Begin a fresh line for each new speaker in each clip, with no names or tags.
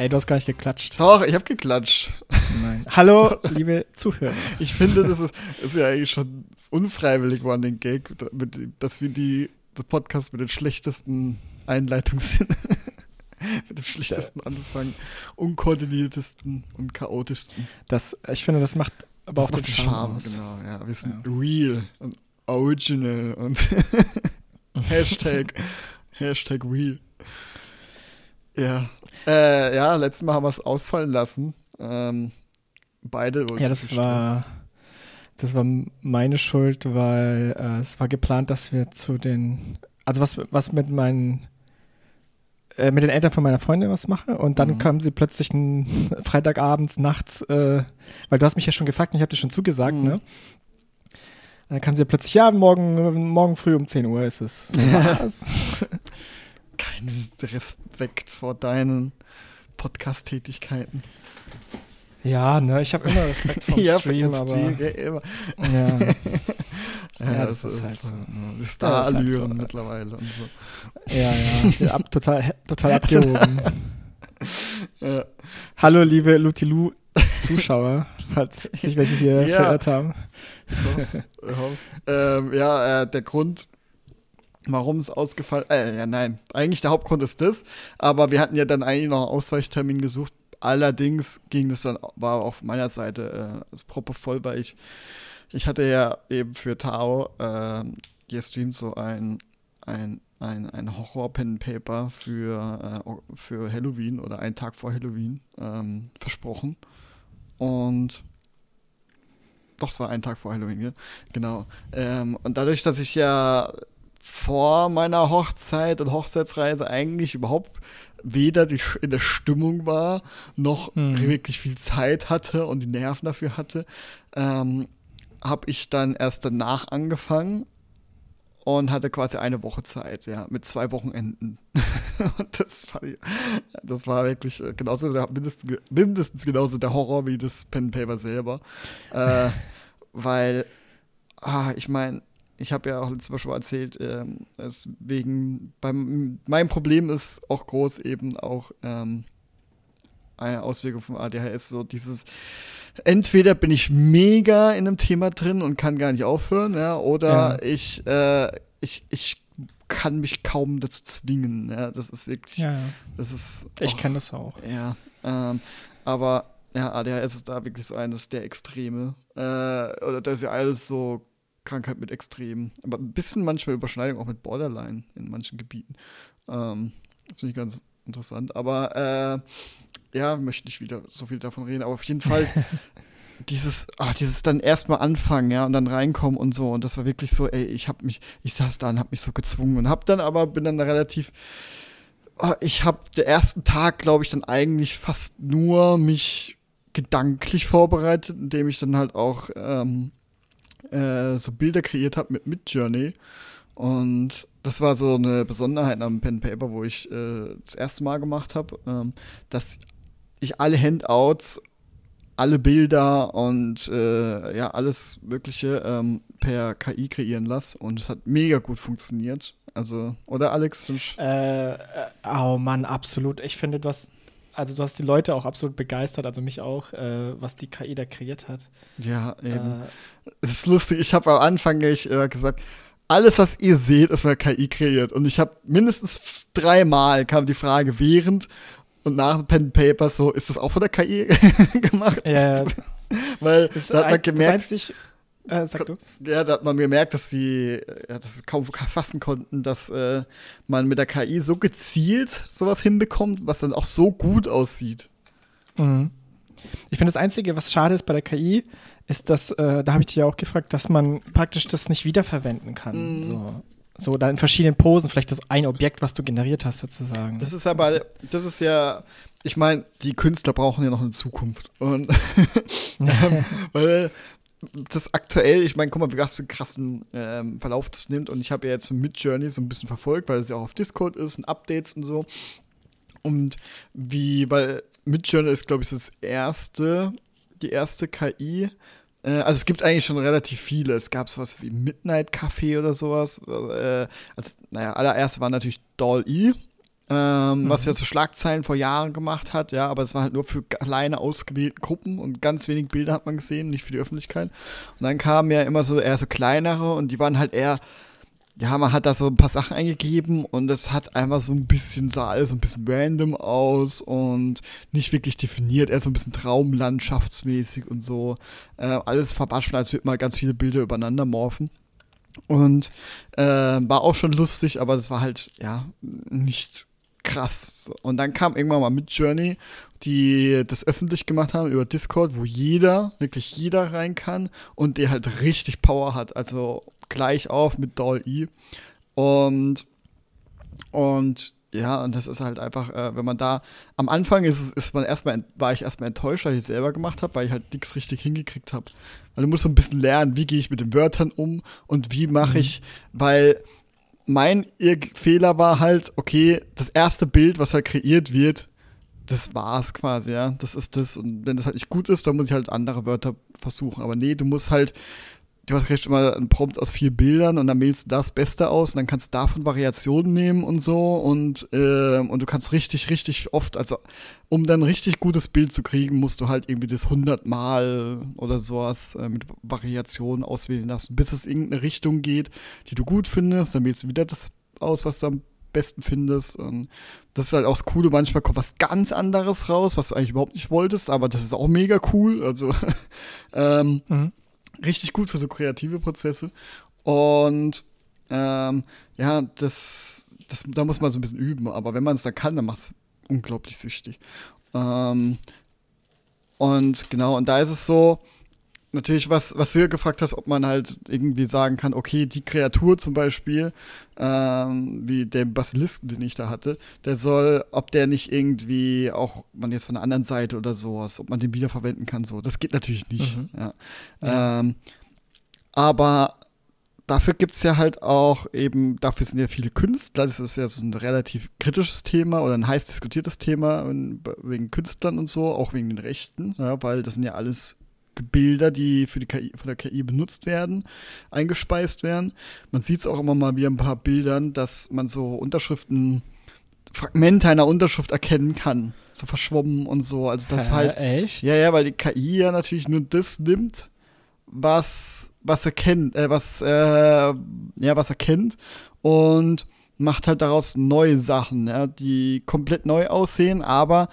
Hey, du hast gar nicht geklatscht.
Doch, ich habe geklatscht.
Nein. Hallo, liebe Zuhörer.
Ich finde, das ist, ist ja eigentlich schon unfreiwillig war den Gag, dass wir die das Podcast mit den schlechtesten Einleitungen sind. mit dem schlechtesten Anfang, unkoordiniertesten und chaotischsten.
Das, ich finde, das macht aber
das
auch
macht
den
Charme.
Charme.
Genau, ja. Wir sind ja. real und original und Hashtag, Hashtag real. Ja. Äh, ja, letztes Mal haben wir es ausfallen lassen. Ähm, beide.
Ja, das war, das war meine Schuld, weil äh, es war geplant, dass wir zu den, also was, was mit meinen, äh, mit den Eltern von meiner Freundin was mache und dann mhm. kam sie plötzlich n, Freitagabends nachts, äh, weil du hast mich ja schon gefragt und ich habe dir schon zugesagt, mhm. ne? Dann kam sie ja plötzlich, ja, morgen, morgen früh um 10 Uhr ist es. Was?
Kein Respekt vor deinen Podcast-Tätigkeiten.
Ja, ne, ich habe immer Respekt vom
ja,
Stream, aber
Stream, ja, immer.
Ja.
ja, ja, das, das, ist halt so. so. Star-Allüren halt so. mittlerweile und so.
Ja, ja, ab, total, total abgehoben. ja. Hallo, liebe Lutilu Zuschauer, falls sich welche hier ja. verirrt haben.
Ich hoffe, ähm, ja, äh, der Grund, warum es ausgefallen äh, ja, nein, eigentlich der Hauptgrund ist das, aber wir hatten ja dann eigentlich noch einen Ausweichtermin gesucht. Allerdings ging es dann, war auf meiner Seite äh, proper voll, weil ich, ich hatte ja eben für Tao äh, gestreamt so ein, ein, ein, ein Horror-Pen-Paper für, äh, für Halloween oder einen Tag vor Halloween ähm, versprochen. Und doch, es war ein Tag vor Halloween, ja? genau. Ähm, und dadurch, dass ich ja vor meiner Hochzeit und Hochzeitsreise eigentlich überhaupt weder die, in der Stimmung war, noch mhm. wirklich viel Zeit hatte und die Nerven dafür hatte, ähm, habe ich dann erst danach angefangen und hatte quasi eine Woche Zeit, ja, mit zwei Wochenenden. und das war, das war wirklich äh, genauso der, mindestens, mindestens genauso der Horror wie das Pen Paper selber. äh, weil, ah, ich meine, ich habe ja auch letztes Mal schon erzählt, ähm, wegen, beim, mein Problem ist auch groß eben auch ähm, eine Auswirkung vom ADHS, so dieses, entweder bin ich mega in einem Thema drin und kann gar nicht aufhören, ja, oder ja. ich, äh, ich, ich kann mich kaum dazu zwingen, ja, das ist wirklich,
ja,
das ist.
Ich kenne das auch.
Ja, ähm, aber ja, ADHS ist da wirklich so eines der Extreme. Äh, oder das ist ja alles so Krankheit mit Extremen. Aber ein bisschen manchmal Überschneidung auch mit Borderline in manchen Gebieten. Ähm, Finde ich ganz interessant. Aber äh, ja, möchte nicht wieder so viel davon reden. Aber auf jeden Fall dieses, ach, dieses dann erstmal anfangen, ja, und dann reinkommen und so. Und das war wirklich so, ey, ich habe mich, ich saß da und habe mich so gezwungen und hab dann aber, bin dann relativ, oh, ich habe der ersten Tag, glaube ich, dann eigentlich fast nur mich gedanklich vorbereitet, indem ich dann halt auch ähm, äh, so Bilder kreiert habe mit Midjourney. Und das war so eine Besonderheit am Pen Paper, wo ich äh, das erste Mal gemacht habe, ähm, dass ich alle Handouts, alle Bilder und äh, ja, alles Mögliche ähm, per KI kreieren lasse. Und es hat mega gut funktioniert. Also, oder Alex?
Äh, äh, oh Mann, absolut. Ich finde, du hast also du hast die Leute auch absolut begeistert, also mich auch, äh, was die KI da kreiert hat.
Ja, eben. Äh, es ist lustig, ich habe am Anfang ich, äh, gesagt, alles, was ihr seht, ist von der KI kreiert. Und ich habe mindestens dreimal kam die Frage während und nach Pen Paper so, ist das auch von der KI gemacht?
Ja,
Weil da hat man gemerkt.
Das äh, sag du.
Ja, da hat man gemerkt, dass sie ja, das kaum fassen konnten, dass äh, man mit der KI so gezielt sowas hinbekommt, was dann auch so gut aussieht.
Mhm. Ich finde, das Einzige, was schade ist bei der KI, ist, dass, äh, da habe ich dich ja auch gefragt, dass man praktisch das nicht wiederverwenden kann. Mhm. So. So, dann in verschiedenen Posen, vielleicht das ein Objekt, was du generiert hast, sozusagen.
Das ist aber, das ist ja, ich meine, die Künstler brauchen ja noch eine Zukunft. Und ähm, weil das aktuell, ich meine, guck mal, wie für einen krassen ähm, Verlauf das nimmt. Und ich habe ja jetzt mit Journey so ein bisschen verfolgt, weil es ja auch auf Discord ist und Updates und so. Und wie, weil Midjourney ist, glaube ich, das erste, die erste KI. Äh, also es gibt eigentlich schon relativ viele. Es gab sowas wie Midnight Café oder sowas. Äh, also, naja, allererste war natürlich Doll-E. Ähm, mhm. was ja so Schlagzeilen vor Jahren gemacht hat, ja, aber es war halt nur für kleine ausgewählte Gruppen und ganz wenig Bilder hat man gesehen, nicht für die Öffentlichkeit. Und dann kamen ja immer so eher so kleinere und die waren halt eher, ja, man hat da so ein paar Sachen eingegeben und es hat einfach so ein bisschen, sah alles so ein bisschen random aus und nicht wirklich definiert, eher so ein bisschen traumlandschaftsmäßig und so. Äh, alles verwaschen, als würde mal ganz viele Bilder übereinander morphen. Und äh, war auch schon lustig, aber das war halt, ja, nicht krass. Und dann kam irgendwann mal mit Journey, die das öffentlich gemacht haben über Discord, wo jeder, wirklich jeder rein kann und der halt richtig Power hat. Also gleich auf mit Doll E. Und, und ja, und das ist halt einfach, äh, wenn man da am Anfang ist, ist man erstmal, war ich erstmal enttäuscht, weil ich es selber gemacht habe, weil ich halt nichts richtig hingekriegt habe. Weil du musst so ein bisschen lernen, wie gehe ich mit den Wörtern um und wie mache mhm. ich, weil mein Fehler war halt, okay, das erste Bild, was halt kreiert wird, das war's quasi, ja. Das ist das. Und wenn das halt nicht gut ist, dann muss ich halt andere Wörter versuchen. Aber nee, du musst halt du kriegst immer einen Prompt aus vier Bildern und dann wählst du das Beste aus und dann kannst du davon Variationen nehmen und so und, äh, und du kannst richtig, richtig oft, also um dann richtig gutes Bild zu kriegen, musst du halt irgendwie das 100 Mal oder sowas äh, mit Variationen auswählen lassen, bis es irgendeine Richtung geht, die du gut findest, dann wählst du wieder das aus, was du am besten findest. Und das ist halt auch das Coole. Manchmal kommt was ganz anderes raus, was du eigentlich überhaupt nicht wolltest, aber das ist auch mega cool. Also, ähm, mhm richtig gut für so kreative Prozesse. Und ähm, ja, das, das, da muss man so ein bisschen üben. Aber wenn man es dann kann, dann macht es unglaublich süchtig. Ähm, und genau, und da ist es so, natürlich, was, was du ja gefragt hast, ob man halt irgendwie sagen kann, okay, die Kreatur zum Beispiel, ähm, wie der Basilisken, den ich da hatte, der soll, ob der nicht irgendwie auch, man jetzt von der anderen Seite oder sowas, ob man den wiederverwenden kann, so. Das geht natürlich nicht. Mhm. Ja. Ja. Ähm, aber dafür gibt es ja halt auch eben, dafür sind ja viele Künstler, das ist ja so ein relativ kritisches Thema oder ein heiß diskutiertes Thema wegen Künstlern und so, auch wegen den Rechten, ja, weil das sind ja alles Bilder, die für die KI, von der KI benutzt werden, eingespeist werden. Man sieht es auch immer mal wie ein paar Bildern, dass man so Unterschriften, Fragmente einer Unterschrift erkennen kann. So verschwommen und so. Also das Hä, halt.
Echt?
Ja, ja, weil die KI ja natürlich nur das nimmt, was, was erkennt, äh, was, äh, ja, was erkennt und macht halt daraus neue Sachen, ja, die komplett neu aussehen, aber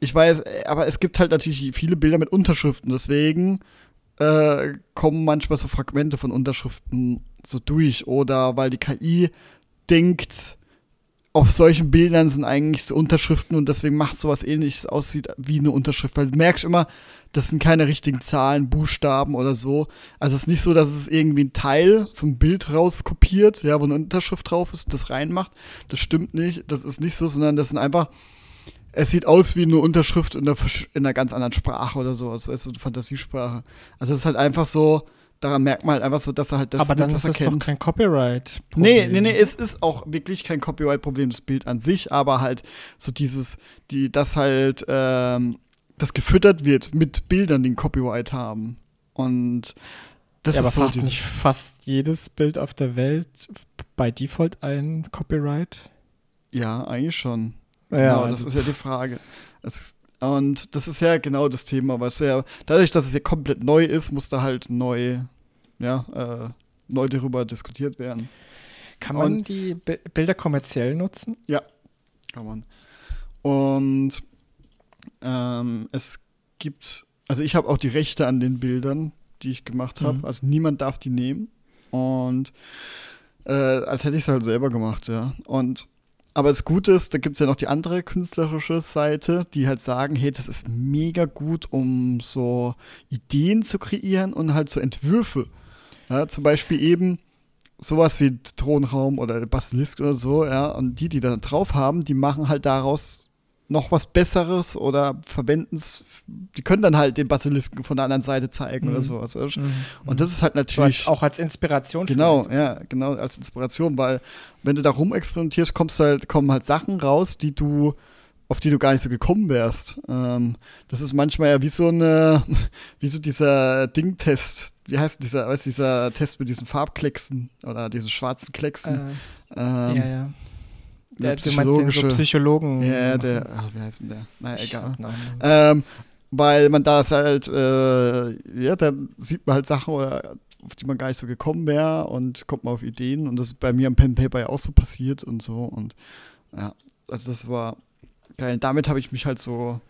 ich weiß, aber es gibt halt natürlich viele Bilder mit Unterschriften, deswegen äh, kommen manchmal so Fragmente von Unterschriften so durch oder weil die KI denkt, auf solchen Bildern sind eigentlich so Unterschriften und deswegen macht sowas ähnliches aussieht wie eine Unterschrift, weil du merkst immer, das sind keine richtigen Zahlen, Buchstaben oder so. Also es ist nicht so, dass es irgendwie ein Teil vom Bild rauskopiert, ja, wo eine Unterschrift drauf ist, das reinmacht. Das stimmt nicht, das ist nicht so, sondern das sind einfach es sieht aus wie eine Unterschrift in einer, in einer ganz anderen Sprache oder so, also ist eine Fantasiesprache. Also es ist halt einfach so, daran merkt man halt einfach so, dass er halt das
Aber dann ist es doch kein Copyright.
-Problem. Nee, nee, nee, es ist auch wirklich kein Copyright-Problem, das Bild an sich, aber halt so dieses, die, das halt, ähm, das gefüttert wird mit Bildern, die ein Copyright haben. Und das
ja,
ist
aber so nicht fast jedes Bild auf der Welt bei Default ein Copyright?
Ja, eigentlich schon.
Ja,
genau, das also ist ja die Frage. Es, und das ist ja genau das Thema, was ja, dadurch, dass es ja komplett neu ist, muss da halt neu, ja, äh, neu darüber diskutiert werden.
Kann man und, die B Bilder kommerziell nutzen?
Ja, kann man. Und ähm, es gibt, also ich habe auch die Rechte an den Bildern, die ich gemacht habe. Mhm. Also niemand darf die nehmen. Und äh, als hätte ich es halt selber gemacht, ja. Und aber das Gute ist, da gibt es ja noch die andere künstlerische Seite, die halt sagen, hey, das ist mega gut, um so Ideen zu kreieren und halt so Entwürfe. Ja, zum Beispiel eben sowas wie Thronraum oder Basilisk oder so, ja, und die, die da drauf haben, die machen halt daraus noch was Besseres oder verwenden es, die können dann halt den Basilisken von der anderen Seite zeigen mhm. oder sowas. Mhm. Und das ist halt natürlich.
Als, auch als Inspiration.
Genau, ja, genau, als Inspiration, weil wenn du da rumexperimentierst, kommst du halt, kommen halt Sachen raus, die du, auf die du gar nicht so gekommen wärst. Ähm, das ist manchmal ja wie so eine, wie so dieser Ding-Test. Wie heißt dieser, weißt dieser Test mit diesen Farbklecksen oder diesen schwarzen Klecksen?
Äh, ähm, ja, ja Der, du meinst den so Psychologen.
Ja, der, ach, wie heißt denn der? Naja, egal. Ähm, weil man da halt, äh, ja, da sieht man halt Sachen, auf die man gar nicht so gekommen wäre und kommt mal auf Ideen und das ist bei mir am Pen Paper ja auch so passiert und so und ja, also das war geil. Und damit habe ich mich halt so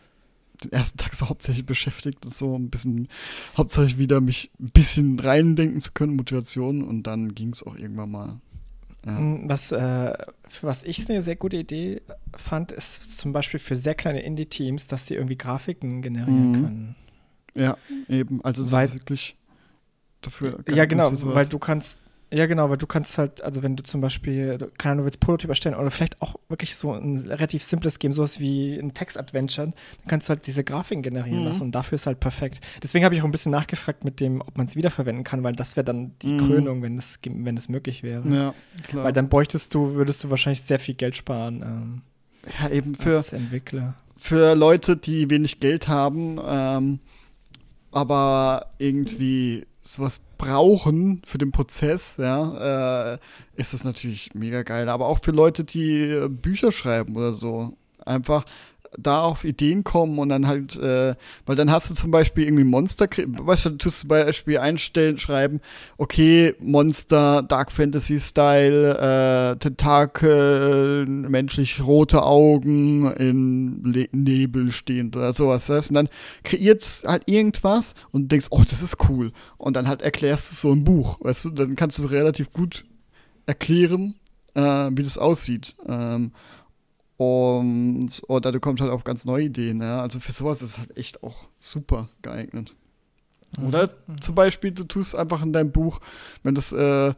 den ersten Tag so hauptsächlich beschäftigt, so ein bisschen, hauptsächlich wieder mich ein bisschen reindenken zu können, Motivation und dann ging es auch irgendwann mal.
Mm, was, äh, was ich eine sehr gute Idee fand, ist zum Beispiel für sehr kleine Indie-Teams, dass sie irgendwie Grafiken generieren mhm. können.
Ja, eben. Also das
Weil,
ist wirklich dafür.
Ja, genau, weil du kannst ja, genau, weil du kannst halt, also wenn du zum Beispiel, keine Ahnung, du willst Prototyp erstellen oder vielleicht auch wirklich so ein relativ simples Game, sowas wie ein Text-Adventure, dann kannst du halt diese Grafiken generieren mhm. lassen und dafür ist halt perfekt. Deswegen habe ich auch ein bisschen nachgefragt mit dem, ob man es wiederverwenden kann, weil das wäre dann die mhm. Krönung, wenn es, wenn es möglich wäre.
Ja, klar.
Weil dann bräuchtest du, würdest du wahrscheinlich sehr viel Geld sparen. Ähm,
ja, eben für
Entwickler.
Für Leute, die wenig Geld haben, ähm, aber irgendwie sowas brauchen für den Prozess, ja, äh, ist das natürlich mega geil. Aber auch für Leute, die äh, Bücher schreiben oder so. Einfach da auf Ideen kommen und dann halt, äh, weil dann hast du zum Beispiel irgendwie Monster, weißt du, du tust zum Beispiel einstellen, schreiben, okay, Monster, Dark Fantasy Style, äh, Tentakel, menschlich rote Augen, in Le Nebel stehend oder sowas. Das heißt, und dann kreiert halt irgendwas und denkst, oh, das ist cool. Und dann halt erklärst du so im Buch, weißt du, dann kannst du relativ gut erklären, äh, wie das aussieht. Ähm, und oder du kommst halt auf ganz neue Ideen. Ja? Also für sowas ist es halt echt auch super geeignet. Mhm. Oder mhm. zum Beispiel, du tust einfach in dein Buch, wenn das äh,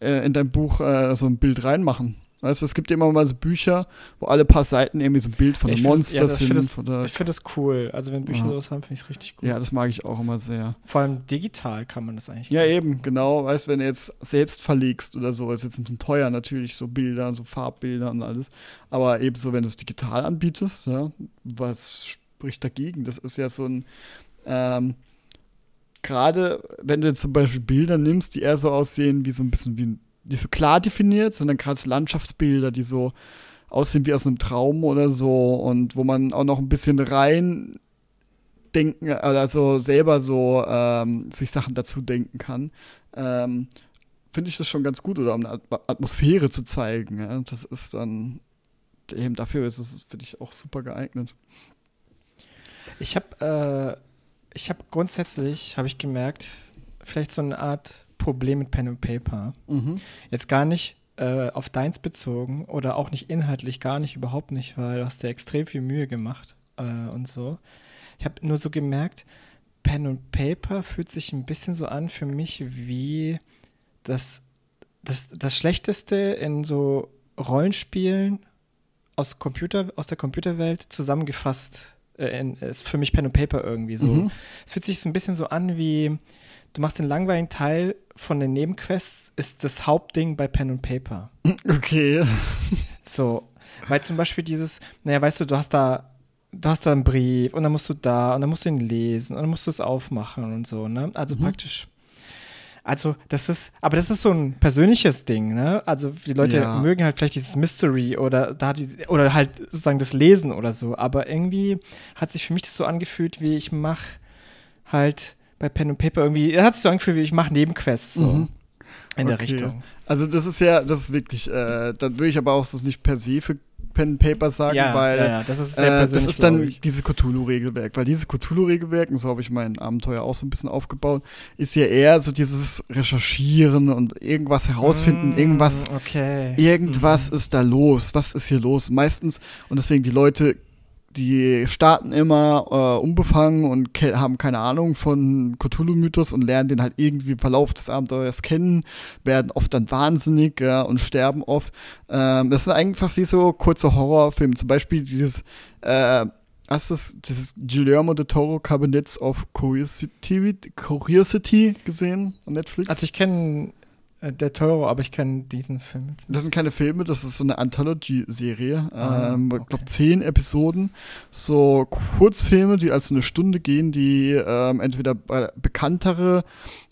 äh, in dein Buch äh, so ein Bild reinmachen. Weißt du, es gibt immer mal so Bücher, wo alle paar Seiten irgendwie so ein Bild von einem Monster ja, sind.
Das, ich finde das cool. Also wenn Bücher ja. sowas haben, finde ich es richtig
cool. Ja, das mag ich auch immer sehr.
Vor allem digital kann man das eigentlich.
Ja, machen. eben, genau. Weißt du, wenn du jetzt selbst verlegst oder so, ist jetzt ein bisschen teuer natürlich, so Bilder, so Farbbilder und alles. Aber ebenso, wenn du es digital anbietest, ja, was spricht dagegen? Das ist ja so ein, ähm, gerade wenn du jetzt zum Beispiel Bilder nimmst, die eher so aussehen wie so ein bisschen wie ein nicht so klar definiert, sondern gerade so Landschaftsbilder, die so aussehen wie aus einem Traum oder so und wo man auch noch ein bisschen rein denken, also selber so ähm, sich Sachen dazu denken kann, ähm, finde ich das schon ganz gut oder um eine Atmosphäre zu zeigen. Ja? Das ist dann eben dafür ist es, finde ich, auch super geeignet.
Ich habe äh, ich grundsätzlich, habe ich gemerkt, vielleicht so eine Art Problem mit Pen and Paper. Mhm. Jetzt gar nicht äh, auf deins bezogen oder auch nicht inhaltlich, gar nicht, überhaupt nicht, weil du hast dir extrem viel Mühe gemacht äh, und so. Ich habe nur so gemerkt, Pen und Paper fühlt sich ein bisschen so an für mich wie das, das, das Schlechteste in so Rollenspielen aus, Computer, aus der Computerwelt zusammengefasst äh, in, ist für mich Pen und Paper irgendwie so. Mhm. Es fühlt sich so ein bisschen so an wie du machst den langweiligen Teil von den Nebenquests, ist das Hauptding bei Pen und Paper.
Okay.
So, weil zum Beispiel dieses, naja, weißt du, du hast da, du hast da einen Brief und dann musst du da und dann musst du ihn lesen und dann musst du es aufmachen und so, ne? Also mhm. praktisch. Also, das ist, aber das ist so ein persönliches Ding, ne? Also, die Leute ja. mögen halt vielleicht dieses Mystery oder da die, oder halt sozusagen das Lesen oder so, aber irgendwie hat sich für mich das so angefühlt, wie ich mache halt bei Pen und Paper irgendwie, er hat sich so angefühlt, wie ich mache Nebenquests so mhm. in der Richtung.
Also das ist ja, das ist wirklich, äh, dann würde ich aber auch das nicht per se für Pen and Paper sagen, ja, weil
ja, ja, das ist sehr persönlich,
äh, das ist dann dieses Cthulhu-Regelwerk, weil dieses Cthulhu-Regelwerk, und so habe ich mein Abenteuer auch so ein bisschen aufgebaut, ist ja eher so dieses Recherchieren und irgendwas herausfinden, mm, irgendwas,
okay.
irgendwas mm. ist da los, was ist hier los? Meistens, und deswegen die Leute die starten immer äh, unbefangen und haben keine Ahnung von Cthulhu-Mythos und lernen den halt irgendwie im Verlauf des Abenteuers kennen, werden oft dann wahnsinnig ja, und sterben oft. Ähm, das sind einfach wie so kurze Horrorfilme. Zum Beispiel dieses, äh, hast du dieses Guillermo de Toro Cabinets of Curiosity, Curiosity gesehen on Netflix?
Also ich kenne der Toro, aber ich kenne diesen Film
jetzt nicht. Das sind keine Filme, das ist so eine Anthology-Serie.
Ah,
ähm,
okay.
Ich glaube, zehn Episoden. So Kurzfilme, die als eine Stunde gehen, die ähm, entweder bekanntere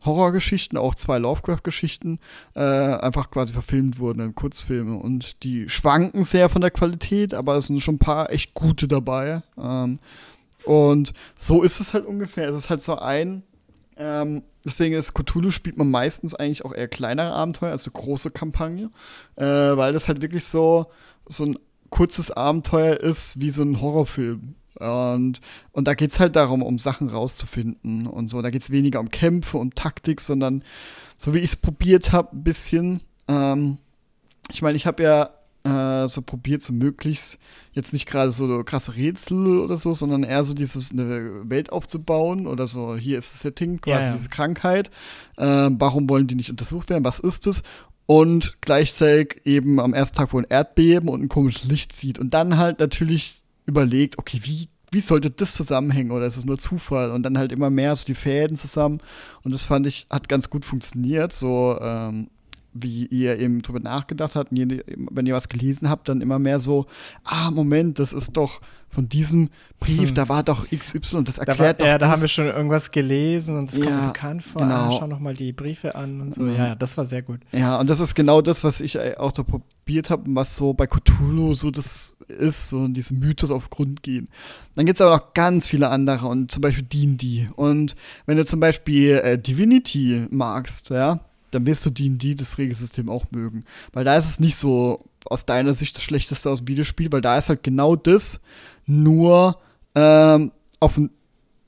Horrorgeschichten, auch zwei Lovecraft-Geschichten, äh, einfach quasi verfilmt wurden in Kurzfilme. Und die schwanken sehr von der Qualität, aber es sind schon ein paar echt gute dabei. Ähm, und so ist es halt ungefähr. Es ist halt so ein. Ähm, deswegen ist Cthulhu spielt man meistens eigentlich auch eher kleinere Abenteuer als eine große Kampagne, äh, weil das halt wirklich so, so ein kurzes Abenteuer ist wie so ein Horrorfilm. Und, und da geht es halt darum, um Sachen rauszufinden und so. Da geht es weniger um Kämpfe und Taktik, sondern so wie ich es probiert habe, ein bisschen. Ähm, ich meine, ich habe ja äh, so probiert, so möglichst jetzt nicht gerade so krasse Rätsel oder so, sondern eher so dieses eine Welt aufzubauen oder so, hier ist das Setting, quasi
Ja, ja.
diese Krankheit. Äh, warum wollen die nicht untersucht werden? Was ist es? Und gleichzeitig eben am ersten Tag wohl ein Erdbeben und ein komisches Licht sieht. Und dann halt natürlich überlegt, okay, wie, wie sollte das zusammenhängen oder ist es nur Zufall? Und dann halt immer mehr so die Fäden zusammen. Und das fand ich, hat ganz gut funktioniert. So, ähm, wie ihr eben drüber nachgedacht habt, und wenn ihr was gelesen habt, dann immer mehr so, ah, Moment, das ist doch von diesem Brief,
Hm.
da war doch XY, das
Da,
erklärt
war,
doch
ja, da
das.
haben wir schon irgendwas gelesen und es kommt
Ja,
mir bekannt vor.
genau.
Ah, schau noch mal die Briefe an und so.
Mhm.
Ja, das war sehr gut.
Ja, und das ist genau das, was ich äh, auch da probiert habe, was so bei Cthulhu so das ist, so diesem Mythos auf Grund gehen. Dann gibt es aber noch ganz viele andere und zum Beispiel D&D. Und wenn du zum Beispiel äh, Divinity magst, ja, dann wirst du D&D, das Regelsystem, auch mögen. Weil da ist es nicht so aus deiner Sicht das Schlechteste aus dem Videospiel, weil da ist halt genau das, nur ähm, auf dem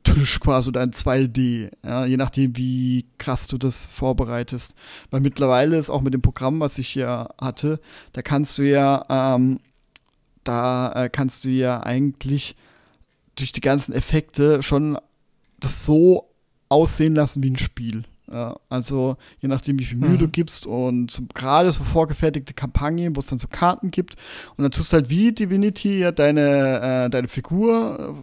Tisch quasi oder in 2D, ja, je nachdem, wie krass du das vorbereitest. Weil mittlerweile ist auch mit dem Programm, was ich hier hatte, da kannst du ja, ähm, da äh, kannst du ja eigentlich durch die ganzen Effekte schon das so aussehen lassen wie ein Spiel. Ja, also je nachdem, wie viel Mühe
Mhm.
du gibst und gerade so vorgefertigte Kampagnen, wo es dann so Karten gibt und dann tust du halt wie Divinity ja deine, äh, deine Figur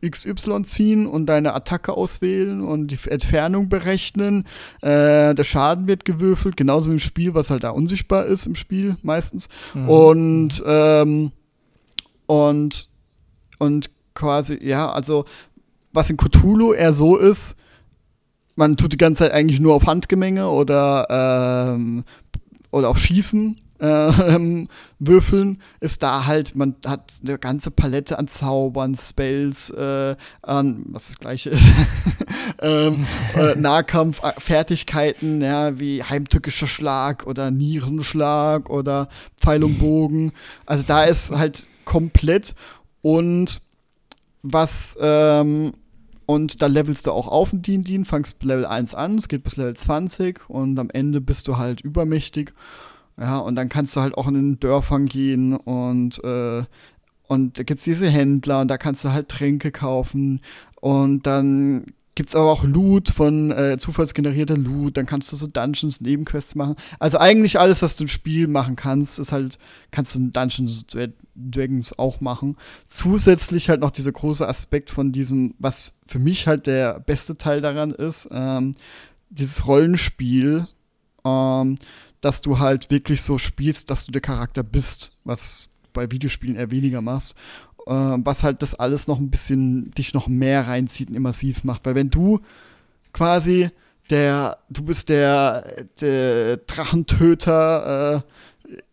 äh, XY ziehen und deine Attacke auswählen und die Entfernung berechnen. Äh, der Schaden wird gewürfelt, genauso wie im Spiel, was halt da unsichtbar ist im Spiel meistens.
Mhm.
Und, ähm, und, und quasi, ja, also was in Cthulhu eher so ist, man tut die ganze Zeit eigentlich nur auf Handgemenge oder, ähm, oder auf Schießen ähm, würfeln, ist da halt, man hat eine ganze Palette an Zaubern, Spells, äh, an, was das gleiche ist, ähm, äh, Nahkampf, äh, Fertigkeiten, ja, wie heimtückischer Schlag oder Nierenschlag oder Pfeil und Bogen. Also da ist halt komplett und was, ähm, und da levelst du auch auf in D&D, fangst Level 1 an, es geht bis Level 20 und am Ende bist du halt übermächtig. Ja, und dann kannst du halt auch in den Dörfern gehen und, äh, und da gibt's diese Händler und da kannst du halt Tränke kaufen und dann gibt's aber auch Loot von äh, zufallsgenerierter Loot, dann kannst du so Dungeons, Nebenquests machen. Also eigentlich alles, was du im Spiel machen kannst, ist halt, kannst du in Dungeons Dragons auch machen. Zusätzlich halt noch dieser große Aspekt von diesem, was für mich halt der beste Teil daran ist, ähm, dieses Rollenspiel, ähm, dass du halt wirklich so spielst, dass du der Charakter bist, was bei Videospielen eher weniger machst. Äh, was halt das alles noch ein bisschen dich noch mehr reinzieht und immersiv macht. Weil wenn du quasi der, du bist der, der Drachentöter,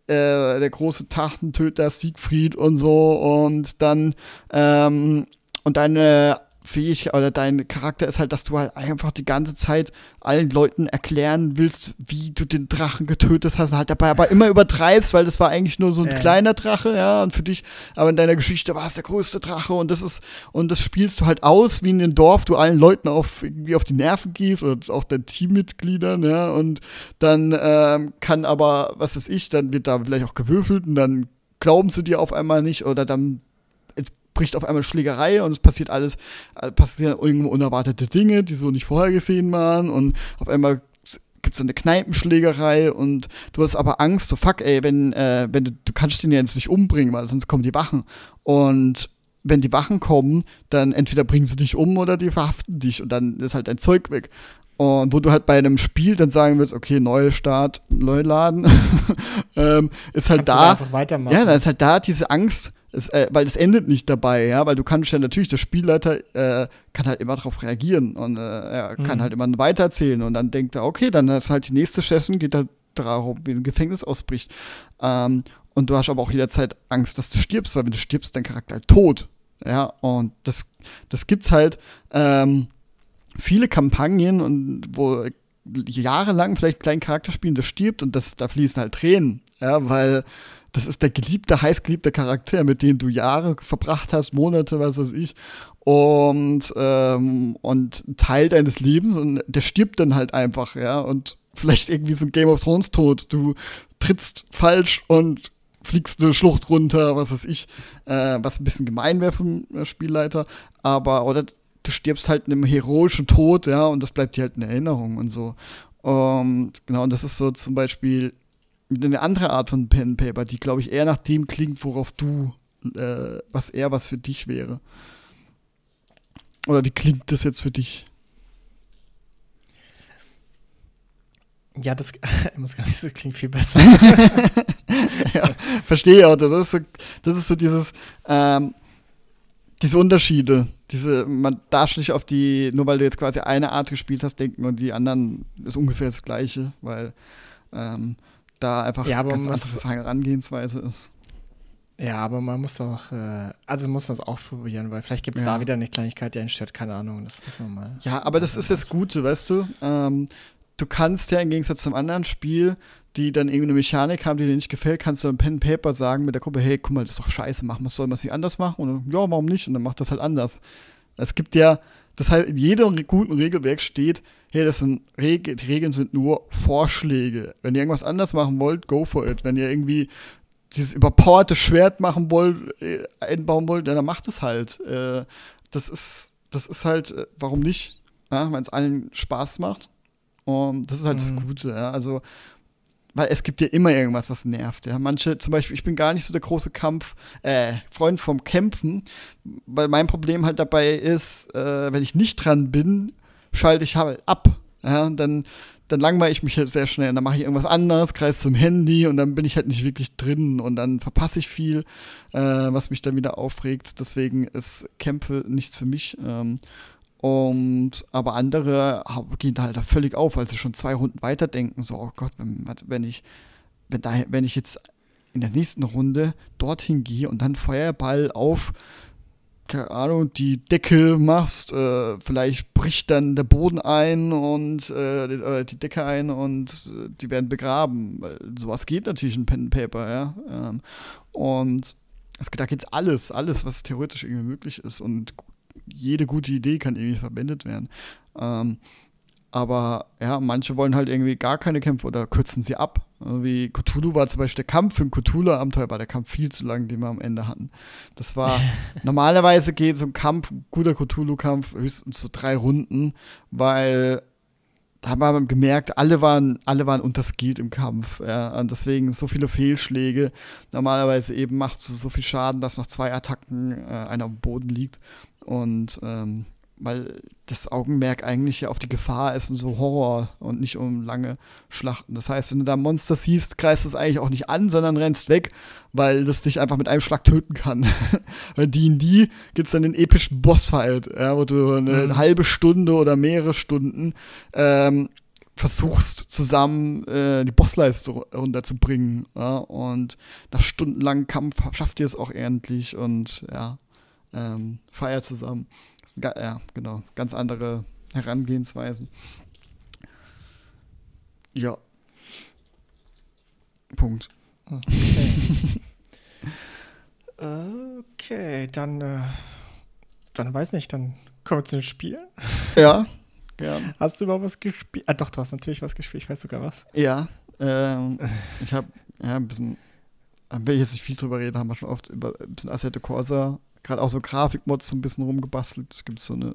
äh, äh, der große Drachentöter Siegfried und so und dann ähm, und deine Fähigkeit oder dein Charakter ist halt, dass du halt einfach die ganze Zeit allen Leuten erklären willst, wie du den Drachen getötet hast, halt dabei aber immer übertreibst, weil das war eigentlich nur so ein
Ja.
kleiner Drache, ja, und für dich, aber in deiner Geschichte war es der größte Drache und das ist, und das spielst du halt aus, wie in einem Dorf, du allen Leuten auf, irgendwie auf die Nerven gehst oder auch deinen Teammitgliedern, ja, und dann ähm, kann aber, was weiß ich, dann wird da vielleicht auch gewürfelt und dann glauben sie dir auf einmal nicht oder dann bricht auf einmal Schlägerei und es passiert alles, äh, passieren irgendwo unerwartete Dinge, die so nicht vorhergesehen waren und auf einmal gibt es eine Kneipenschlägerei und du hast aber Angst, so fuck, ey, wenn, äh, wenn du, du kannst den ja jetzt nicht umbringen, weil sonst kommen die Wachen. Und wenn die Wachen kommen, dann entweder bringen sie dich um oder die verhaften dich und dann ist halt dein Zeug weg. Und wo du halt bei einem Spiel dann sagen willst, okay, neuer Start, neu laden, ähm, ist halt kannst da. einfach weitermachen. Ja, da ist halt da diese Angst, es, äh, weil das endet nicht dabei, ja, weil du kannst ja natürlich, der Spielleiter äh, kann halt immer darauf reagieren und äh, er mhm. kann halt immer weitererzählen und dann denkt er, okay, dann ist halt die nächste Session, geht halt darum, wie ein Gefängnis ausbricht. Ähm, und du hast aber auch jederzeit Angst, dass du stirbst, weil wenn du stirbst, ist dein Charakter halt tot. Ja, und das, das gibt's halt ähm, viele Kampagnen und wo jahrelang vielleicht kleinen Charakterspielen stirbt und das, da fließen halt Tränen. Ja, weil das ist der geliebte, heißgeliebte Charakter, mit dem du Jahre verbracht hast, Monate, was weiß ich. Und, ähm, und Teil deines Lebens und der stirbt dann halt einfach, ja. Und vielleicht irgendwie so ein Game of Thrones Tod. Du trittst falsch und fliegst eine Schlucht runter, was weiß ich, äh, was ein bisschen gemein wäre vom äh, Spielleiter, aber oder du stirbst halt in einem heroischen Tod, ja, und das bleibt dir halt in Erinnerung und so. Und genau, und das ist so zum Beispiel eine andere Art von Pen Paper, die, glaube ich, eher nach dem klingt, worauf du, äh, was eher was für dich wäre. Oder wie klingt das jetzt für dich?
Ja, das, muss gar nicht, das klingt viel besser.
ja, verstehe auch. Das ist so, das ist so dieses, ähm, diese Unterschiede. Diese, man darf nicht auf die, nur weil du jetzt quasi eine Art gespielt hast, denken und die anderen ist ungefähr das Gleiche, weil ähm, da einfach
ja,
ganz
andere
Herangehensweise ist.
Ja, aber man muss auch, äh, also muss das auch probieren, weil vielleicht gibt es ja. da wieder eine Kleinigkeit, die einen stört, keine Ahnung, das müssen wir mal.
Ja, aber das ist das Gute, weißt du? Ähm, du kannst ja im Gegensatz zum anderen Spiel, die dann irgendwie eine Mechanik haben, die dir nicht gefällt, kannst du im Pen Paper sagen mit der Gruppe, hey, guck mal, das ist doch scheiße, machen wir es, sollen wir es nicht anders machen? Und dann, ja, warum nicht? Und dann macht das halt anders. Es gibt ja, das heißt, in jedem guten Regelwerk steht, hey, das sind Reg die Regeln sind nur Vorschläge. Wenn ihr irgendwas anders machen wollt, go for it. Wenn ihr irgendwie dieses überpowerte Schwert machen wollt, äh, einbauen wollt, dann macht es halt. Äh, das ist, das ist halt, äh, warum nicht? Ja, Wenn es allen Spaß macht. Und das ist halt mhm. das Gute, ja. Also, weil es gibt ja immer irgendwas, was nervt. Ja. Manche, zum Beispiel, ich bin gar nicht so der große Kampf, äh, Freund vom Kämpfen, weil mein Problem halt dabei ist, äh, wenn ich nicht dran bin, schalte ich halt ab. Ja, dann, dann langweile ich mich halt sehr schnell. Dann mache ich irgendwas anderes, kreis zum Handy und dann bin ich halt nicht wirklich drin und dann verpasse ich viel, äh, was mich dann wieder aufregt. Deswegen ist Kämpfe nichts für mich. Ähm, und aber andere gehen da halt da völlig auf, weil sie schon zwei Runden weiterdenken. So, oh Gott, wenn, wenn ich, wenn, da, wenn ich jetzt in der nächsten Runde dorthin gehe und dann Feuerball auf, keine Ahnung, die Decke machst, äh, vielleicht bricht dann der Boden ein und äh, die, Decke ein und äh, die werden begraben. Sowas geht natürlich in Pen and Paper, ja. Ähm, und es, da geht alles, alles, was theoretisch irgendwie möglich ist. Und jede gute Idee kann irgendwie verwendet werden. Ähm, aber ja, manche wollen halt irgendwie gar keine Kämpfe oder kürzen sie ab. Wie Cthulhu war zum Beispiel der Kampf für ein Cthulhu-Abenteuer, war der Kampf viel zu lang, den wir am Ende hatten. Das war, normalerweise geht so ein Kampf, ein guter Cthulhu-Kampf, höchstens so drei Runden, weil da haben wir gemerkt, alle waren, alle waren unterskillt im Kampf. Ja, und deswegen so viele Fehlschläge. Normalerweise eben macht es so viel Schaden, dass nach zwei Attacken äh, einer am Boden liegt. Und ähm, weil das Augenmerk eigentlich ja auf die Gefahr ist und so Horror und nicht um lange Schlachten. Das heißt, wenn du da Monster siehst, greifst du es eigentlich auch nicht an, sondern rennst weg, weil das dich einfach mit einem Schlag töten kann. Bei D&D gibt es dann den epischen Bossfight, ja, wo du eine mhm. halbe Stunde oder mehrere Stunden ähm, versuchst zusammen äh, die Bossleiste runterzubringen. Ja, und nach stundenlangem Kampf schafft ihr es auch endlich und ja, ähm, feiert zusammen. Ja, genau. Ganz andere Herangehensweisen. Ja. Punkt.
Okay. okay, dann, äh, dann weiß nicht, dann kommen wir zu den Spielen.
Ja, ja.
Hast du überhaupt was gespielt? Ah, doch, du hast natürlich was gespielt, ich weiß sogar was.
Ja, ähm, ich habe ja, ein bisschen, will ich jetzt nicht viel drüber reden, haben wir schon oft über ein bisschen Assetto Corsa gerade auch so Grafikmods so ein bisschen rumgebastelt. Es gibt so eine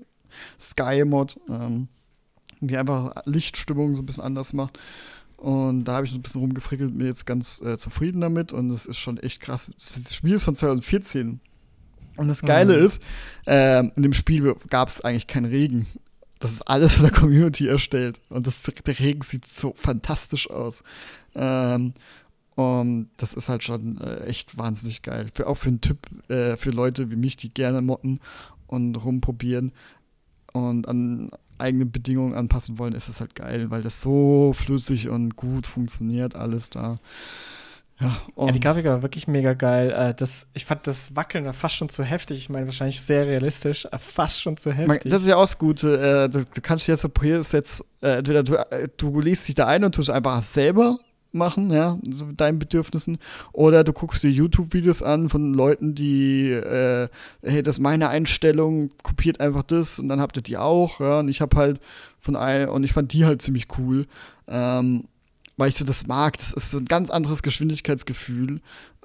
Sky-Mod, ähm, die einfach Lichtstimmung so ein bisschen anders macht. Und da habe ich ein bisschen rumgefrickelt, mir jetzt ganz äh, zufrieden damit. Und es ist schon echt krass. Das Spiel ist von 2014. Und das Geile mhm. ist, äh, in dem Spiel gab es eigentlich keinen Regen. Das ist alles von der Community erstellt. Und das, der Regen sieht so fantastisch aus. Ähm, und das ist halt schon äh, echt wahnsinnig geil. Für, auch für einen Typ, äh, für Leute wie mich, die gerne motten und rumprobieren und an eigene Bedingungen anpassen wollen, ist es halt geil, weil das so flüssig und gut funktioniert, alles da.
Ja, ja, die Grafik war wirklich mega geil. Äh, das, ich fand das Wackeln da fast schon zu heftig. Ich meine, wahrscheinlich sehr realistisch, aber fast schon zu heftig.
Das ist ja auch das Gute. Äh, du kannst jetzt, jetzt äh, entweder du, du liest dich da ein und tust einfach selber machen, ja, so deinen Bedürfnissen. Oder du guckst dir YouTube-Videos an von Leuten, die, äh, hey, das ist meine Einstellung, kopiert einfach das und dann habt ihr die auch, ja. Und ich habe halt von ein, und ich fand die halt ziemlich cool. Ähm, weil ich so das mag, das ist so ein ganz anderes Geschwindigkeitsgefühl,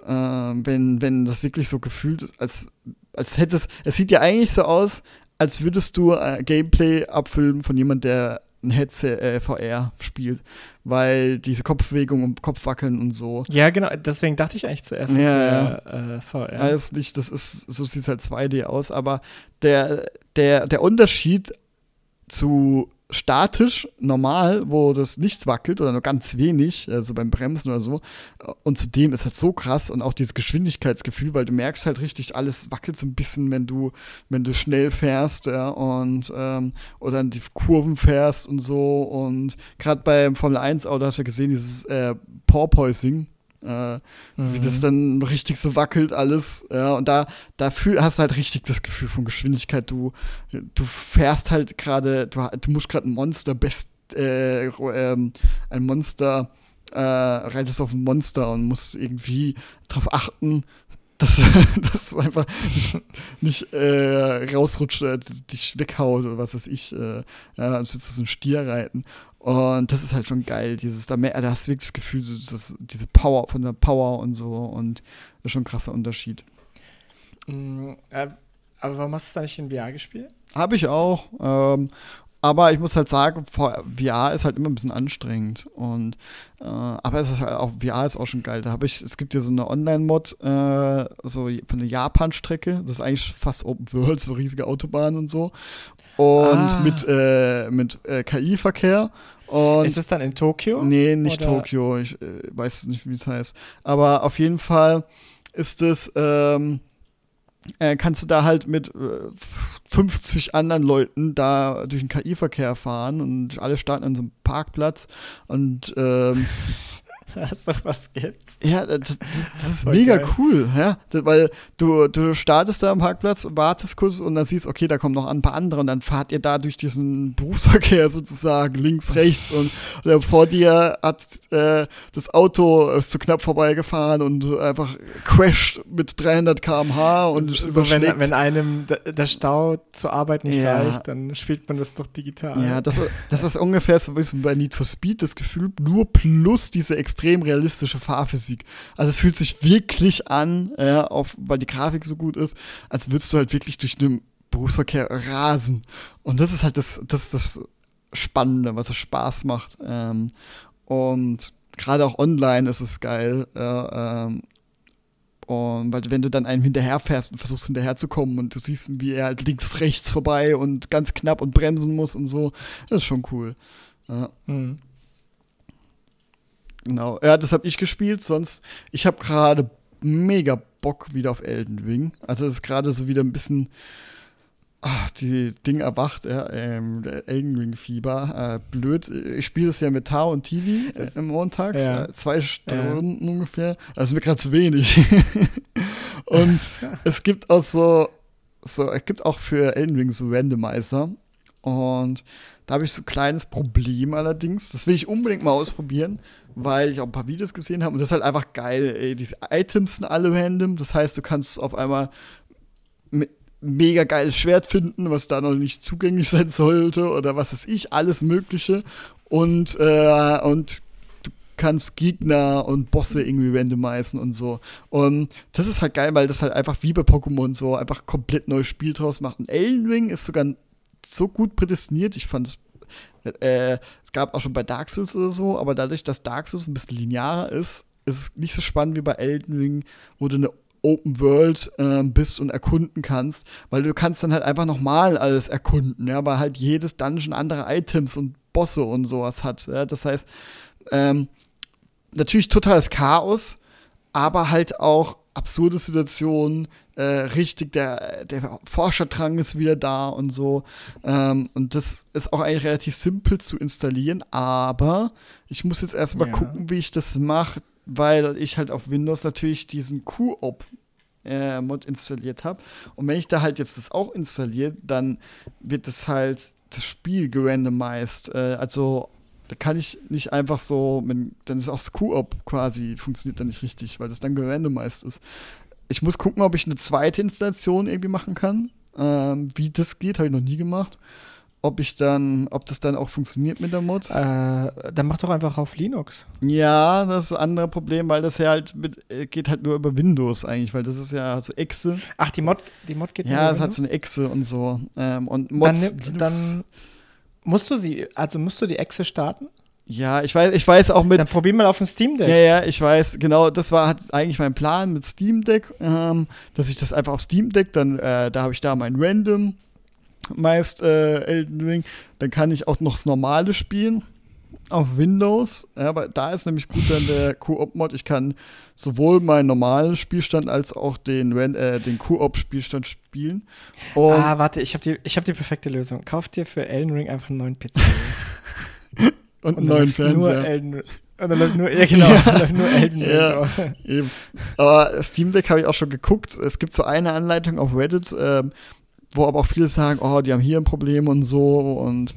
äh, wenn, wenn das wirklich so gefühlt ist, als, als hättest, es sieht ja eigentlich so aus, als würdest du äh, Gameplay abfilmen von jemand, der ein Headset äh, VR spielt, weil diese Kopfbewegung und Kopfwackeln und so.
Ja, genau, deswegen dachte ich eigentlich zuerst,
ja, wäre äh, VR. Ist nicht, das ist, so sieht es halt 2D aus, aber der, der, der Unterschied zu statisch, normal, wo das nichts wackelt oder nur ganz wenig, also beim Bremsen oder so. Und zudem ist halt so krass und auch dieses Geschwindigkeitsgefühl, weil du merkst halt richtig, alles wackelt so ein bisschen, wenn du, wenn du schnell fährst, ja, und ähm, oder in die Kurven fährst und so. Und gerade beim Formel 1 Auto hast du ja gesehen, dieses äh, Porpoising, äh, mhm. Wie das dann richtig so wackelt alles. Ja, und da, da hast du halt richtig das Gefühl von Geschwindigkeit. Du, du fährst halt gerade, du, du musst gerade ein Monster best, äh, ähm, ein Monster, äh, reitest auf ein Monster und musst irgendwie darauf achten, dass das einfach nicht, nicht äh, rausrutscht, dich weghaut oder was weiß ich, äh, ja, als würdest du so einen Stier reiten. Und das ist halt schon geil, dieses, da, mehr, da hast du wirklich das Gefühl, dass, diese Power, von der Power und so und das ist schon ein krasser Unterschied.
Äh, aber warum hast du da nicht in VR gespielt?
Habe ich auch. Ähm, aber ich muss halt sagen, VR ist halt immer ein bisschen anstrengend. Und äh, aber es ist halt auch, VR ist auch schon geil. Da habe ich, es gibt ja so eine Online-Mod, äh, so von der Japan-Strecke. Das ist eigentlich fast Open World, so riesige Autobahnen und so und ah. mit, äh, mit äh, KI-Verkehr.
ist es dann in Tokio?
Nee, nicht oder? Tokio. Ich äh, weiß nicht, wie es heißt. Aber auf jeden Fall ist es, ähm, äh, kannst du da halt mit 50 äh, anderen Leuten da durch den KI-Verkehr fahren und alle starten an so einem Parkplatz und ähm,
dass doch was gibt's.
Ja, das, das, das ist mega geil. cool, ja. Das, weil du, du startest da am Parkplatz, wartest kurz und dann siehst, okay, da kommen noch ein paar andere und dann fahrt ihr da durch diesen Berufsverkehr sozusagen links, rechts und, und vor dir hat äh, das Auto ist zu knapp vorbeigefahren und einfach crasht mit 300 km/h und
so, so wenn, wenn einem der Stau zur Arbeit nicht ja. reicht, dann spielt man das doch digital.
Ja, das, das ist ungefähr so wie bei Need for Speed das Gefühl, nur plus diese extrem extrem realistische Fahrphysik. Also es fühlt sich wirklich an, ja, auf, weil die Grafik so gut ist, als würdest du halt wirklich durch den Berufsverkehr rasen. Und das ist halt das, das, das Spannende, was es Spaß macht. Ähm, und gerade auch online ist es geil. Äh, ähm, und weil wenn du dann einem hinterherfährst und versuchst hinterherzukommen und du siehst, wie er halt links, rechts vorbei und ganz knapp und bremsen muss und so, das ist schon cool. Ja. Mhm. Genau, ja, das habe ich gespielt. Sonst, ich habe gerade mega Bock wieder auf Elden Ring. Also es ist gerade so wieder ein bisschen ach, die Ding erwacht, ja, ähm, Elden Ring Fieber. Äh, blöd. Ich spiele es ja mit Tau und TV äh, montags, ja. äh, zwei Stunden ja. ungefähr. Also mir gerade zu wenig. und es gibt auch so, so, es gibt auch für Elden Ring so Randomizer. Und da habe ich so ein kleines Problem allerdings. Das will ich unbedingt mal ausprobieren weil ich auch ein paar Videos gesehen habe und das ist halt einfach geil. Ey. Diese Items sind alle random, das heißt, du kannst auf einmal mit mega geiles Schwert finden, was da noch nicht zugänglich sein sollte oder was weiß ich, alles Mögliche und äh, und du kannst Gegner und Bosse irgendwie randomisieren und so. Und das ist halt geil, weil das halt einfach wie bei Pokémon so einfach komplett neues Spiel draus macht. Und Elden Ring ist sogar so gut prädestiniert. Ich fand es äh, es gab auch schon bei Dark Souls oder so, aber dadurch, dass Dark Souls ein bisschen linearer ist, ist es nicht so spannend wie bei Elden Ring, wo du eine Open World äh, bist und erkunden kannst, weil du kannst dann halt einfach nochmal alles erkunden, ja, weil halt jedes Dungeon andere Items und Bosse und sowas hat. Ja? Das heißt, ähm, natürlich totales Chaos, aber halt auch absurde Situationen, äh, richtig, der, der Forscherdrang ist wieder da und so. Ähm, und das ist auch eigentlich relativ simpel zu installieren, aber ich muss jetzt erstmal ja. gucken, wie ich das mache, weil ich halt auf Windows natürlich diesen Q-Op äh, Mod installiert habe. Und wenn ich da halt jetzt das auch installiere, dann wird das halt das Spiel gerandomized. Äh, also da kann ich nicht einfach so, mit, dann ist auch das Q-Op quasi, funktioniert dann nicht richtig, weil das dann gerandomized ist. Ich muss gucken, ob ich eine zweite Installation irgendwie machen kann. Ähm, wie das geht, habe ich noch nie gemacht. Ob ich dann, ob das dann auch funktioniert mit der Mod.
Äh, dann mach doch einfach auf Linux.
Ja, das ist ein anderes Problem, weil das ja halt mit, äh, geht halt nur über Windows eigentlich, weil das ist ja so Exe.
Ach, die Mod, die Mod geht
Ja, es hat so eine Exe und so. Ähm, und Mods,
dann, dann musst du sie, also musst du die Exe starten?
Ja, ich weiß, ich weiß auch mit.
Dann probier mal auf dem Steam Deck.
Ja, ja, ich weiß, genau, das war hat eigentlich mein Plan mit Steam Deck, ähm, dass ich das einfach auf Steam Deck, dann, äh, da habe ich da mein Random, meist äh, Elden Ring, dann kann ich auch noch das normale spielen auf Windows, ja, aber da ist nämlich gut dann der Koop-Mod. Ich kann sowohl meinen normalen Spielstand als auch den, äh, den Koop-Spielstand spielen.
Und ah, warte, ich habe die, hab die perfekte Lösung. Kauf dir für Elden Ring einfach einen neuen PC.
Und, einen neuen Fernseher. Nur
Elden, oder nur, ja, genau, ja, nur Elden Ring. Ja,
eben. Aber Steam Deck habe ich auch schon geguckt. Es gibt so eine Anleitung auf Reddit, ähm, wo aber auch viele sagen, oh, die haben hier ein Problem und so. Und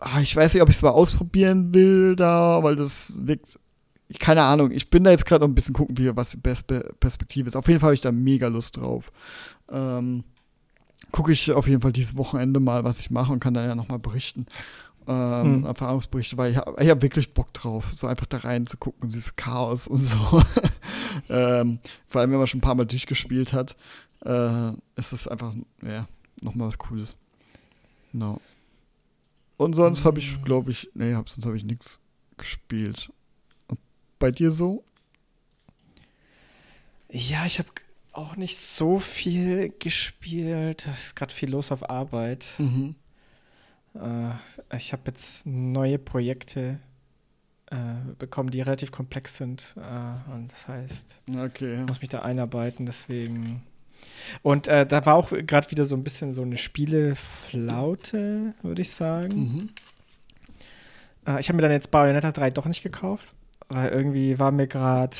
ach, ich weiß nicht, ob ich es mal ausprobieren will da, weil das wirkt. Keine Ahnung, ich bin da jetzt gerade noch ein bisschen gucken, wie, was die beste Perspektive ist. Auf jeden Fall habe ich da mega Lust drauf. Ähm, Gucke ich auf jeden Fall dieses Wochenende mal, was ich mache und kann dann ja nochmal berichten ähm, hm. Erfahrungsberichte, weil ich habe hab wirklich Bock drauf, so einfach da rein zu gucken, dieses Chaos und so. ähm, vor allem, wenn man schon ein paar Mal durchgespielt hat, äh, ist es einfach, ja, nochmal was Cooles. No. Und sonst habe ich, hm. glaube ich, nee, hab, sonst habe ich nichts gespielt. Und bei dir so?
Ja, ich habe auch nicht so viel gespielt. Es ist gerade viel los auf Arbeit. Mhm. Äh, ich habe jetzt neue Projekte äh, bekommen, die relativ komplex sind. Äh, und das heißt,
okay.
ich muss mich da einarbeiten, deswegen. Und äh, da war auch gerade wieder so ein bisschen so eine Spieleflaute, würde ich sagen. Mhm. Äh, ich habe mir dann jetzt Bayonetta 3 doch nicht gekauft, weil irgendwie war mir gerade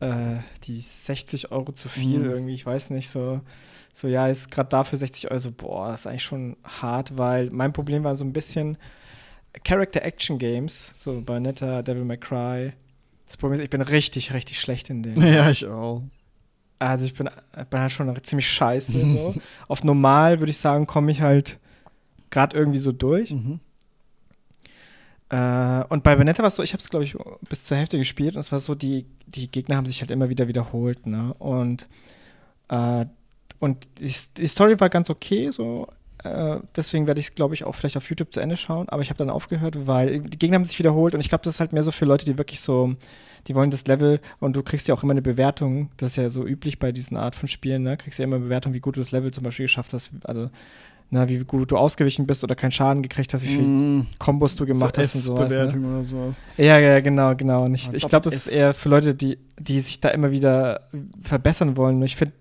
äh, die 60 Euro zu viel, mhm. irgendwie, ich weiß nicht, so so, ja, ist gerade dafür 60 Euro, so, boah, das ist eigentlich schon hart, weil mein Problem war so ein bisschen Character-Action-Games, so Bayonetta, Devil May Cry. Das Problem ist, ich bin richtig, richtig schlecht in denen.
Ja, ich auch.
Also ich bin, bin halt schon ziemlich scheiße. so. Auf normal würde ich sagen, komme ich halt gerade irgendwie so durch. Mhm. Äh, und bei Bayonetta war es so, ich habe es, glaube ich, bis zur Hälfte gespielt und es war so, die, die Gegner haben sich halt immer wieder wiederholt. Ne? Und äh, und die, die Story war ganz okay, so. Äh, deswegen werde ich es, glaube ich, auch vielleicht auf YouTube zu Ende schauen. Aber ich habe dann aufgehört, weil die Gegner haben sich wiederholt. Und ich glaube, das ist halt mehr so für Leute, die wirklich so, die wollen das Level und du kriegst ja auch immer eine Bewertung. Das ist ja so üblich bei diesen Art von Spielen, ne? Kriegst ja immer eine Bewertung, wie gut du das Level zum Beispiel geschafft hast. Also, na, wie gut du ausgewichen bist oder keinen Schaden gekriegt hast, wie viele mm. Kombos du gemacht so hast und sowas. Bewertung ne? oder sowas. Ja, ja, genau, genau. Und ich, ich glaube, das ist eher für Leute, die, die sich da immer wieder verbessern wollen. Ich finde,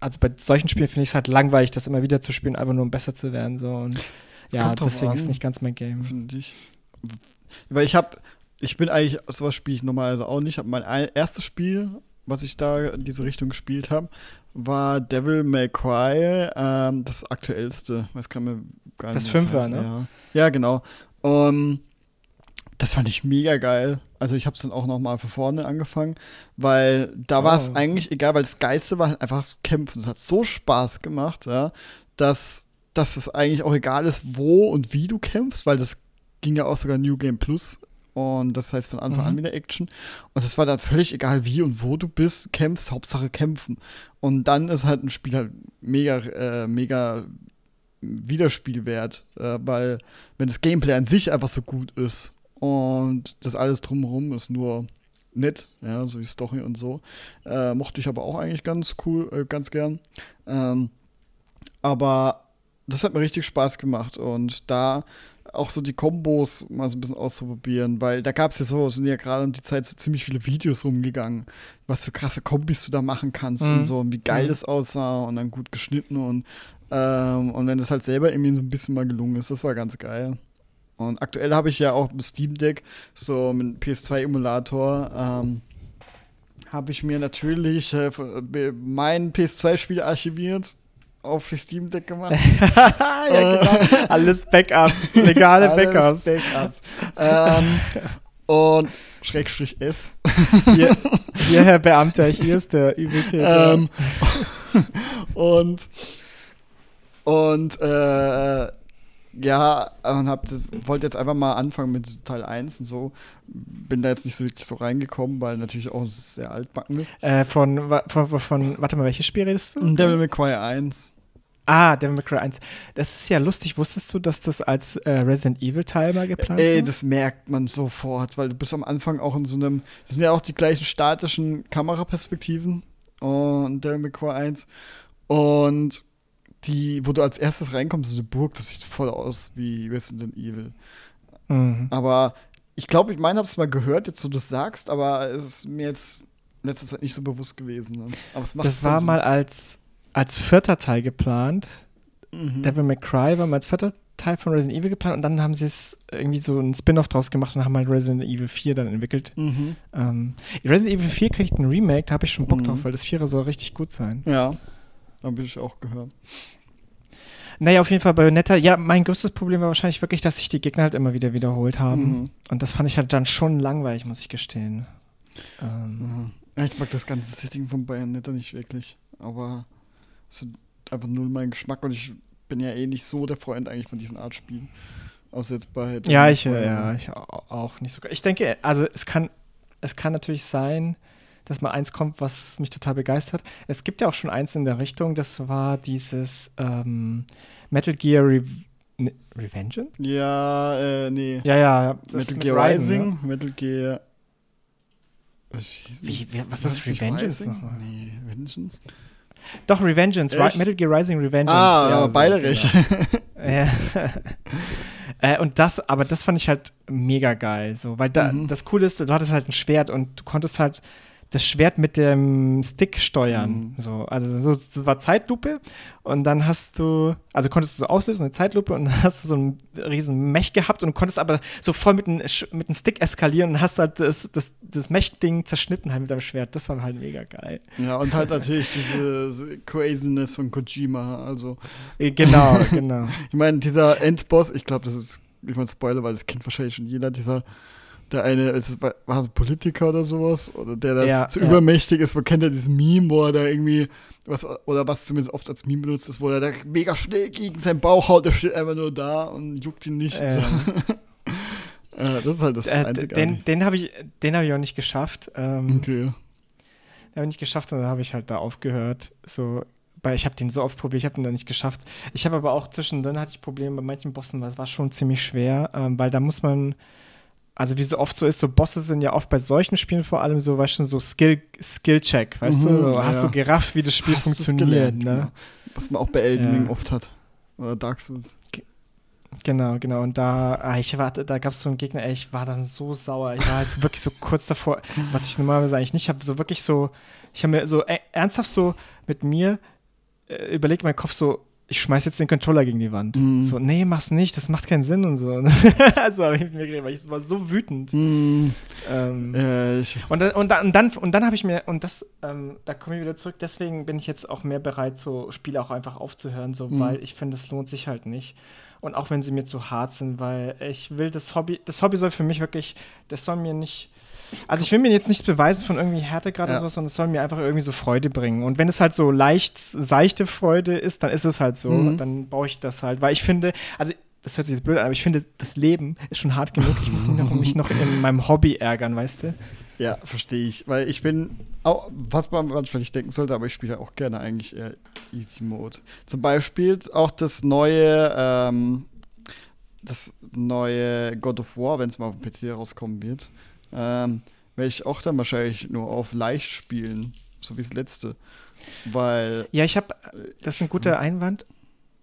also bei solchen Spielen finde ich es halt langweilig, das immer wieder zu spielen, einfach nur um besser zu werden. So. Und ja, deswegen an, ist es nicht ganz mein Game.
Finde ich. Weil ich habe, ich bin eigentlich, sowas spiele ich normalerweise auch nicht. Mein erstes Spiel, was ich da in diese Richtung gespielt habe, war Devil May Cry, ähm, das aktuellste. Was kann mir
gar nicht Das Fünfer, ne?
Ja. ja, genau. Um, das fand ich mega geil. Also ich habe es dann auch noch mal von vorne angefangen, weil da oh. war es eigentlich egal, weil das Geilste war halt einfach das Kämpfen. Es hat so Spaß gemacht, ja, dass, dass es eigentlich auch egal ist, wo und wie du kämpfst, weil das ging ja auch sogar New Game Plus und das heißt von Anfang mhm. an wieder Action. Und es war dann völlig egal, wie und wo du bist, kämpfst, Hauptsache kämpfen. Und dann ist halt ein Spiel halt mega, äh, mega Wiederspielwert, äh, weil wenn das Gameplay an sich einfach so gut ist und das alles drumherum ist nur nett, ja, so wie Story und so. Äh, mochte ich aber auch eigentlich ganz cool, äh, ganz gern. Ähm, aber das hat mir richtig Spaß gemacht und da auch so die Kombos mal so ein bisschen auszuprobieren, weil da gab es ja so, sind ja gerade um die Zeit so ziemlich viele Videos rumgegangen, was für krasse Kombis du da machen kannst mhm. und so und wie geil mhm. das aussah und dann gut geschnitten und ähm, und wenn das halt selber irgendwie so ein bisschen mal gelungen ist, das war ganz geil. Und aktuell habe ich ja auch im Steam Deck so mit PS2-Emulator ähm, habe ich mir natürlich äh, mein PS2-Spiel archiviert auf die Steam Deck gemacht.
ja, genau. Alles Backups, legale Backups. Alles Backups.
ähm, und Schrägstrich S.
Hier, hier, Herr Beamter, hier ist der Übeltäter. Ähm,
und und äh, ja, und hab, wollte jetzt einfach mal anfangen mit Teil 1 und so. Bin da jetzt nicht so wirklich so reingekommen, weil natürlich auch sehr altbacken ist.
Äh, von, von, von, warte mal, welches Spiel redest du?
Devil May Cry 1.
Ah, Devil May Cry 1. Das ist ja lustig. Wusstest du, dass das als äh, Resident Evil Teil mal geplant
war? Ey, das merkt man sofort, weil du bist am Anfang auch in so einem, das sind ja auch die gleichen statischen Kameraperspektiven und Devil May Cry 1 und die, wo du als erstes reinkommst, diese Burg, das sieht voll aus wie Resident Evil. Mhm. Aber ich glaube, ich meine, habe es mal gehört, jetzt wo du es sagst, aber es ist mir jetzt in letzter Zeit nicht so bewusst gewesen. Ne? Aber
es macht das war Sinn. mal als, als vierter Teil geplant. Mhm. Devil May Cry war mal als vierter Teil von Resident Evil geplant und dann haben sie es irgendwie so ein Spin-off draus gemacht und haben halt Resident Evil 4 dann entwickelt. Mhm. Ähm, Resident Evil 4 kriegt ein Remake, da habe ich schon Bock mhm. drauf, weil das 4 soll richtig gut sein.
Ja, habe ich auch gehört.
Naja, auf jeden Fall Bayonetta, ja, mein größtes Problem war wahrscheinlich wirklich, dass sich die Gegner halt immer wieder wiederholt haben. Mhm. Und das fand ich halt dann schon langweilig, muss ich gestehen.
Ähm. Ja, ich mag das ganze Setting von Bayonetta nicht wirklich. Aber es ist einfach null mein Geschmack und ich bin ja eh nicht so der Freund eigentlich von diesen Art Spielen. Außer jetzt bei.
Ja, ich, ja, ich auch nicht so. Ich denke, also es kann, es kann natürlich sein, dass mal eins kommt, was mich total begeistert. Es gibt ja auch schon eins in der Richtung, das war dieses ähm, Metal Gear Re ne, Revengeance?
Ja, äh, nee.
Ja, ja.
Metal Gear Raiden, Rising, ja. Metal Gear.
Wie, wie, was, ist Revengeance nochmal?
Nee, Revengeance?
Doch, Revengeance. Metal Gear Rising Revengeance.
Ah, ja, aber beide so, recht.
Genau. ja. äh, und das, aber das fand ich halt mega geil. So, weil da, mhm. das Coole ist, du hattest halt ein Schwert und du konntest halt das Schwert mit dem Stick steuern. Mhm. So, also so, das war Zeitlupe und dann hast du, also konntest du so auslösen, eine Zeitlupe und dann hast du so einen riesen Mech gehabt und konntest aber so voll mit dem mit dem Stick eskalieren und hast halt das, das, das Mech-Ding zerschnitten halt mit deinem Schwert. Das war halt mega geil.
Ja, und halt natürlich diese Craziness von Kojima, also.
Äh, genau, genau.
ich meine, dieser Endboss, ich glaube, das ist, ich meine Spoiler, weil das kennt wahrscheinlich schon jeder, dieser der eine ist, war, war ein Politiker oder sowas, oder der da ja, so ja. übermächtig ist, man kennt ja dieses Meme, wo er da irgendwie, was, oder was zumindest oft als Meme benutzt ist, wo er da mega schnell gegen seinen Bauch haut, der steht einfach nur da und juckt ihn nicht. Äh. So. ja, das ist halt das äh, Einzige.
Den, den habe ich, hab ich auch nicht geschafft. Ähm,
okay. Den
habe ich nicht geschafft und dann habe ich halt da aufgehört. So, weil ich habe den so oft probiert, ich habe den da nicht geschafft. Ich habe aber auch zwischendrin hatte ich Probleme bei manchen Bossen, weil es war schon ziemlich schwer, ähm, weil da muss man also wie so oft so ist, so Bosse sind ja oft bei solchen Spielen vor allem so, weißt du, so Skill, Skill-Check, weißt mhm, du? So, hast ja. du gerafft, wie das Spiel hast funktioniert, gelernt, ne? Ja.
Was man auch bei Elden ja. oft hat. Oder Dark Souls.
Genau, genau. Und da, ah, ich war, da gab es so einen Gegner, ey, ich war dann so sauer. Ich war halt wirklich so kurz davor, was ich normalerweise eigentlich nicht habe, so wirklich so, ich habe mir so äh, ernsthaft so mit mir äh, überlegt, mein Kopf so, ich schmeiß jetzt den Controller gegen die Wand. Mm. So, nee, mach's nicht, das macht keinen Sinn und so. also habe ich mir geredet, weil ich war so wütend. Mm. Ähm, äh, und dann, und dann, und dann, und dann habe ich mir, und das, ähm, da komme ich wieder zurück, deswegen bin ich jetzt auch mehr bereit, so Spiele auch einfach aufzuhören, so, mm. weil ich finde, es lohnt sich halt nicht. Und auch wenn sie mir zu hart sind, weil ich will das Hobby, das Hobby soll für mich wirklich, das soll mir nicht also ich will mir jetzt nichts beweisen von irgendwie Härte gerade ja. oder sowas, sondern es soll mir einfach irgendwie so Freude bringen. Und wenn es halt so leicht, seichte Freude ist, dann ist es halt so. Mhm. Dann baue ich das halt. Weil ich finde, also das hört sich jetzt blöd an, aber ich finde, das Leben ist schon hart genug. Ich muss nicht noch, mich noch in meinem Hobby ärgern, weißt du?
Ja, verstehe ich. Weil ich bin, auch, was man manchmal nicht denken sollte, aber ich spiele auch gerne eigentlich eher Easy Mode. Zum Beispiel auch das neue, ähm, das neue God of War, wenn es mal auf dem PC rauskommen wird. Ähm, werde ich auch dann wahrscheinlich nur auf leicht spielen, so wie das letzte. Weil.
Ja, ich habe, das ist ein guter Einwand,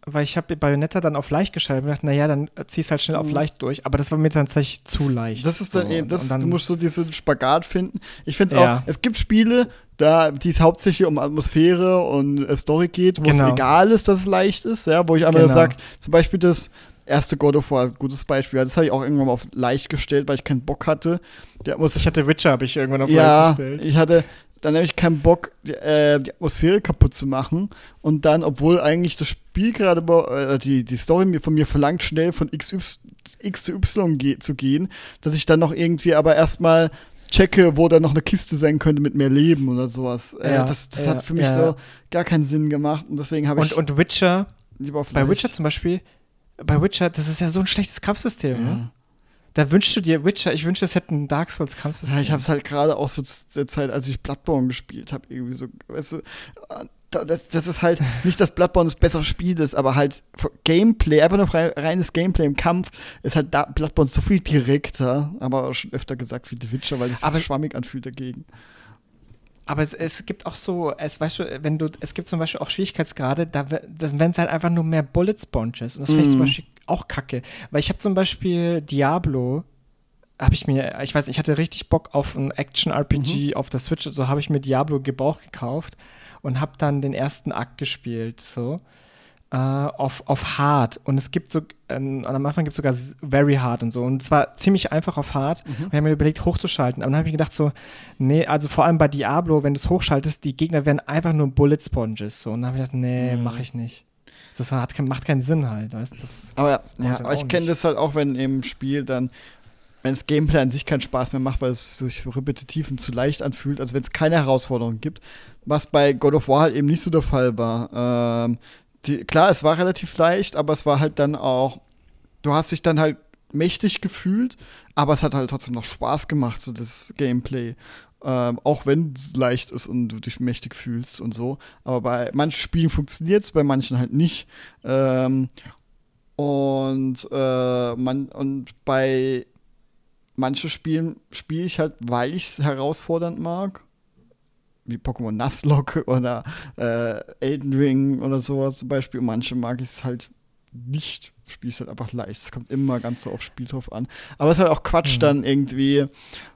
weil ich habe Bayonetta dann auf leicht geschaltet und dachte, naja, dann ziehst halt schnell auf
Mhm.
leicht durch. Aber das war mir dann tatsächlich zu leicht.
Das ist dann
So,
eben, das,
dann,
du musst so diesen Spagat finden. Ich finde es
Ja.
auch, es gibt Spiele, da die es hauptsächlich um Atmosphäre und äh, Story geht, wo
Genau.
es egal ist, dass es leicht ist, ja, wo ich einfach
Genau.
sage, zum Beispiel das erste God of War, gutes Beispiel, das habe ich auch irgendwann mal auf leicht gestellt, weil ich keinen Bock hatte. Der muss,
Ich hatte Witcher, habe ich irgendwann auf
ja,
leicht gestellt.
ich hatte dann habe ich keinen Bock, die, äh, die Atmosphäre kaputt zu machen. Und dann, obwohl eigentlich das Spiel gerade, äh, die, die Story mir von mir verlangt, schnell von X, X zu Y ge zu gehen, dass ich dann noch irgendwie aber erstmal checke, wo da noch eine Kiste sein könnte mit mehr Leben oder sowas. Äh,
Ja,
das das
ja,
hat für mich
ja.
so gar keinen Sinn gemacht. Und deswegen habe ich
Und, und Witcher,
lieber auf
bei. Witcher zum Beispiel, bei Witcher, das ist ja so ein schlechtes Kampfsystem. Ne?
ja.
Da wünschst du dir Witcher, ich wünschte, es hätte ein Dark Souls Kampfsystem.
Ja, ich habe es halt gerade auch so zu der Zeit, als ich Bloodborne gespielt habe, irgendwie so, weißt du, da- das, das ist halt nicht, dass Bloodborne das bessere Spiel ist, aber halt Gameplay, einfach nur reines Gameplay im Kampf, ist halt da Bloodborne so viel direkter, aber auch schon öfter gesagt wie The Witcher, weil es sich so schwammig anfühlt dagegen.
Aber es, es gibt auch so, es weißt du, wenn du, es gibt zum Beispiel auch Schwierigkeitsgrade, da wenn es halt einfach nur mehr Bullet Sponges und das finde ich zum
Mhm.
Beispiel auch kacke, weil ich habe zum Beispiel Diablo, habe ich mir, ich weiß, nicht, ich hatte richtig Bock auf ein Action RPG auf der Switch, so habe ich mir Diablo Gebrauch gekauft und habe dann den ersten Akt gespielt, so äh, auf, auf Hard. Und es gibt so, ähm, am Anfang gibt es sogar Very Hard und so. Und zwar ziemlich einfach auf Hard. Und ich habe mir überlegt, hochzuschalten. Aber dann habe ich gedacht, so, nee, also vor allem bei Diablo, wenn du es hochschaltest, die Gegner werden einfach nur Bullet Sponges. So. Und dann habe ich gedacht, nee,
Mhm.
mache ich nicht. Das hat, macht keinen Sinn halt, weißt du? Das-
Aber ja,
dann
aber ich kenne das halt auch, wenn im Spiel dann, wenn das Gameplay an sich keinen Spaß mehr macht, weil es sich so repetitiv und zu leicht anfühlt, also wenn es keine Herausforderung gibt, was bei God of War halt eben nicht so der Fall war. Ähm, die, klar, es war relativ leicht, aber es war halt dann auch, du hast dich dann halt mächtig gefühlt, aber es hat halt trotzdem noch Spaß gemacht, so das Gameplay. Ähm, auch wenn es leicht ist und du dich mächtig fühlst und so. Aber bei manchen Spielen funktioniert es, bei manchen halt nicht. Ähm, und, äh, man, und bei manchen Spielen spiele ich halt, weil ich es herausfordernd mag. Wie Pokémon Nuzlocke oder äh, Elden Ring oder sowas zum Beispiel. Manche mag ich es halt nicht. Spiele es halt einfach leicht. Es kommt immer ganz so aufs Spiel drauf an. Aber es ist halt auch Quatsch,
Mhm.
dann irgendwie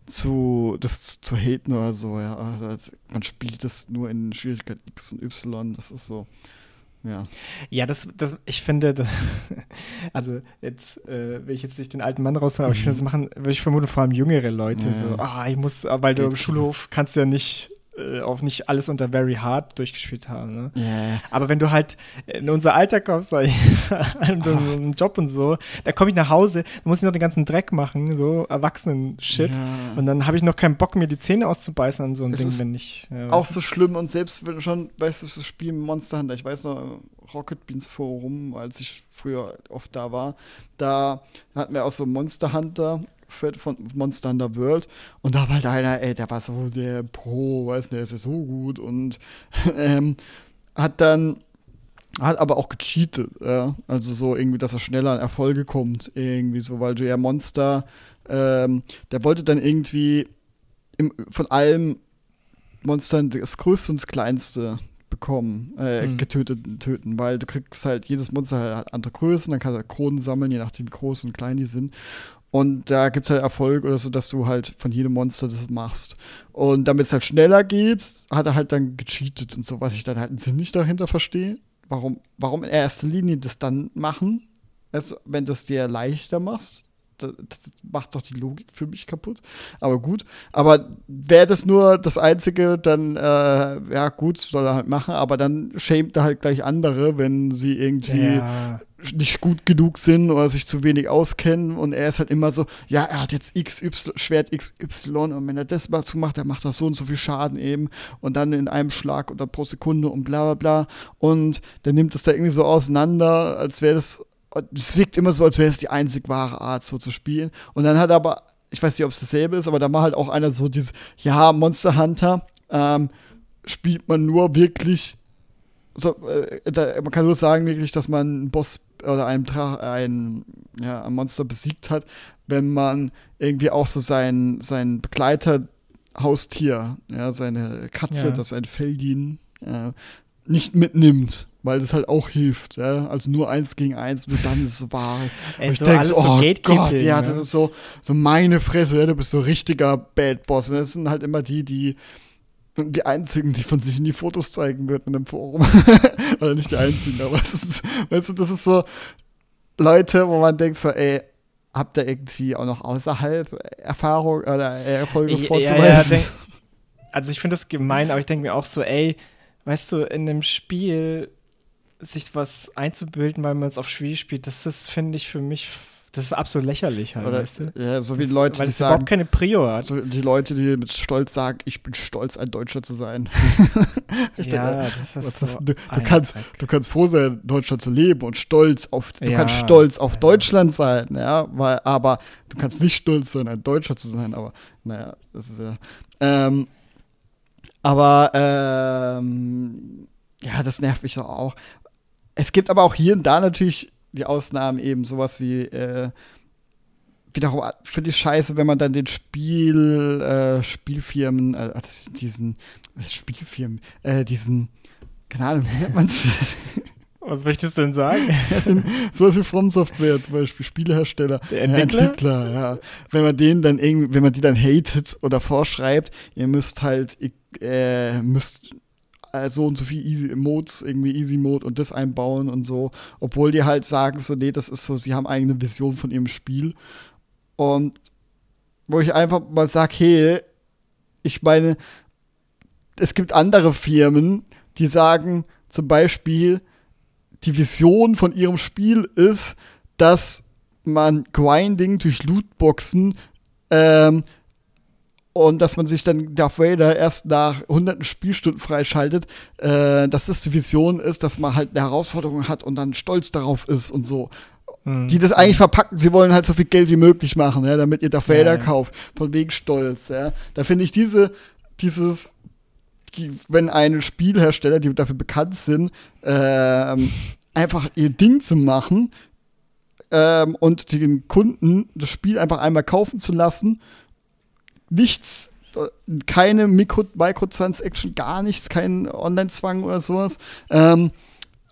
zu, das zu haten oder so. Ja. Also, man spielt das nur in Schwierigkeit X und Y. Das ist so. Ja.
Ja, das, das, ich finde, das, also jetzt äh, will ich jetzt nicht den alten Mann rausholen, aber ich finde, das machen, würde ich vermuten, vor allem jüngere Leute
Ja.
so, ah, ich muss, weil du im. Schulhof kannst du ja nicht äh, auch nicht alles unter Very Hard durchgespielt haben, ne?
Yeah.
Aber wenn du halt in unser Alter kommst, sag ich, und einen Job und so, da komme ich nach Hause, da muss ich noch den ganzen Dreck machen, so Erwachsenen-Shit.
Ja.
Und dann habe ich noch keinen Bock, mir die Zähne auszubeißen an so ein
Es
Ding, wenn ich. Ja,
auch so schlimm und selbst wenn du schon, weißt du, das Spiel Monster Hunter, ich weiß noch, Rocket Beans Forum, als ich früher oft da war, da hatten wir auch so Monster Hunter von Monster Hunter World und da war halt einer, ey, der war so der Pro, weißt du, der ist ja so gut und ähm, hat dann hat aber auch gecheatet, ja. Also so irgendwie, dass er schneller an Erfolge kommt, irgendwie so, weil du ja Monster, ähm, der wollte dann irgendwie im, von allem Monstern das Größte und das Kleinste bekommen, äh,
Hm.
getötet töten, weil du kriegst halt, jedes Monster hat andere Größen, dann kannst du halt Kronen sammeln, je nachdem wie groß und klein die sind. Und da gibt es halt Erfolg oder so, dass du halt von jedem Monster das machst. Und damit es halt schneller geht, hat er halt dann gecheatet und so, was ich dann halt nicht dahinter verstehe. Warum, warum in erster Linie das dann machen, also, wenn du es dir leichter machst? Das, das macht doch die Logik für mich kaputt. Aber gut. Aber wäre das nur das Einzige, dann, äh, ja, gut, soll er halt machen. Aber dann schämt er halt gleich andere, wenn sie irgendwie
Ja.
Nicht gut genug sind oder sich zu wenig auskennen. Und er ist halt immer so, ja, er hat jetzt XY, Schwert XY und wenn er das mal zumacht, dann macht er so und so viel Schaden eben. Und dann in einem Schlag oder pro Sekunde und bla bla bla. Und der nimmt es da irgendwie so auseinander, als wäre das, es wirkt immer so, als wäre es die einzig wahre Art, so zu spielen. Und dann hat er aber, ich weiß nicht, ob es dasselbe ist, aber da war halt auch einer so dieses, ja, Monster Hunter, ähm, spielt man nur wirklich so, äh, da, man kann nur sagen wirklich, dass man einen Boss oder einen Dra ein, ja, ein Monster besiegt hat, wenn man irgendwie auch so seinen, seinen Begleiter Haustier, ja, seine Katze,
Ja.
das ein Feldin, äh, nicht mitnimmt, weil das halt auch hilft. Ja? Also nur eins gegen eins, nur dann ist es wahr.
Ey,
Und ich
so
so,
so
oh
Gatekeeping,
Gott, ja,
ne?
das ist so, so meine Fresse, ja, du bist so richtiger Bad Boss. Und das sind halt immer die, die die einzigen, die von sich in die Fotos zeigen würden in einem Forum. Oder nicht die einzigen, aber es ist, weißt du, das ist so Leute, wo man denkt so, ey, habt ihr irgendwie auch noch außerhalb Erfahrung oder Erfolge
Ja, ja,
vorzuweisen?
denk, also ich finde das gemein, aber ich denke mir auch so, ey, weißt du, in einem Spiel sich was einzubilden, weil man es auf Schwierig spielt, das ist, finde ich, für mich, das ist absolut lächerlich halt,
Oder,
weißt du?
ja, so wie
Das-
Leute,
weil
die
es
sagen,
überhaupt keine Prio hat.
so die Leute, die mit Stolz sagen, ich bin stolz, ein Deutscher zu sein. ich
ja,
denke,
das ist so
du,
ein
kannst, du kannst froh sein, in Deutschland zu leben und stolz auf, du
Ja,
kannst stolz auf
ja.
Deutschland sein, ja, weil, aber du kannst nicht stolz sein, ein Deutscher zu sein, aber naja, das ist ja. Ähm, aber ähm, ja, das nervt mich doch auch. Es gibt aber auch hier und da natürlich die Ausnahmen eben sowas wie äh, wiederum finde ich scheiße, wenn man dann den Spiel, äh, Spielfirmen, äh, diesen äh, Spielfirmen, äh, diesen, keine Ahnung, wie nennt man?
Was möchtest du denn sagen?
Sowas wie From Software zum Beispiel, Spielehersteller.
Der Entwickler?
Ja, Entwickler, ja. Wenn man denen dann irgendwie, wenn man die dann hatet oder vorschreibt, ihr müsst halt, äh, müsst so und so viel Easy Modes, irgendwie Easy Mode und das einbauen und so, obwohl die halt sagen, so, nee, das ist so, sie haben eigene Vision von ihrem Spiel. Und wo ich einfach mal sage, hey, ich meine, es gibt andere Firmen, die sagen zum Beispiel, die Vision von ihrem Spiel ist, dass man Grinding durch Lootboxen ähm, und dass man sich dann Darth Vader erst nach hunderten Spielstunden freischaltet, äh, dass das die Vision ist, dass man halt eine Herausforderung hat und dann stolz darauf ist und so.
Hm.
Die das eigentlich verpacken, sie wollen halt so viel Geld wie möglich machen, ja, damit ihr Darth Vader
ja.
kauft, von wegen Stolz, ja. Da finde ich diese, dieses, die- wenn ein Spielhersteller, die dafür bekannt sind, ähm, einfach ihr Ding zu machen ähm, und den Kunden das Spiel einfach einmal kaufen zu lassen, nichts, keine Mikro Microtransaction, gar nichts, kein Online-Zwang oder sowas. Ähm,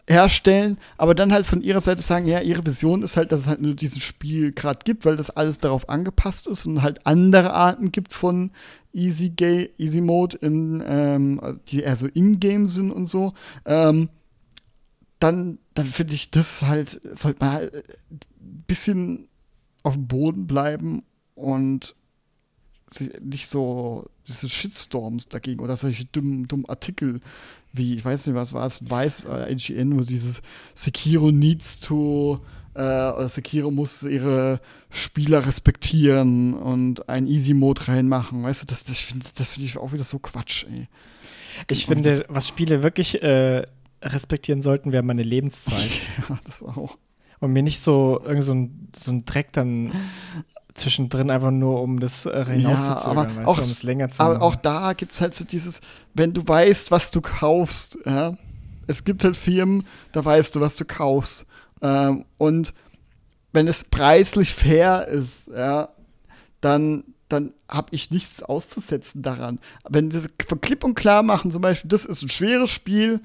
herstellen, aber dann halt von ihrer Seite sagen, ja, ihre Vision ist halt, dass es halt nur dieses Spiel gerade gibt, weil das alles darauf angepasst ist und halt andere Arten gibt von Easy Gay, Easy Mode, in, ähm, die eher so in-game sind und so. Ähm, dann, dann finde ich das halt, sollte man halt ein bisschen auf dem Boden bleiben und nicht so diese Shitstorms dagegen oder solche dummen, dummen Artikel wie, ich weiß nicht, was war es, Weiß, äh, IGN, wo dieses Sekiro needs to, äh, oder Sekiro muss ihre Spieler respektieren und einen Easy-Mode reinmachen, weißt du, das, das finde find ich auch wieder so Quatsch, ey.
Ich finde, was Spiele wirklich äh, respektieren sollten, wäre meine Lebenszeit.
Ja, das auch.
Und mir nicht so irgend so ein, so ein Dreck dann zwischendrin einfach nur, um das äh, hinauszuzögern,
aber
weißt
auch
du, um es länger zu
Aber
machen.
auch da gibt es halt so dieses, wenn du weißt, was du kaufst, ja. Es gibt halt Firmen, da weißt du, was du kaufst. Ähm, und wenn es preislich fair ist, ja, dann, dann habe ich nichts auszusetzen daran. Wenn sie von klipp und klar machen, zum Beispiel, das ist ein schweres Spiel,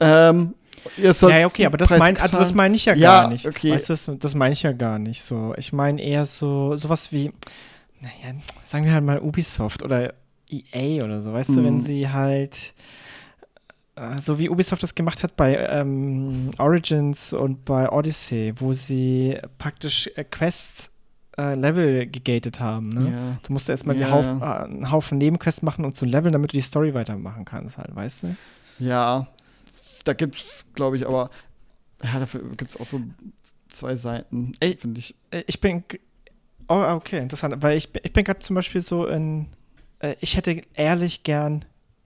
ähm, ihr sollt
ja, ja, okay, aber das
Preis
meine also das meine ich ja,
Ja,
gar nicht.
okay.
Weißt du, das, das meine ich ja gar nicht so. Ich meine eher so sowas wie, naja, sagen wir halt mal Ubisoft oder EA oder so, weißt du, wenn
Mhm.
sie halt äh, so wie Ubisoft das gemacht hat bei ähm, Origins und bei Odyssey, wo sie praktisch äh, Quests äh, Level gegatet haben. Ne?
Ja.
Du musst erstmal
Ja,
Haufen, äh, einen Haufen Nebenquests machen, um zu leveln, damit du die Story weitermachen kannst, halt, weißt du?
Ja, da gibt es, glaube ich, aber ja, dafür gibt es auch so zwei Seiten,
Ey.
finde ich.
Äh, Ich bin. Oh, okay, interessant. Weil ich, bin- ich bin gerade zum Beispiel so in. äh, Ich hätte ehrlich gern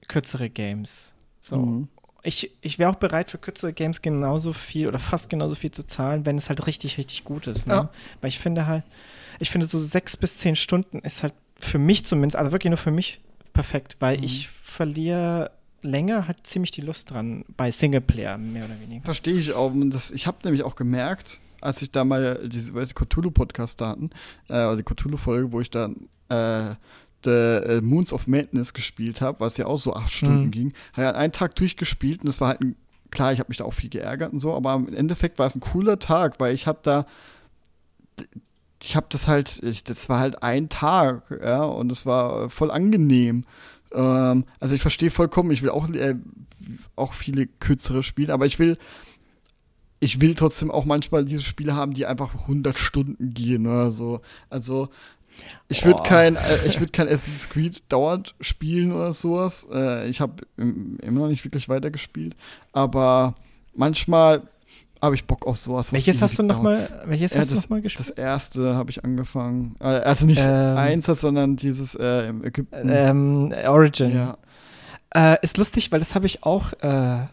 kürzere Games. So.
Mhm.
Ich, ich wäre auch bereit für kürzere Games genauso viel oder fast genauso viel zu zahlen, wenn es halt richtig, richtig gut ist. Ne?
Ja.
Weil ich finde halt, ich finde so sechs bis zehn Stunden ist halt für mich zumindest, also wirklich nur für mich perfekt, weil
Mhm.
ich verliere länger halt ziemlich die Lust dran bei Singleplayer, mehr oder weniger.
Verstehe ich auch. Das, ich habe nämlich auch gemerkt, als ich da mal diese Cthulhu-Podcast da hatten, äh, oder die Cthulhu-Folge, wo ich dann äh, äh, Moons of Madness gespielt habe, was ja auch so acht Stunden
Mhm.
ging, habe ich an einen Tag durchgespielt und das war halt ein, klar, ich habe mich da auch viel geärgert und so, aber im Endeffekt war es ein cooler Tag, weil ich habe da ich habe das halt, ich, das war halt ein Tag, ja, und es war äh, voll angenehm. Ähm, also ich verstehe vollkommen, ich will auch, äh, auch viele kürzere Spiele, aber ich will, ich will trotzdem auch manchmal diese Spiele haben, die einfach 100 Stunden gehen oder so. Also ich würde
Boah.
kein, äh, ich würde kein Assassin's Creed dauernd spielen oder sowas. Äh, ich habe immer noch nicht wirklich weitergespielt, aber manchmal habe ich Bock auf sowas. was
Welches hast du nochmal welches
Ja,
hast du
das-
noch mal
Das
gespielt?
erste habe ich angefangen. Äh, also nicht
Ähm.
eins, sondern dieses äh, im Ägypten.
Ähm, Origin.
ja.
Äh, ist lustig, weil das habe ich auch, äh,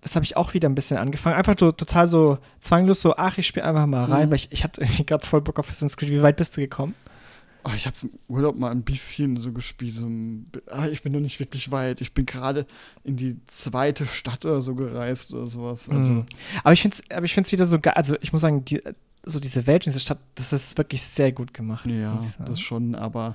das habe ich auch wieder ein bisschen angefangen. Einfach so total so zwanglos, so, ach, ich spiele einfach mal rein,
Mhm.
weil ich, ich hatte gerade voll Bock auf Assassin's Creed. Wie weit bist du gekommen?
Oh, ich habe es im Urlaub mal ein bisschen so gespielt. So ein, ah, ich bin noch nicht wirklich weit. Ich bin gerade in die zweite Stadt oder so gereist oder sowas. Also,
Mhm. Aber ich finde es wieder so geil. Also, ich muss sagen, die, so diese Welt, diese Stadt, das ist wirklich sehr gut gemacht.
ja, das schon, aber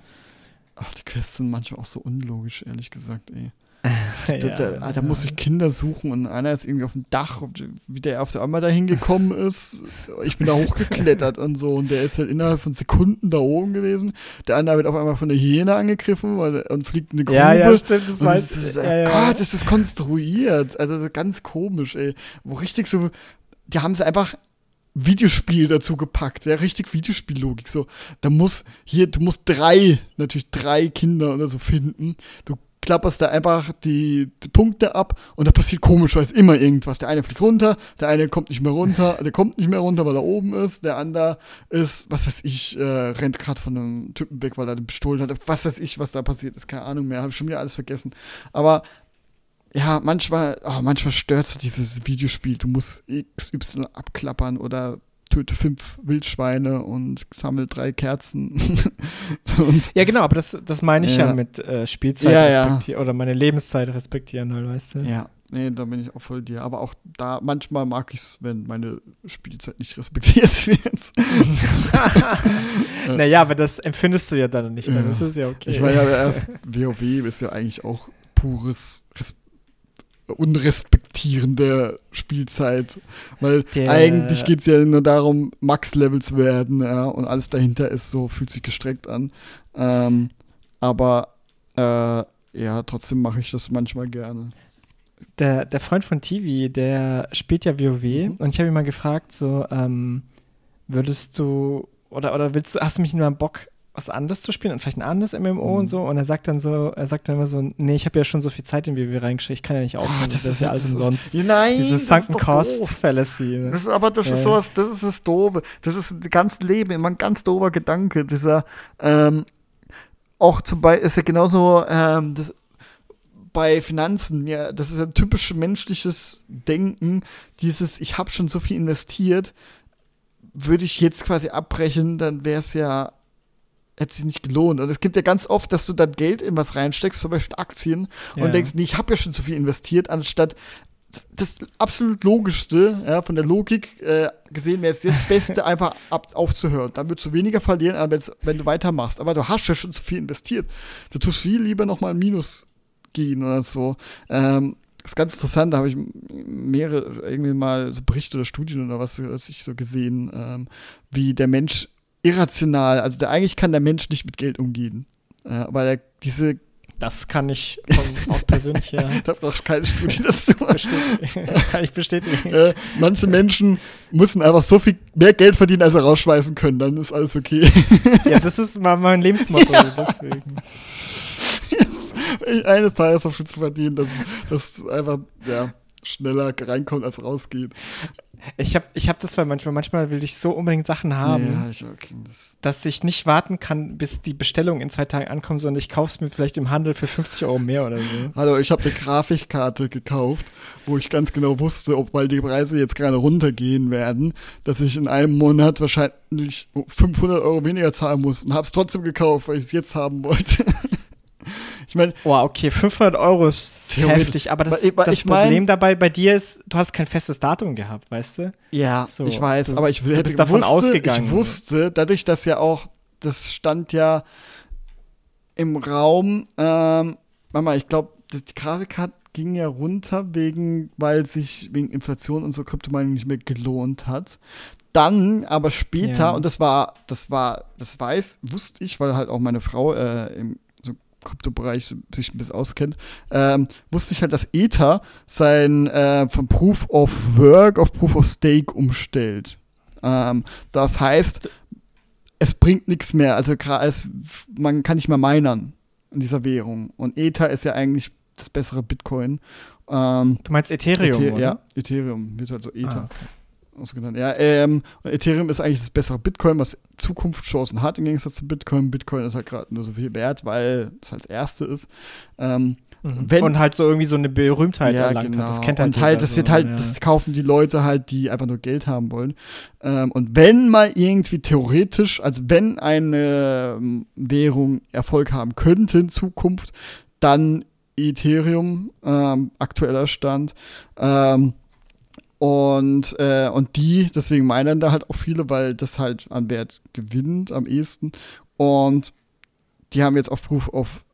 ach, die Quests sind manchmal auch so unlogisch, ehrlich gesagt, ey. Da, da, ah, da muss ich Kinder suchen und einer ist irgendwie auf dem Dach, wie der auf der einmal da hingekommen ist. Ich bin da hochgeklettert und so und der ist halt innerhalb von Sekunden da oben gewesen. Der andere wird auf einmal von der Hyäne angegriffen und fliegt in eine Grube.
Ja, ja, stimmt, das weiß ich. Ja, ja.
Gott, ist das konstruiert. Also ganz komisch, ey. Wo richtig so, die haben sie einfach Videospiel dazu gepackt, ja, richtig Videospiellogik. So, da muss hier, du musst drei, natürlich drei Kinder oder so finden. Du klapperst da einfach die, die Punkte ab und da passiert komischerweise immer irgendwas. Der eine fliegt runter, der eine kommt nicht mehr runter, der kommt nicht mehr runter, weil er oben ist, der andere ist, was weiß ich, äh, rennt gerade von einem Typen weg, weil er den bestohlen hat. Was weiß ich, was da passiert ist, keine Ahnung mehr, habe ich schon wieder alles vergessen. Aber ja, manchmal, ah, manchmal stört so dieses Videospiel. Du musst XY abklappern oder töte fünf Wildschweine und sammel drei Kerzen.
Ja, genau, aber das, das meine ich ja,
Ja.
mit äh, Spielzeit
Ja, ja.
respektieren oder meine Lebenszeit respektieren, halt, weißt du?
ja, nee, da bin ich auch voll dir. Aber auch da, manchmal mag ich es, wenn meine Spielzeit nicht respektiert wird.
naja, aber das empfindest du ja dann nicht, dann
Ja.
ist es ja okay.
Ich meine ja erst, WoW ist ja eigentlich auch pures Res unrespektierende Spielzeit. Weil
Der-
eigentlich geht es ja nur darum, Max-Level zu werden, ja, und alles dahinter ist so, fühlt sich gestreckt an. Ähm, aber äh, ja, trotzdem mache ich das manchmal gerne.
der, der Freund von TV, der spielt ja WoW
Mhm.
und ich habe ihn mal gefragt, so, ähm, würdest du oder, oder willst du, hast du mich nur Bock, was anderes zu spielen und vielleicht ein anderes MMO
Mhm.
und so? Und er sagt dann so, er sagt dann immer so, nee, ich habe ja schon so viel Zeit in WoW reingesteckt, ich kann ja nicht aufhören, das, ist ja alles umsonst.
nein,
Dieses Sunken Cost Fallacy. ne?
Das ist, aber das
Ja.
ist sowas, das ist das Doofe. Das ist das ganze Leben immer ein ganz doofer Gedanke. Dieser, ähm, auch zum Beispiel ist ja genauso, ähm, das, bei Finanzen, ja, das ist ein typisch menschliches Denken, dieses, ich habe schon so viel investiert, würde ich jetzt quasi abbrechen, dann wäre es ja, hätte sich nicht gelohnt. Und es gibt ja ganz oft, dass du dann Geld in was reinsteckst, zum Beispiel Aktien,
Ja.
und denkst, nee, ich habe ja schon so viel investiert, anstatt das absolut Logischste, ja, von der Logik äh, gesehen wäre jetzt das Beste, einfach ab, aufzuhören. Dann würdest du weniger verlieren, als wenn du weitermachst. Aber du hast ja schon so viel investiert. Du tust viel lieber nochmal ein Minus gehen oder so. Ähm, das ist ganz interessant, da habe ich mehrere irgendwie mal so Berichte oder Studien oder was, was ich so gesehen, ähm, wie der Mensch irrational, also der, eigentlich kann der Mensch nicht mit Geld umgehen. Äh, weil er diese,
Das kann ich von, aus persönlicher
da brauchst du keine Studie dazu.
kann ich bestätigen.
äh, manche Menschen müssen einfach so viel mehr Geld verdienen, als sie rausschmeißen können. Dann ist alles okay.
Ja, das ist mein Lebensmotto, deswegen.
Eines Tages so viel zu verdienen, dass dass einfach ja, schneller reinkommt, als rausgeht.
Ich habe ich hab das, weil manchmal, manchmal will ich so unbedingt Sachen haben.
Ja, ich okay, das,
dass ich nicht warten kann, bis die Bestellung in zwei Tagen ankommt, sondern ich kaufe es mir vielleicht im Handel für 50 Euro mehr oder so.
Hallo, ich habe eine Grafikkarte gekauft, wo ich ganz genau wusste, ob weil die Preise jetzt gerade runtergehen werden, dass ich in einem Monat wahrscheinlich 500 Euro weniger zahlen muss und habe es trotzdem gekauft, weil ich es jetzt haben wollte. ich meine,
Oh, okay, 500 Euro ist heftig, aber das,
weil
das
ich mein-
Problem dabei bei dir ist, du hast kein festes Datum gehabt, weißt du?
ja,
So,
ich weiß,
du-
aber ich hätte
bist davon
wusste,
ausgegangen.
Ich wusste, dadurch, dass ja auch das stand ja im Raum, ähm, Mama, ich glaube, die Grafikkarte ging ja runter, wegen, weil sich wegen Inflation und so Kryptomining nicht mehr gelohnt hat. Dann, aber später,
Ja.
und das war, das war, das weiß, wusste ich, weil halt auch meine Frau äh, im Kryptobereich sich ein bisschen auskennt, ähm, wusste ich halt, dass Ether sein äh, von Proof of Work auf Proof of Stake umstellt. Ähm, das heißt, es bringt nichts mehr. Also es, man kann nicht mehr minern in dieser Währung. Und Ether ist ja eigentlich das bessere Bitcoin. Ähm,
Du meinst Ethereum,
Ethe-
oder?
ja, Ethereum wird halt so Ether
Ah, okay.
Ausgenannt. Ja, ähm, Ethereum ist eigentlich das bessere Bitcoin, was Zukunftschancen hat im Gegensatz zu Bitcoin. Bitcoin ist halt gerade nur so viel wert, weil es als erste ist. Ähm,
Mhm.
Wenn-
und halt so irgendwie so eine Berühmtheit
ja,
erlangt
genau.
hat. Das kennt halt
und halt, das
so,
wird halt,
ja.
das kaufen die Leute halt, die einfach nur Geld haben wollen. Ähm, und wenn mal irgendwie theoretisch, also wenn eine ähm, Währung Erfolg haben könnte in Zukunft, dann Ethereum, ähm, aktueller Stand. Ähm, und, äh, und die, deswegen meinen da halt auch viele, weil das halt an Wert gewinnt am ehesten. Und die haben jetzt auch Proof of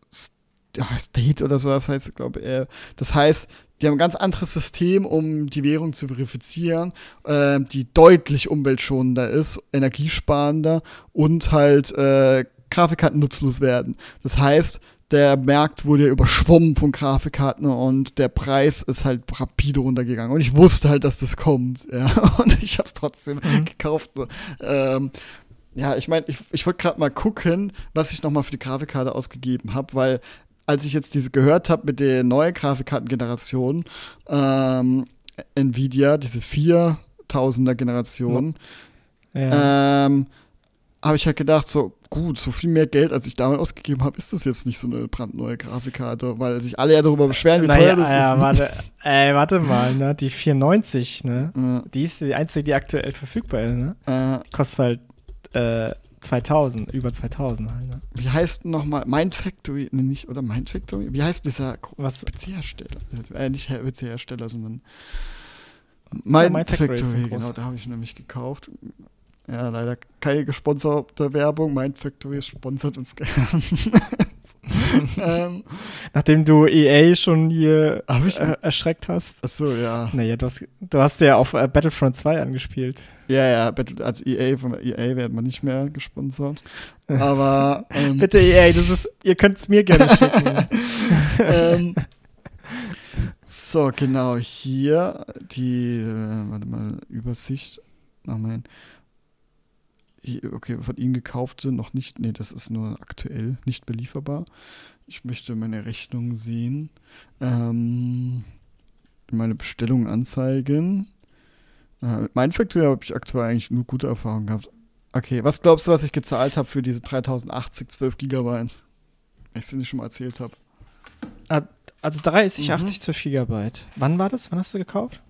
State oder so, das heißt, glaube äh, das heißt, die haben ein ganz anderes System, um die Währung zu verifizieren, äh, die deutlich umweltschonender ist, energiesparender und halt äh, Grafikkarten nutzlos werden. Das heißt, der Markt wurde ja überschwommen von Grafikkarten und der Preis ist halt rapide runtergegangen. Und ich wusste halt, dass das kommt. Ja. Und ich habe es trotzdem
Mhm.
gekauft. Ähm, ja, ich meine, ich, ich wollte gerade mal gucken, was ich nochmal für die Grafikkarte ausgegeben habe, weil als ich jetzt diese gehört habe mit der neuen Grafikkartengeneration, ähm, Nvidia, diese 4000er Generation,
ja.
ähm, habe ich halt gedacht, so gut, so viel mehr Geld, als ich damals ausgegeben habe, ist das jetzt nicht so eine brandneue Grafikkarte, weil sich alle ja darüber beschweren, wie
naja,
teuer das
ja,
ist.
warte, ey, warte mal, ne? Die 490, ne?
Ja,
Die ist die einzige, die aktuell verfügbar ist, ne?
äh,
Kostet halt äh, 2000, über 2000 halt, ne?
wie heißt denn nochmal Mind Factory? Nee, nicht, oder Mind Factory? Wie heißt dieser? PC-Hersteller? Äh, nicht Her- PC-Hersteller, sondern Mind,
Mind Factory
Factory, genau, da habe ich nämlich gekauft. Ja, leider keine gesponserte Werbung. Mind Factory sponsert uns gerne. ähm,
Nachdem du EA schon hier äh, erschreckt hast.
achso, ja.
Naja, du hast, du hast ja auf äh, Battlefront 2 angespielt.
Ja, ja, als EA, von EA werden wir nicht mehr gesponsert. Aber ähm,
Bitte EA, das ist, ihr könnt es mir gerne schicken.
ähm, so, genau, hier die, äh, warte mal, Übersicht. Ach mein. Okay, von Ihnen gekaufte noch nicht, nee, das ist nur aktuell, nicht belieferbar. Ich möchte meine Rechnung sehen. Ähm, meine Bestellung anzeigen. Äh, mit Mindfactory habe ich aktuell eigentlich nur gute Erfahrungen gehabt. Okay, was glaubst du, was ich gezahlt habe für diese 3080 12 Gigabyte? Ich es dir nicht schon mal erzählt habe.
Also 30,
Mhm.
80, 12 Gigabyte. Wann war das? Wann hast du gekauft?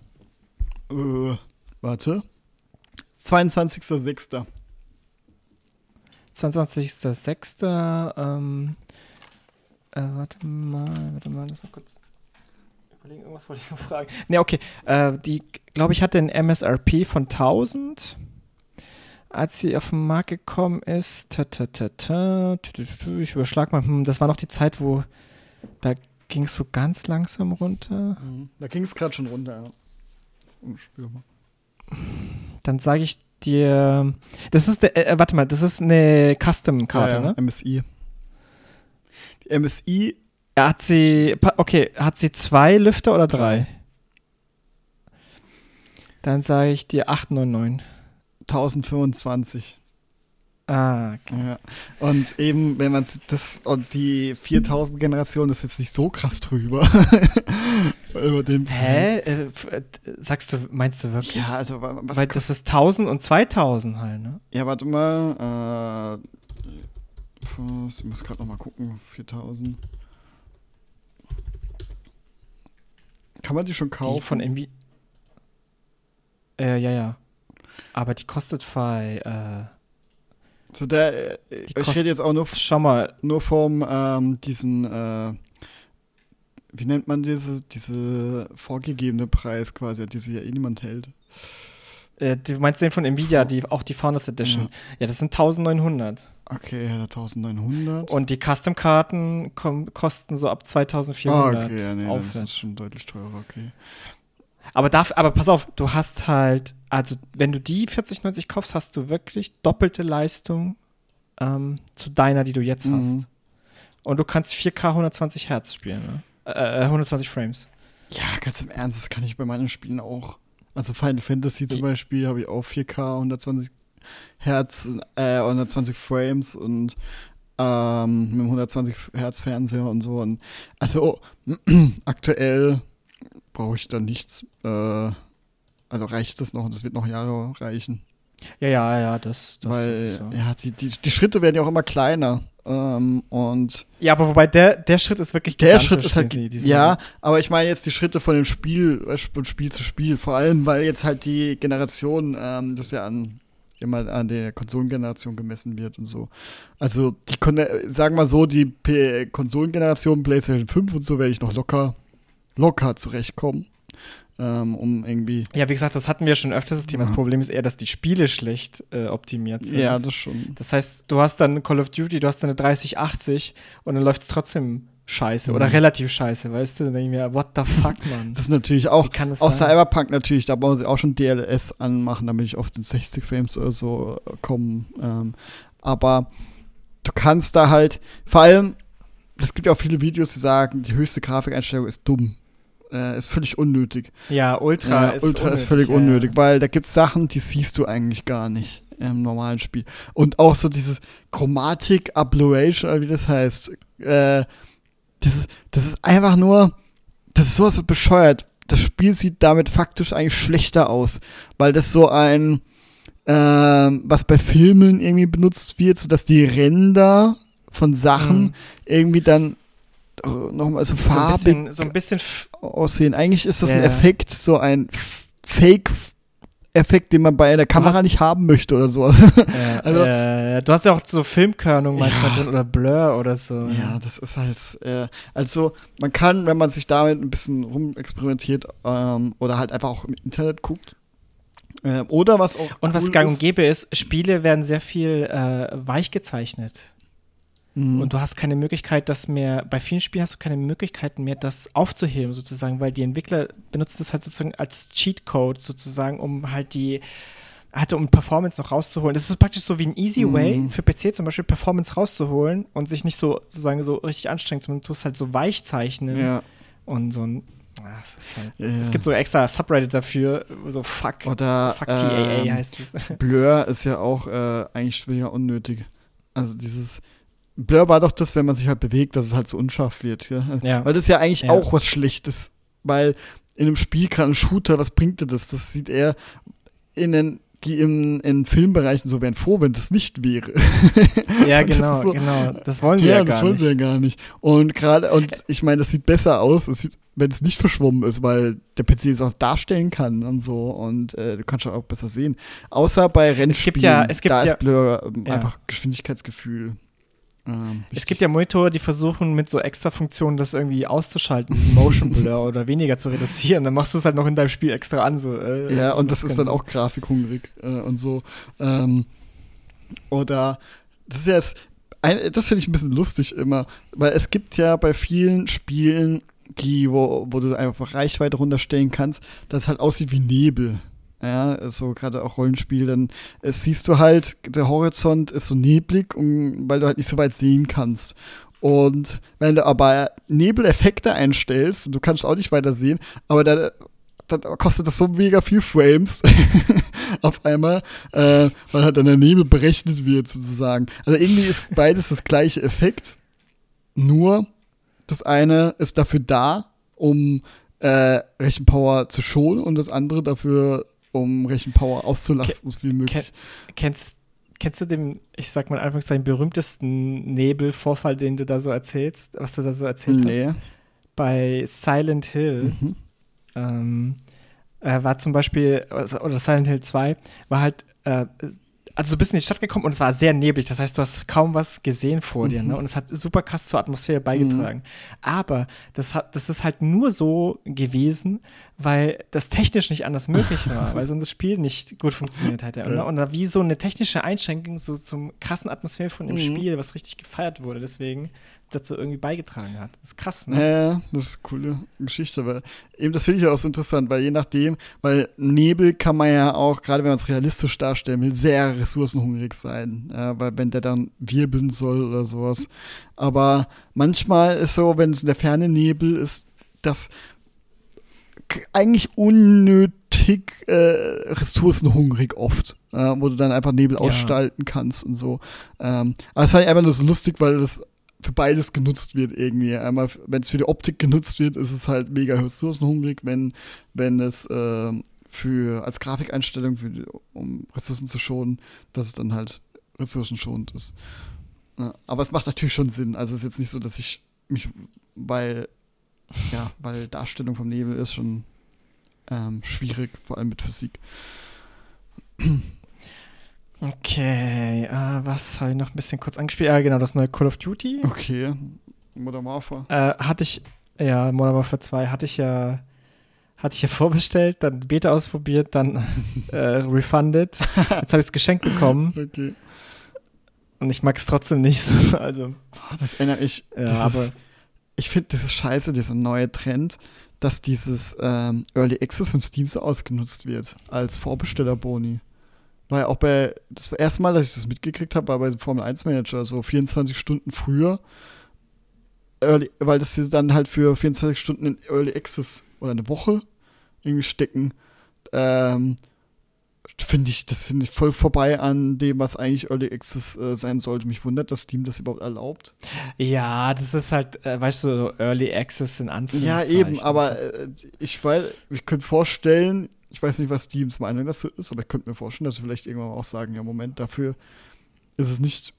Äh, warte. 22.06.
22.06. Ähm, äh, warte mal, warte mal, lass mal kurz überlegen, irgendwas wollte ich noch fragen. Ne, okay. Äh, die, glaube ich, hatte ein MSRP von 1000, als sie auf den Markt gekommen ist. Ta, ta, ta, ich überschlag mal, hm, das war noch die Zeit, wo da ging es so ganz langsam runter.
Mhm. Da ging es gerade schon runter, ja. Unspürbar.
Dann sage ich dir, das ist, der, äh, warte mal, das ist eine Custom-Karte,
ja, ja,
ne?
MSI. Die MSI,
Hat sie, okay, hat sie zwei Lüfter oder drei? Dann sage ich dir 899.
1025.
Ah, okay.
Ja. Und eben, wenn man das, und die 4000 Generation ist jetzt nicht so krass drüber. Über den Preis.
Hä? Äh, f- äh, sagst du, meinst du wirklich?
Ja, also, wa- was
Weil das ist 1000 und 2000 halt, ne?
Ja, warte mal. Äh, ich muss gerade noch mal gucken. 4000. Kann man die schon kaufen?
Die von Envy. Äh, ja, ja. Aber die kostet bei, äh,
So der, äh, ich rede jetzt auch nur,
schau mal,
nur vom ähm, diesen, äh, wie nennt man diese, diese vorgegebene Preis quasi, die sich ja eh niemand hält.
Äh, du meinst den von Nvidia, die, auch die Founders Edition. Ja, ja das sind 1900.
Okay, 1900.
Und die Custom-Karten kosten so ab 2400.
Ah, okay, ja, nee, das ist schon deutlich teurer, okay.
Aber, darf, aber pass auf, du hast halt, also wenn du die 4090 kaufst, hast du wirklich doppelte Leistung ähm, zu deiner, die du jetzt mhm. hast. Und du kannst 4K 120 Hertz spielen, ne? äh, 120 äh, Frames.
Ja, ganz im Ernst, das kann ich bei meinen Spielen auch. Also Final Fantasy zum Beispiel habe ich auch 4K 120 Hertz, äh, 120 Frames und ähm, mit 120 Hertz Fernseher und so. Und also aktuell brauche ich da nichts. Äh, also reicht das noch und das wird noch Jahre reichen.
Ja, ja, ja, das, das
Weil, so. ja, die, die, die Schritte werden ja auch immer kleiner. Ähm, und
ja, aber wobei der, der Schritt ist wirklich
Der Schritt ist halt, ja, aber ich meine jetzt die Schritte von dem Spiel, von Spiel zu Spiel, vor allem, weil jetzt halt die Generation, ähm, das ja an immer an der Konsolengeneration gemessen wird und so. Also, die sagen wir mal so, die P Konsolengeneration PlayStation 5 und so werde ich noch locker, locker zurechtkommen ähm, um irgendwie.
Ja, wie gesagt, das hatten wir schon öfters das Thema. Das Problem ist eher, dass die Spiele schlecht äh, optimiert sind.
Ja, das schon.
Das heißt, du hast dann Call of Duty, du hast dann eine 3080 und dann läuft es trotzdem scheiße mhm. oder relativ scheiße, weißt du? Dann denke ich mir, what the fuck, man.
Das ist natürlich auch, auch Cyberpunk natürlich, da brauchen sie auch schon DLS anmachen, damit ich auf den 60 Frames oder so äh, komme. Ähm, aber du kannst da halt, vor allem, es gibt ja auch viele Videos, die sagen, die höchste Grafikeinstellung ist dumm äh, ist völlig unnötig.
Ja, Ultra
ja, ist Ultra unnötig, ist völlig ja. unnötig, weil da gibt es Sachen, die siehst du eigentlich gar nicht im normalen Spiel. Und auch so dieses Chromatik Ablation, oder wie das heißt, äh, das, ist, das ist einfach nur, das ist sowas bescheuert. Das Spiel sieht damit faktisch eigentlich schlechter aus, weil das so ein, äh, was bei Filmen irgendwie benutzt wird, sodass die Ränder von Sachen mhm. irgendwie dann nochmal so farbig
so ein bisschen, so ein bisschen
aussehen. Eigentlich ist das yeah. ein Effekt, so ein Fake Effekt, den man bei einer Kamera hast, nicht haben möchte oder sowas.
Äh, also, äh, du hast ja auch so Filmkörnung manchmal ja, drin oder Blur oder so.
Ja, das ist halt, äh, also man kann, wenn man sich damit ein bisschen rumexperimentiert ähm, oder halt einfach auch im Internet guckt, ähm, oder was auch.
Und cool was gang und gäbe ist, Spiele werden sehr viel äh, weich gezeichnet. Mhm. Und du hast keine Möglichkeit, das mehr, bei vielen Spielen hast du keine Möglichkeiten mehr, das aufzuheben, sozusagen, weil die Entwickler benutzen das halt sozusagen als Cheatcode, sozusagen, um halt die, hatte, um Performance noch rauszuholen. Das ist praktisch so wie ein Easy mhm. Way für PC zum Beispiel, Performance rauszuholen und sich nicht so sozusagen so richtig anstrengt, sondern du es halt so weich zeichnen
ja.
und so ein Ach, halt, ja. Es gibt so extra Subreddit dafür, so fuck,
Oder,
fuck TAA ähm, heißt es.
Blur ist ja auch äh, eigentlich weniger unnötig. Also dieses Blur war doch das, wenn man sich halt bewegt, dass es halt so unscharf wird. Ja? ja. Weil das ist ja eigentlich ja. auch was Schlechtes. Weil in einem Spiel, gerade ein Shooter, was bringt dir das? Das sieht eher in den die in, in Filmbereichen so wären froh, wenn das nicht wäre.
Ja, genau, so, genau. Das wollen wir ja, ja gar nicht. Ja, das wollen sie ja
gar nicht. Und gerade, und ich meine, das sieht besser aus, wenn es nicht verschwommen ist, weil der PC es auch darstellen kann und so und äh, du kannst auch besser sehen. Außer bei Rennspielen, es gibt ja, es gibt da ja, ist Blur ähm, einfach Geschwindigkeitsgefühl.
Ähm, es gibt ja Monitore, die versuchen mit so extra Funktionen das irgendwie auszuschalten, diesen Motion Blur oder weniger zu reduzieren. Dann machst du es halt noch in deinem Spiel extra an. So,
äh, ja, und das, das ist dann auch grafikhungrig äh, und so. Ähm, oder das ist jetzt, ein, das finde ich ein bisschen lustig immer, weil es gibt ja bei vielen Spielen, die, wo, wo du einfach Reichweite runterstellen kannst, das halt aussieht wie Nebel. Ja, so gerade auch Rollenspiel, dann äh, siehst du halt, der Horizont ist so neblig, um, weil du halt nicht so weit sehen kannst. Und wenn du aber Nebeleffekte einstellst, du kannst auch nicht weiter sehen, aber dann, dann kostet das so mega viel Frames auf einmal, äh, weil halt dann der Nebel berechnet wird sozusagen. Also irgendwie ist beides das gleiche Effekt, nur das eine ist dafür da, um äh, Rechenpower zu schonen und das andere dafür um Rechenpower auszulasten, so viel möglich.
Kennst, kennst du den, ich sag mal einfach seinen berühmtesten Nebelvorfall, den du da so erzählst, was du da so erzählt nee. hast? Bei Silent Hill. Mhm. Ähm, äh, war zum Beispiel, oder Silent Hill 2, war halt äh, also du bist in die Stadt gekommen und es war sehr neblig. Das heißt, du hast kaum was gesehen vor mhm. dir. Ne? Mhm. Und es hat super krass zur Atmosphäre beigetragen. Mhm. Aber das, hat, das ist halt nur so gewesen, weil das technisch nicht anders möglich war, weil sonst das Spiel nicht gut funktioniert hätte. Und, und da wie so eine technische Einschränkung so zum krassen Atmosphäre von dem mhm. Spiel, was richtig gefeiert wurde, deswegen dazu irgendwie beigetragen hat. Das ist krass, ne?
Ja, das ist eine coole Geschichte, weil eben das finde ich auch so interessant, weil je nachdem, weil Nebel kann man ja auch, gerade wenn man es realistisch darstellen will, sehr ressourcenhungrig sein, ja, weil wenn der dann wirbeln soll oder sowas. Aber manchmal ist so, wenn es in der Ferne Nebel ist, dass eigentlich unnötig äh, ressourcenhungrig oft, äh, wo du dann einfach Nebel ja. ausgestalten kannst und so. Ähm, aber es fand ich einfach nur so lustig, weil das für beides genutzt wird irgendwie. Einmal, wenn es für die Optik genutzt wird, ist es halt mega ressourcenhungrig, wenn, wenn es äh, für als Grafikeinstellung, für um Ressourcen zu schonen, dass es dann halt ressourcenschonend ist. Ja, aber es macht natürlich schon Sinn. Also es ist jetzt nicht so, dass ich mich, weil ja, weil Darstellung vom Nebel ist schon ähm, schwierig, vor allem mit Physik.
Okay, äh, was habe ich noch ein bisschen kurz angespielt? Ja, genau, das neue Call of Duty.
Okay, Modern Warfare.
Äh, hatte ich, ja, Modern Warfare 2 hatte ich ja, hatte ich ja vorbestellt, dann Beta ausprobiert, dann äh, refunded. Jetzt habe ich es geschenkt bekommen. Okay. Und ich mag es trotzdem nicht so. Also,
das erinnere ich. Ja, aber ich finde, das ist scheiße, dieser neue Trend, dass dieses ähm, Early Access von Steam so ausgenutzt wird als Vorbestellerboni. War ja auch bei, das erste Mal, dass ich das mitgekriegt habe, war bei Formel 1 Manager, so 24 Stunden früher, Early, weil das sie dann halt für 24 Stunden in Early Access oder eine Woche irgendwie stecken. Ähm, finde ich, das finde ich voll vorbei an dem, was eigentlich Early Access äh, sein sollte. Mich wundert, dass Steam das überhaupt erlaubt.
Ja, das ist halt, äh, weißt du, Early Access in Anführungszeichen.
Ja, eben, aber äh, ich weiß, ich könnte vorstellen, ich weiß nicht, was Steams Meinung dazu ist, aber ich könnte mir vorstellen, dass sie vielleicht irgendwann auch sagen, ja, Moment, dafür ist es nicht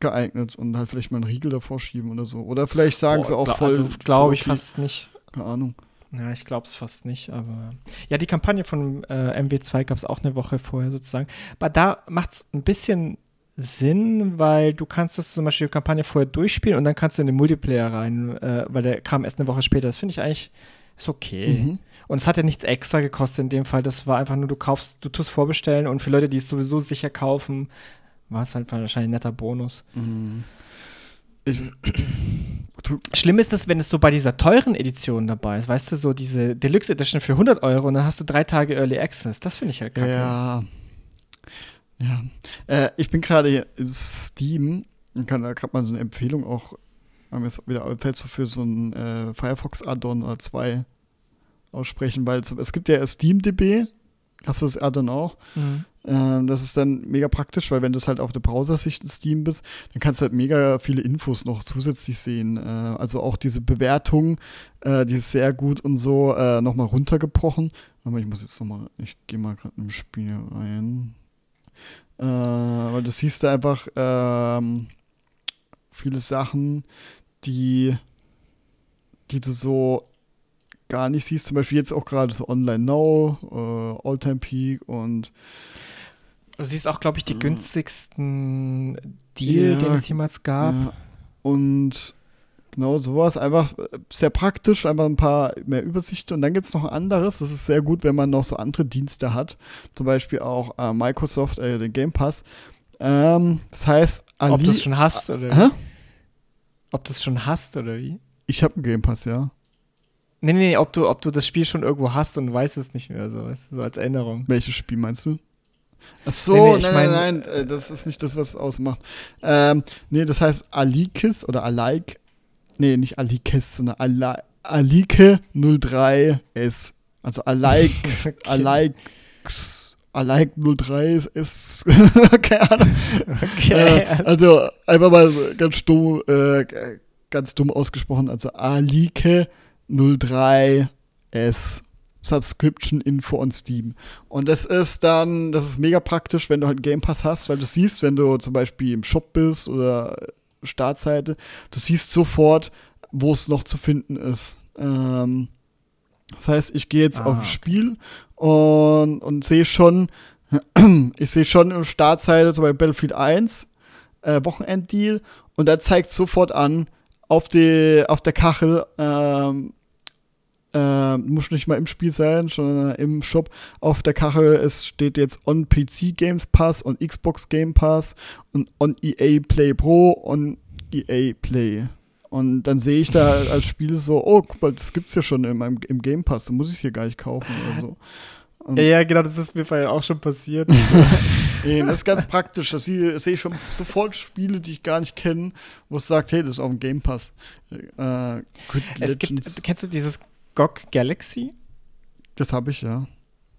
geeignet und halt vielleicht mal einen Riegel davor schieben oder so. Oder vielleicht sagen Boah, sie auch voll. Also,
glaube ich fast nicht.
Keine Ahnung.
Ja, ich glaube es fast nicht, aber ja, die Kampagne von äh, MW2 gab es auch eine Woche vorher sozusagen. Aber da macht es ein bisschen Sinn, weil du kannst das zum Beispiel die Kampagne vorher durchspielen und dann kannst du in den Multiplayer rein, äh, weil der kam erst eine Woche später. Das finde ich eigentlich ist okay. Mhm. Und es hat ja nichts extra gekostet in dem Fall. Das war einfach nur, du kaufst, du tust vorbestellen und für Leute, die es sowieso sicher kaufen, war es halt wahrscheinlich ein netter Bonus. Mhm. Ich, Schlimm ist es, wenn es so bei dieser teuren Edition dabei ist, weißt du, so diese Deluxe Edition für 100 Euro und dann hast du drei Tage Early Access. Das finde ich halt kacke.
Ja. Ja. Äh, ich bin gerade im Steam und kann da gerade mal so eine Empfehlung auch, haben jetzt wieder fällt so für so ein äh, Firefox Add-on oder zwei aussprechen, weil es, es gibt ja SteamDB, hast du das Add-on auch? Mhm. Ähm, das ist dann mega praktisch, weil wenn du es halt auf der Browser-Sicht in Steam bist, dann kannst du halt mega viele Infos noch zusätzlich sehen. Äh, also auch diese Bewertung, äh, die ist sehr gut und so äh, nochmal runtergebrochen. Aber ich muss jetzt nochmal, ich gehe mal gerade im Spiel rein. Äh, weil du siehst da einfach ähm, viele Sachen, die, die du so gar nicht siehst. Zum Beispiel jetzt auch gerade so Online Now, äh, All-Time Peak und
Du siehst auch, glaube ich, die mhm. günstigsten Deal, ja, den es jemals gab. Ja.
Und genau sowas. Einfach sehr praktisch, einfach ein paar mehr Übersichten. Und dann gibt es noch ein anderes. Das ist sehr gut, wenn man noch so andere Dienste hat. Zum Beispiel auch äh, Microsoft, äh, den Game Pass. Ähm, das heißt,
Ali Ob du es schon hast oder wie? Ob du es schon hast oder wie?
Ich habe einen Game Pass, ja.
Nee, nee, nee, ob du, ob du das Spiel schon irgendwo hast und weißt es nicht mehr, so, so als Erinnerung.
Welches Spiel meinst du? Ach so, nee, nee, nein, mein, nein, nein, äh, das ist nicht das, was es ausmacht. Ähm, nee, das heißt Alikis oder Alaik. Nee, nicht Alikis, sondern Ala, Alike 03S. Also Alaik, okay. Alaik, Alaik 03 ist, keine Ahnung. Okay. Äh, also einfach mal ganz dumm, äh, ganz dumm ausgesprochen. Also Alike 03S. Subscription-Info on Steam. Und das ist dann, das ist mega praktisch, wenn du halt Game Pass hast, weil du siehst, wenn du zum Beispiel im Shop bist oder Startseite, du siehst sofort, wo es noch zu finden ist. Ähm, das heißt, ich gehe jetzt ah, auf das Spiel und, und sehe schon, ich sehe schon im Startseite, zum Beispiel Battlefield 1, äh, Wochenenddeal, und da zeigt sofort an, auf, die, auf der Kachel, ähm, äh, muss nicht mal im Spiel sein, sondern im Shop auf der Kachel. Es steht jetzt on PC Games Pass und Xbox Game Pass und on EA Play Pro und EA Play. Und dann sehe ich da als Spiel so, oh, guck mal, das gibt's ja schon im, im Game Pass, da muss ich hier gar nicht kaufen oder so.
Und ja, genau, das ist mir vorher auch schon passiert.
das ist ganz praktisch. Da sehe seh ich schon sofort Spiele, die ich gar nicht kenne, wo es sagt, hey, das ist auf dem Game Pass. Äh,
es gibt, kennst du dieses GOG Galaxy?
Das habe ich, ja.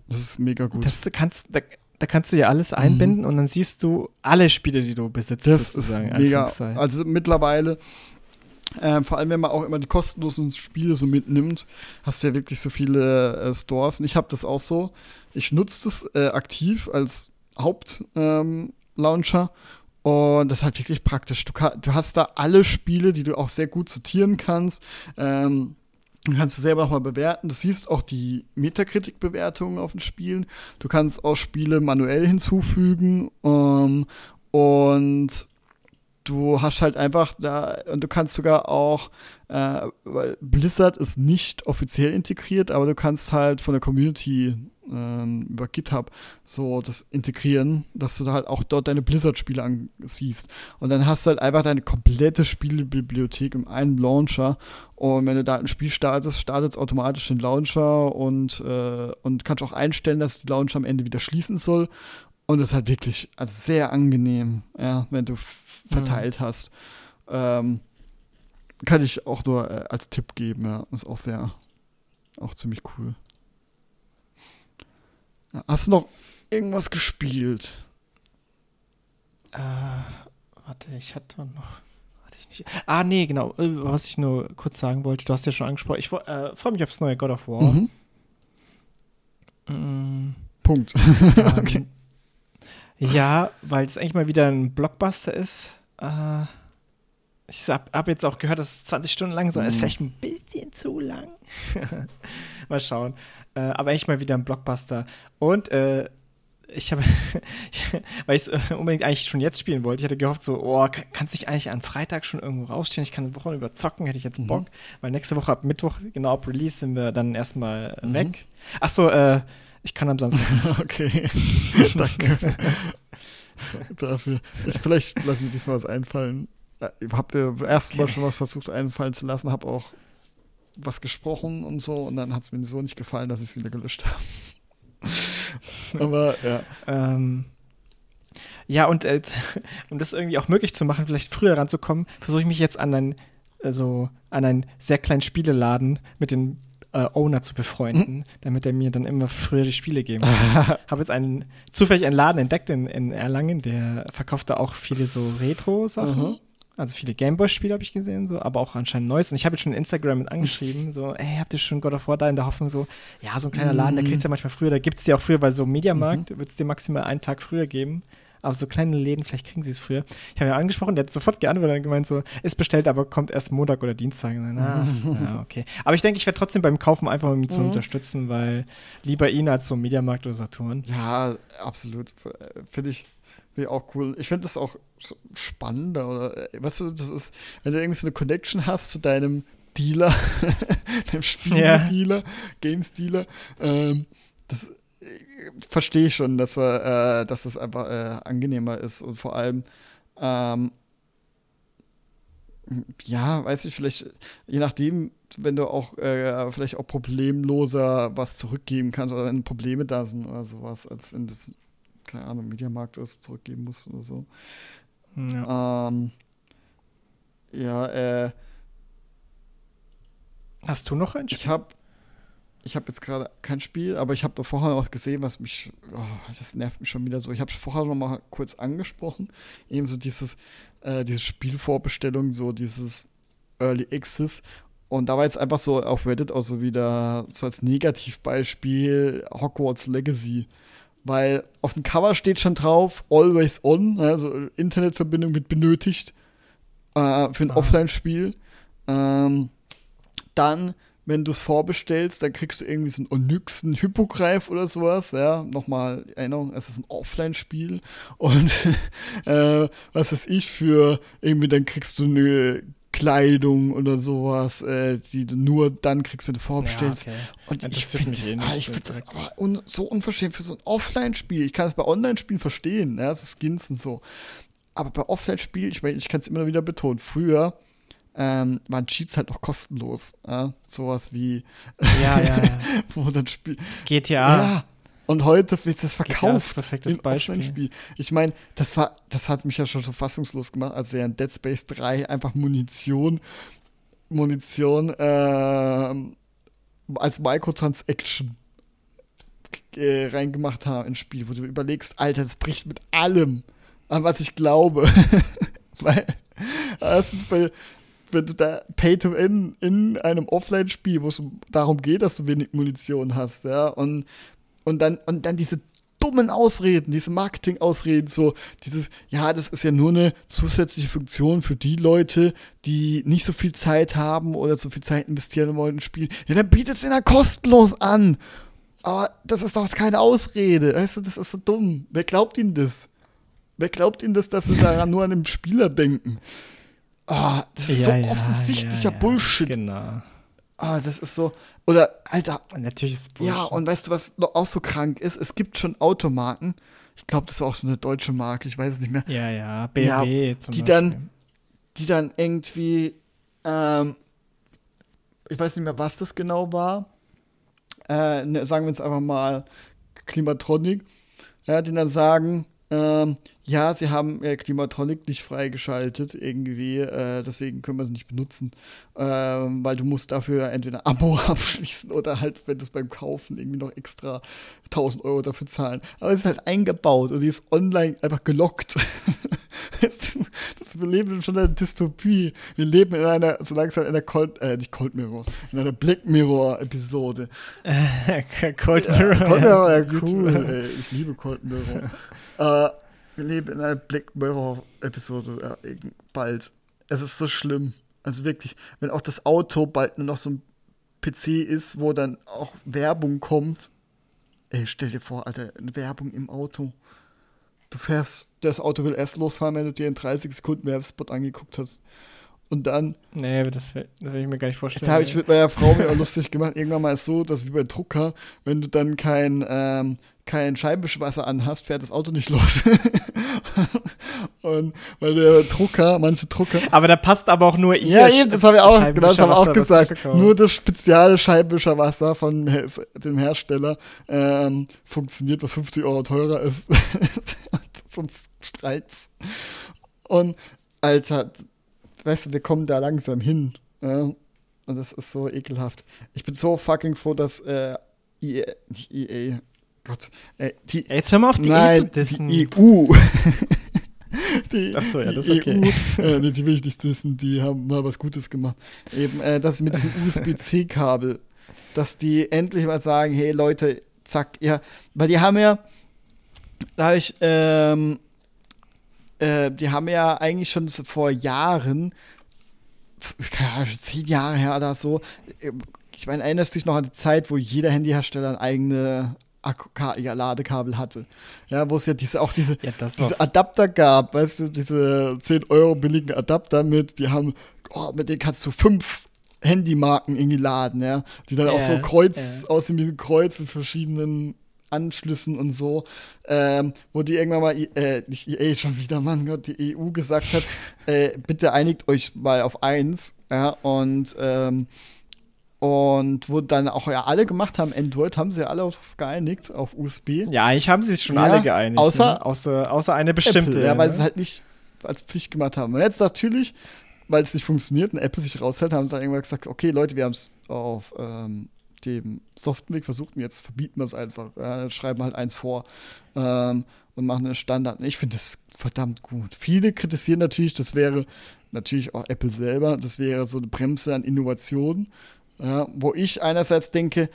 Das ist mega gut.
Das kannst, da, da kannst du ja alles mhm. einbinden mhm. und dann siehst du alle Spiele, die du besitzt.
Das ist mega. Also mittlerweile ähm, vor allem, wenn man auch immer die kostenlosen Spiele so mitnimmt, hast du ja wirklich so viele äh, Stores. Und ich habe das auch so. Ich nutze das äh, aktiv als Hauptlauncher. Ähm, und das ist halt wirklich praktisch. Du, du, hast da alle Spiele, die du auch sehr gut sortieren kannst. Ähm, Du kannst selber nochmal bewerten. Du siehst auch die Metakritik-Bewertungen auf den Spielen. Du kannst auch Spiele manuell hinzufügen. Ähm, und du hast halt einfach da, und du kannst sogar auch, äh, weil Blizzard ist nicht offiziell integriert, aber du kannst halt von der Community äh, über GitHub so das integrieren, dass du da halt auch dort deine Blizzard-Spiele ansiehst. Und dann hast du halt einfach deine komplette Spielebibliothek im einen Launcher. Und wenn du da ein Spiel startest, startet es automatisch den Launcher und, äh, und kannst auch einstellen, dass die Launcher am Ende wieder schließen soll. Und es ist halt wirklich also sehr angenehm, ja, wenn du verteilt mhm. hast. Ähm, kann ich auch nur äh, als Tipp geben, ja. Ist auch sehr, auch ziemlich cool. Hast du noch irgendwas gespielt?
Äh, warte, ich hatte noch. Ah, nee, genau. Äh, was ich nur kurz sagen wollte, du hast ja schon angesprochen. Ich äh, freue mich aufs neue God of War. Mhm.
Mm. Punkt.
Ähm, okay. Ja, weil es eigentlich mal wieder ein Blockbuster ist. Äh, ich habe hab jetzt auch gehört, dass es 20 Stunden lang soll. Mhm. Ist vielleicht ein bisschen zu lang. mal schauen. Äh, aber eigentlich mal wieder ein Blockbuster. Und äh, ich habe, weil ich es äh, unbedingt eigentlich schon jetzt spielen wollte, ich hatte gehofft, so, oh, kannst du dich eigentlich an Freitag schon irgendwo rausstehen? Ich kann eine Woche überzocken, hätte ich jetzt Bock. Mhm. Weil nächste Woche ab Mittwoch, genau ab Release, sind wir dann erstmal mhm. weg. Achso, äh, ich kann am Samstag.
okay. Danke. Dafür. Ich, vielleicht lasse ich mir diesmal was einfallen. Ich habe mir erst Mal schon was versucht einfallen zu lassen, habe auch was gesprochen und so und dann hat es mir so nicht gefallen, dass ich es wieder gelöscht habe. Aber ja.
Ähm, ja, und äh, um das irgendwie auch möglich zu machen, vielleicht früher ranzukommen, versuche ich mich jetzt an einen, also an einen sehr kleinen Spieleladen mit den äh, Owner zu befreunden, mhm. damit er mir dann immer früher die Spiele geben kann. habe jetzt einen, zufällig einen Laden entdeckt in, in Erlangen, der verkauft da auch viele so Retro-Sachen. Mhm. Also viele Gameboy-Spiele habe ich gesehen, so, aber auch anscheinend Neues. Und ich habe jetzt schon Instagram mit angeschrieben, so, ey, habt ihr schon God of War da in der Hoffnung, so, ja, so ein kleiner Laden, mhm. da kriegt es ja manchmal früher, da gibt es ja auch früher bei so Mediamarkt, mhm. wird es dir maximal einen Tag früher geben. Aber so kleine Läden, vielleicht kriegen sie es früher. Ich habe ja angesprochen, der hat sofort geantwortet und gemeint so, ist bestellt, aber kommt erst Montag oder Dienstag. Dann, ah, ja, okay. Aber ich denke, ich werde trotzdem beim Kaufen einfach mal mich zu mhm. unterstützen, weil lieber ihn als so ein Mediamarkt oder Saturn.
Ja, absolut. Finde ich, find ich auch cool. Ich finde das auch spannender. Oder, äh, weißt du, das ist, wenn du irgendwie so eine Connection hast zu deinem Dealer, dem Spieldealer, ja. Games-Dealer, ähm, das verstehe ich schon, dass, äh, dass es einfach äh, angenehmer ist und vor allem, ähm, ja, weiß ich, vielleicht, je nachdem, wenn du auch äh, vielleicht auch problemloser was zurückgeben kannst oder wenn Probleme da sind oder sowas, als in das, keine Ahnung, Mediamarkt was zurückgeben musst oder so. Ja, ähm, ja äh,
Hast du noch ein
Spiel? Ich habe ich habe jetzt gerade kein Spiel, aber ich habe vorher noch gesehen, was mich, oh, das nervt mich schon wieder so. Ich habe es vorher noch mal kurz angesprochen, eben so dieses, äh, diese Spielvorbestellung, so dieses Early Access. Und da war jetzt einfach so auf Reddit auch so wieder so als Negativbeispiel Hogwarts Legacy. Weil auf dem Cover steht schon drauf, always on, also Internetverbindung wird benötigt äh, für ein ah. Offline-Spiel. Ähm, dann wenn du es vorbestellst, dann kriegst du irgendwie so einen Onyxen Hypogreif oder sowas, ja, nochmal Erinnerung, es ist ein Offline-Spiel und äh, was weiß ich für irgendwie, dann kriegst du eine Kleidung oder sowas, äh, die du nur dann kriegst, wenn du vorbestellst.
Ja, okay.
Und
Ja,
ich finde das,
eh
ah, ich
so
find das aber un so unverschämt für so ein Offline-Spiel. Ich kann es bei Online-Spielen verstehen, ja, so Skins und so. Aber bei Offline-Spielen, ich meine, ich kann es immer wieder betonen, früher ähm, waren Cheats halt noch kostenlos. Ja? Sowas wie,
Ja, ja, ja.
wo dann Spiel.
GTA.
Ja. Und heute wird
ist
verkauft.
perfektes
im
Beispiel.
Offline-Spiel. Ich meine, das war, das hat mich ja schon so fassungslos gemacht, als er in Dead Space 3 einfach Munition, Munition ähm, als Microtransaction äh, reingemacht haben ins Spiel, wo du überlegst, Alter, das bricht mit allem, an was ich glaube. Weil erstens bei wenn du da Pay to Win in einem Offline-Spiel, wo es darum geht, dass du wenig Munition hast, ja, und, und dann, und dann diese dummen Ausreden, diese Marketing-Ausreden, so dieses, ja, das ist ja nur eine zusätzliche Funktion für die Leute, die nicht so viel Zeit haben oder so viel Zeit investieren wollen in Spiel. Ja, dann bietet es ihnen ja kostenlos an. Aber das ist doch keine Ausrede. Weißt du, das ist so dumm. Wer glaubt ihnen das? Wer glaubt ihnen das, dass sie daran nur an den Spieler denken? Ah, das ist so offensichtlicher Bullshit.
Genau.
Ah, das ist so. Oder, Alter,
natürlich ist es Bullshit.
ja, und weißt du, was noch auch so krank ist? Es gibt schon Automarken. Ich glaube, das war auch so eine deutsche Marke, ich weiß es nicht mehr.
Ja, ja, BMW zum
die
Beispiel.
dann- Die dann irgendwie, ähm, ich weiß nicht mehr, was das genau war. Äh, ne, sagen wir jetzt einfach mal Klimatronic. Ja, die dann sagen, ähm, ja, sie haben äh, Klimatronic nicht freigeschaltet irgendwie, äh, deswegen können wir sie nicht benutzen, ähm, weil du musst dafür entweder ein Abo abschließen oder halt, wenn du es beim Kaufen irgendwie noch extra 1000 Euro dafür zahlen. Aber es ist halt eingebaut und die ist online einfach gelockt. Das, wir leben schon in einer Dystopie. Wir leben in einer, so langsam in einer Cold, äh, nicht Cold Mirror, in einer Black Mirror-Episode.
Cold Mirror.
Cold Mirror, ja, cool. Ey, ich liebe Cold Mirror. äh, wir leben in einer Black Mirror-Episode ja, bald. Es ist so schlimm. Also wirklich, wenn auch das Auto bald nur noch so ein PC ist, wo dann auch Werbung kommt. Ey, stell dir vor, Alter, eine Werbung im Auto. Du fährst, das Auto will erst losfahren, wenn du dir in 30 Sekunden Werbespot angeguckt hast. Und dann
Nee, das will, das will ich mir gar nicht vorstellen.
da habe ich mit meiner Frau mir auch lustig gemacht. Irgendwann mal ist so, dass wie bei Drucker, wenn du dann kein, ähm, kein Scheibenwischwasser anhast, fährt das Auto nicht los. Und weil der Drucker, manche Drucker.
aber da passt aber auch nur ihr
Ja, eben, das habe ich auch, genau, das habe ich auch gesagt. Nur das spezielle Scheibenwischerwasser von dem Hersteller ähm, funktioniert, was 50 Euro teurer ist. Sonst streit's. Und, Alter, weißt du, wir kommen da langsam hin. Ja? Und das ist so ekelhaft. Ich bin so fucking froh, dass äh, EA, nicht EA, Gott, äh, die,
Jetzt hör mal auf die E zu
nein,
dissen.
die EU. die,
Ach so, ja,
die
das ist okay.
EU, äh, nee, die will ich nicht dissen, die haben mal was Gutes gemacht. Eben, äh, dass mit diesem USB-C-Kabel, dass die endlich mal sagen, hey Leute, zack, ja, weil die haben ja, da habe ich, ähm, äh, die haben ja eigentlich schon vor Jahren, keine Ahnung, zehn Jahre her oder so, ich meine, erinnerst du dich noch an die Zeit, wo jeder Handyhersteller ein eigene ja, Ladekabel hatte. Ja, wo es ja diese, auch diese,
Ja,
diese Adapter gab, weißt du, diese 10 Euro billigen Adapter mit, die haben, oh, mit denen kannst du fünf Handymarken irgendwie laden, ja, die dann auch so Kreuz, aussehen wie ein Kreuz mit verschiedenen Anschlüssen und so, ähm, wo die irgendwann mal, äh, nicht EA schon wieder, Mann Gott, die EU gesagt hat, äh, bitte einigt euch mal auf eins, ja, und, ähm, und wo dann auch ja alle gemacht haben, Android, haben sie ja alle auf geeinigt, auf USB.
ja, eigentlich haben sie sich schon
Ja,
alle geeinigt.
außer-
ne? außer, außer eine bestimmte.
Apple, ja, weil
ne?
sie es halt nicht als Pflicht gemacht haben. Und jetzt natürlich, weil es nicht funktioniert und Apple sich raushält, haben sie dann irgendwann gesagt, okay, Leute, wir haben es auf ähm, dem soften Weg versucht und jetzt verbieten wir es einfach. Ja, schreiben halt eins vor ähm, und machen einen Standard. Und ich finde das verdammt gut. Viele kritisieren natürlich, das wäre natürlich auch Apple selber, das wäre so eine Bremse an Innovation, ja, wo ich einerseits denke,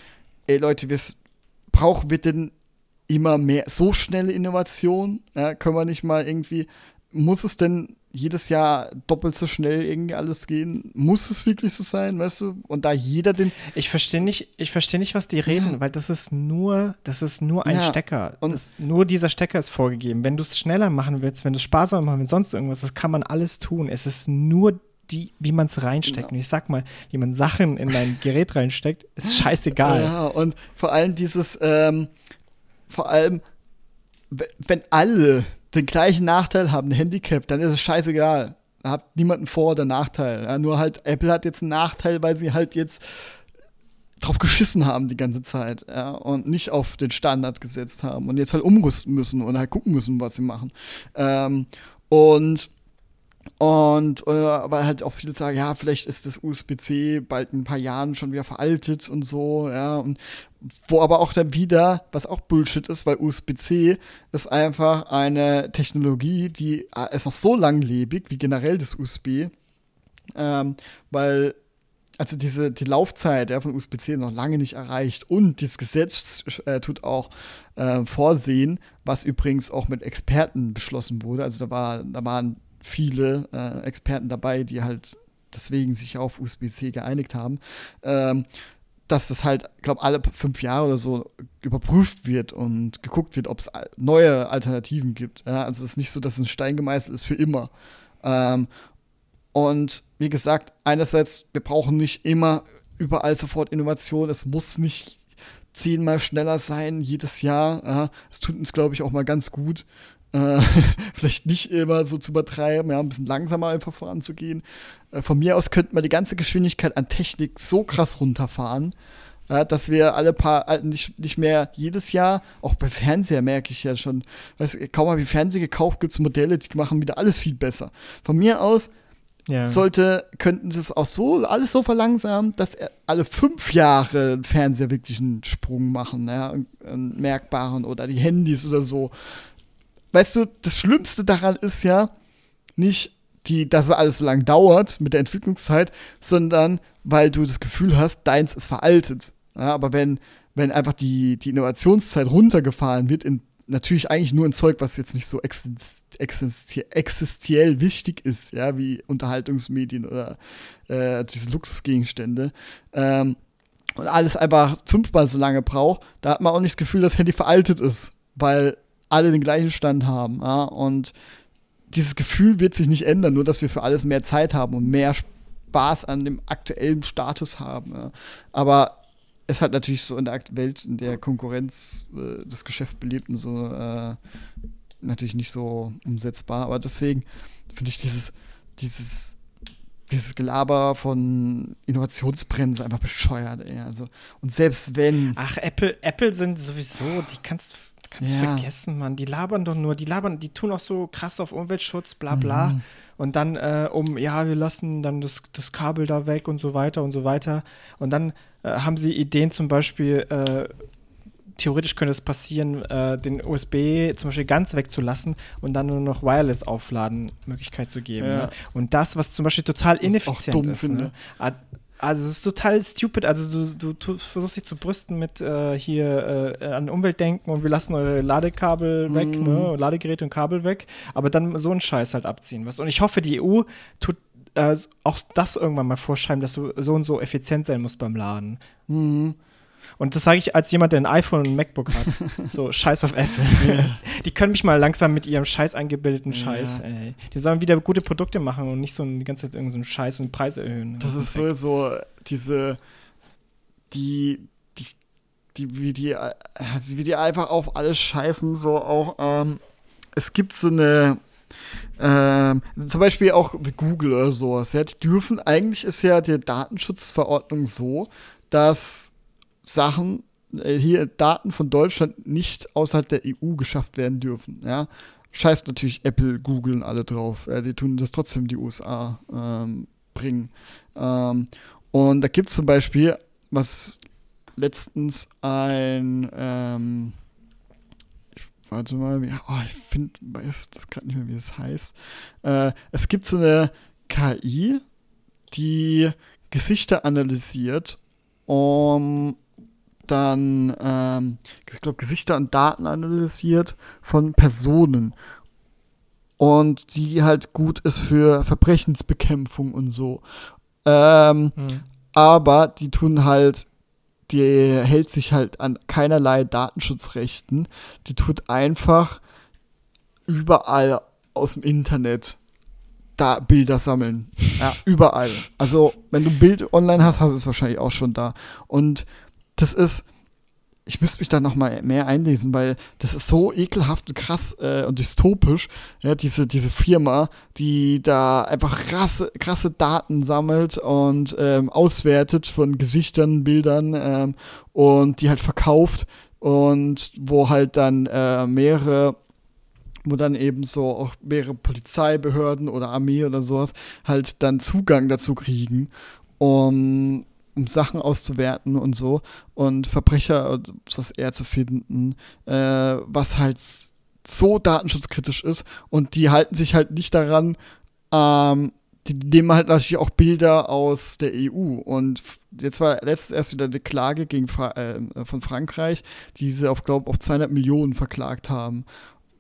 ey Leute, wir brauchen wir denn immer mehr, so schnelle Innovation? Ja, können wir nicht mal irgendwie, muss es denn jedes Jahr doppelt so schnell irgendwie alles gehen? Muss es wirklich so sein, weißt du? Und da jeder den,
Ich verstehe nicht, ich verstehe nicht, was die reden, weil das ist nur, das ist nur ein
Ja,
Stecker.
und-
das, nur dieser Stecker ist vorgegeben. Wenn du es schneller machen willst, wenn du es sparsamer machen willst, sonst irgendwas, das kann man alles tun. Es ist nur die, wie man es reinsteckt. Genau. Und ich sag mal, wie man Sachen in ein Gerät reinsteckt, ist scheißegal.
Ja, und vor allem dieses, ähm, vor allem, wenn alle den gleichen Nachteil haben, ein Handicap, dann ist es scheißegal. Da hat niemand einen Vor- oder Nachteil. Ja, nur halt, Apple hat jetzt einen Nachteil, weil sie halt jetzt drauf geschissen haben die ganze Zeit, ja, und nicht auf den Standard gesetzt haben und jetzt halt umrüsten müssen und halt gucken müssen, was sie machen. Ähm, und und oder, aber halt auch viele sagen, ja, vielleicht ist das USB-C bald in ein paar Jahren schon wieder veraltet und so, ja. Und wo aber auch dann wieder, was auch Bullshit ist, weil USB-C ist einfach eine Technologie, die äh, ist noch so langlebig wie generell das USB, ähm, weil also diese die Laufzeit ja, von USB-C noch lange nicht erreicht und dieses Gesetz äh, tut auch äh, vorsehen, was übrigens auch mit Experten beschlossen wurde. Also da war da waren viele äh, Experten dabei, die halt deswegen sich auf USB-C geeinigt haben, ähm, dass das halt, glaube alle fünf Jahre oder so überprüft wird und geguckt wird, ob es neue Alternativen gibt. Ja? Also es ist nicht so, dass es ein Stein gemeißelt ist für immer. Ähm, und wie gesagt, einerseits, wir brauchen nicht immer überall sofort Innovation. Es muss nicht zehnmal schneller sein jedes Jahr. Es tut uns, glaube ich, auch mal ganz gut, äh, vielleicht nicht immer so zu übertreiben, ja, ein bisschen langsamer einfach voranzugehen. Äh, von mir aus könnten wir die ganze Geschwindigkeit an Technik so krass runterfahren, ja, dass wir alle paar, äh, nicht, nicht mehr jedes Jahr, auch bei Fernseher merke ich ja schon, weiß, kaum habe ich Fernseher gekauft, gibt es Modelle, die machen wieder alles viel besser. Von mir aus ja. sollte, könnten das auch so, alles so verlangsamen, dass alle fünf Jahre Fernseher wirklich einen Sprung machen, ja, einen merkbaren oder die Handys oder so weißt du, das Schlimmste daran ist ja nicht, die, dass es alles so lange dauert mit der Entwicklungszeit, sondern weil du das Gefühl hast, deins ist veraltet. Ja, aber wenn, wenn einfach die, die Innovationszeit runtergefahren wird, in natürlich eigentlich nur ein Zeug, was jetzt nicht so existiell, existiell wichtig ist, ja, wie Unterhaltungsmedien oder äh, diese Luxusgegenstände, ähm, und alles einfach fünfmal so lange braucht, da hat man auch nicht das Gefühl, dass das Handy veraltet ist, weil alle den gleichen Stand haben. Ja? Und dieses Gefühl wird sich nicht ändern, nur dass wir für alles mehr Zeit haben und mehr Spaß an dem aktuellen Status haben. Ja? Aber es hat natürlich so in der Welt, in der Konkurrenz äh, das Geschäft belebt und so äh, natürlich nicht so umsetzbar. Aber deswegen finde ich dieses, dieses, dieses Gelaber von Innovationsbremse einfach bescheuert. Ey. Also, und selbst wenn.
Ach, Apple, Apple sind sowieso, die kannst Kannst ja. vergessen, Mann. Die labern doch nur. Die labern, die tun auch so krass auf Umweltschutz, bla bla. Mhm. Und dann äh, um, ja, wir lassen dann das, das Kabel da weg und so weiter und so weiter. Und dann äh, haben sie Ideen zum Beispiel, äh, theoretisch könnte es passieren, äh, den USB zum Beispiel ganz wegzulassen und dann nur noch Wireless aufladen Möglichkeit zu geben. Ja. Ne? Und das, was zum Beispiel total ineffizient ist. Ne? Also es ist total stupid. Also du, du, du versuchst dich zu brüsten mit äh, hier äh, an Umweltdenken und wir lassen eure Ladekabel mm. weg, ne? Ladegeräte und Kabel weg, aber dann so einen Scheiß halt abziehen. Was? Und ich hoffe, die EU tut äh, auch das irgendwann mal vorschreiben, dass du so und so effizient sein musst beim Laden. Mhm. Und das sage ich als jemand, der ein iPhone und ein MacBook hat. so, scheiß auf Apple. Ja. Die können mich mal langsam mit ihrem scheiß eingebildeten Scheiß, ja. ey. Die sollen wieder gute Produkte machen und nicht so die ganze Zeit irgendeinen so Scheiß und Preis erhöhen.
Das ist sowieso diese, die, die, die, wie die, wie die einfach auf alles scheißen, so auch, ähm, es gibt so eine, ähm, zum Beispiel auch Google oder sowas, ja, die dürfen, eigentlich ist ja die Datenschutzverordnung so, dass Sachen, äh, hier Daten von Deutschland nicht außerhalb der EU geschafft werden dürfen. Ja? Scheißt natürlich Apple, Google und alle drauf. Ja, die tun das trotzdem die USA ähm, bringen. Ähm, und da gibt es zum Beispiel, was letztens ein, ähm, ich, warte mal, wie, oh, ich finde, weiß das gerade nicht mehr, wie es heißt. Äh, es gibt so eine KI, die Gesichter analysiert, um dann, ähm, ich glaube, Gesichter und Daten analysiert von Personen. Und die halt gut ist für Verbrechensbekämpfung und so. Ähm, hm. Aber die tun halt, die hält sich halt an keinerlei Datenschutzrechten. Die tut einfach überall aus dem Internet da Bilder sammeln. Ja, überall. Also, wenn du ein Bild online hast, hast du es wahrscheinlich auch schon da. Und das ist, ich müsste mich da noch mal mehr einlesen, weil das ist so ekelhaft und krass äh, und dystopisch, ja, diese, diese Firma, die da einfach krasse, krasse Daten sammelt und ähm, auswertet von Gesichtern, Bildern ähm, und die halt verkauft und wo halt dann äh, mehrere wo dann eben so auch mehrere Polizeibehörden oder Armee oder sowas halt dann Zugang dazu kriegen, um, um Sachen auszuwerten und so und Verbrecher was eher zu finden, äh, was halt so datenschutzkritisch ist und die halten sich halt nicht daran, ähm, die nehmen halt natürlich auch Bilder aus der EU. Und jetzt war letztens erst wieder eine Klage gegen Fra äh, von Frankreich, die sie auf, glaube auf 200 Millionen verklagt haben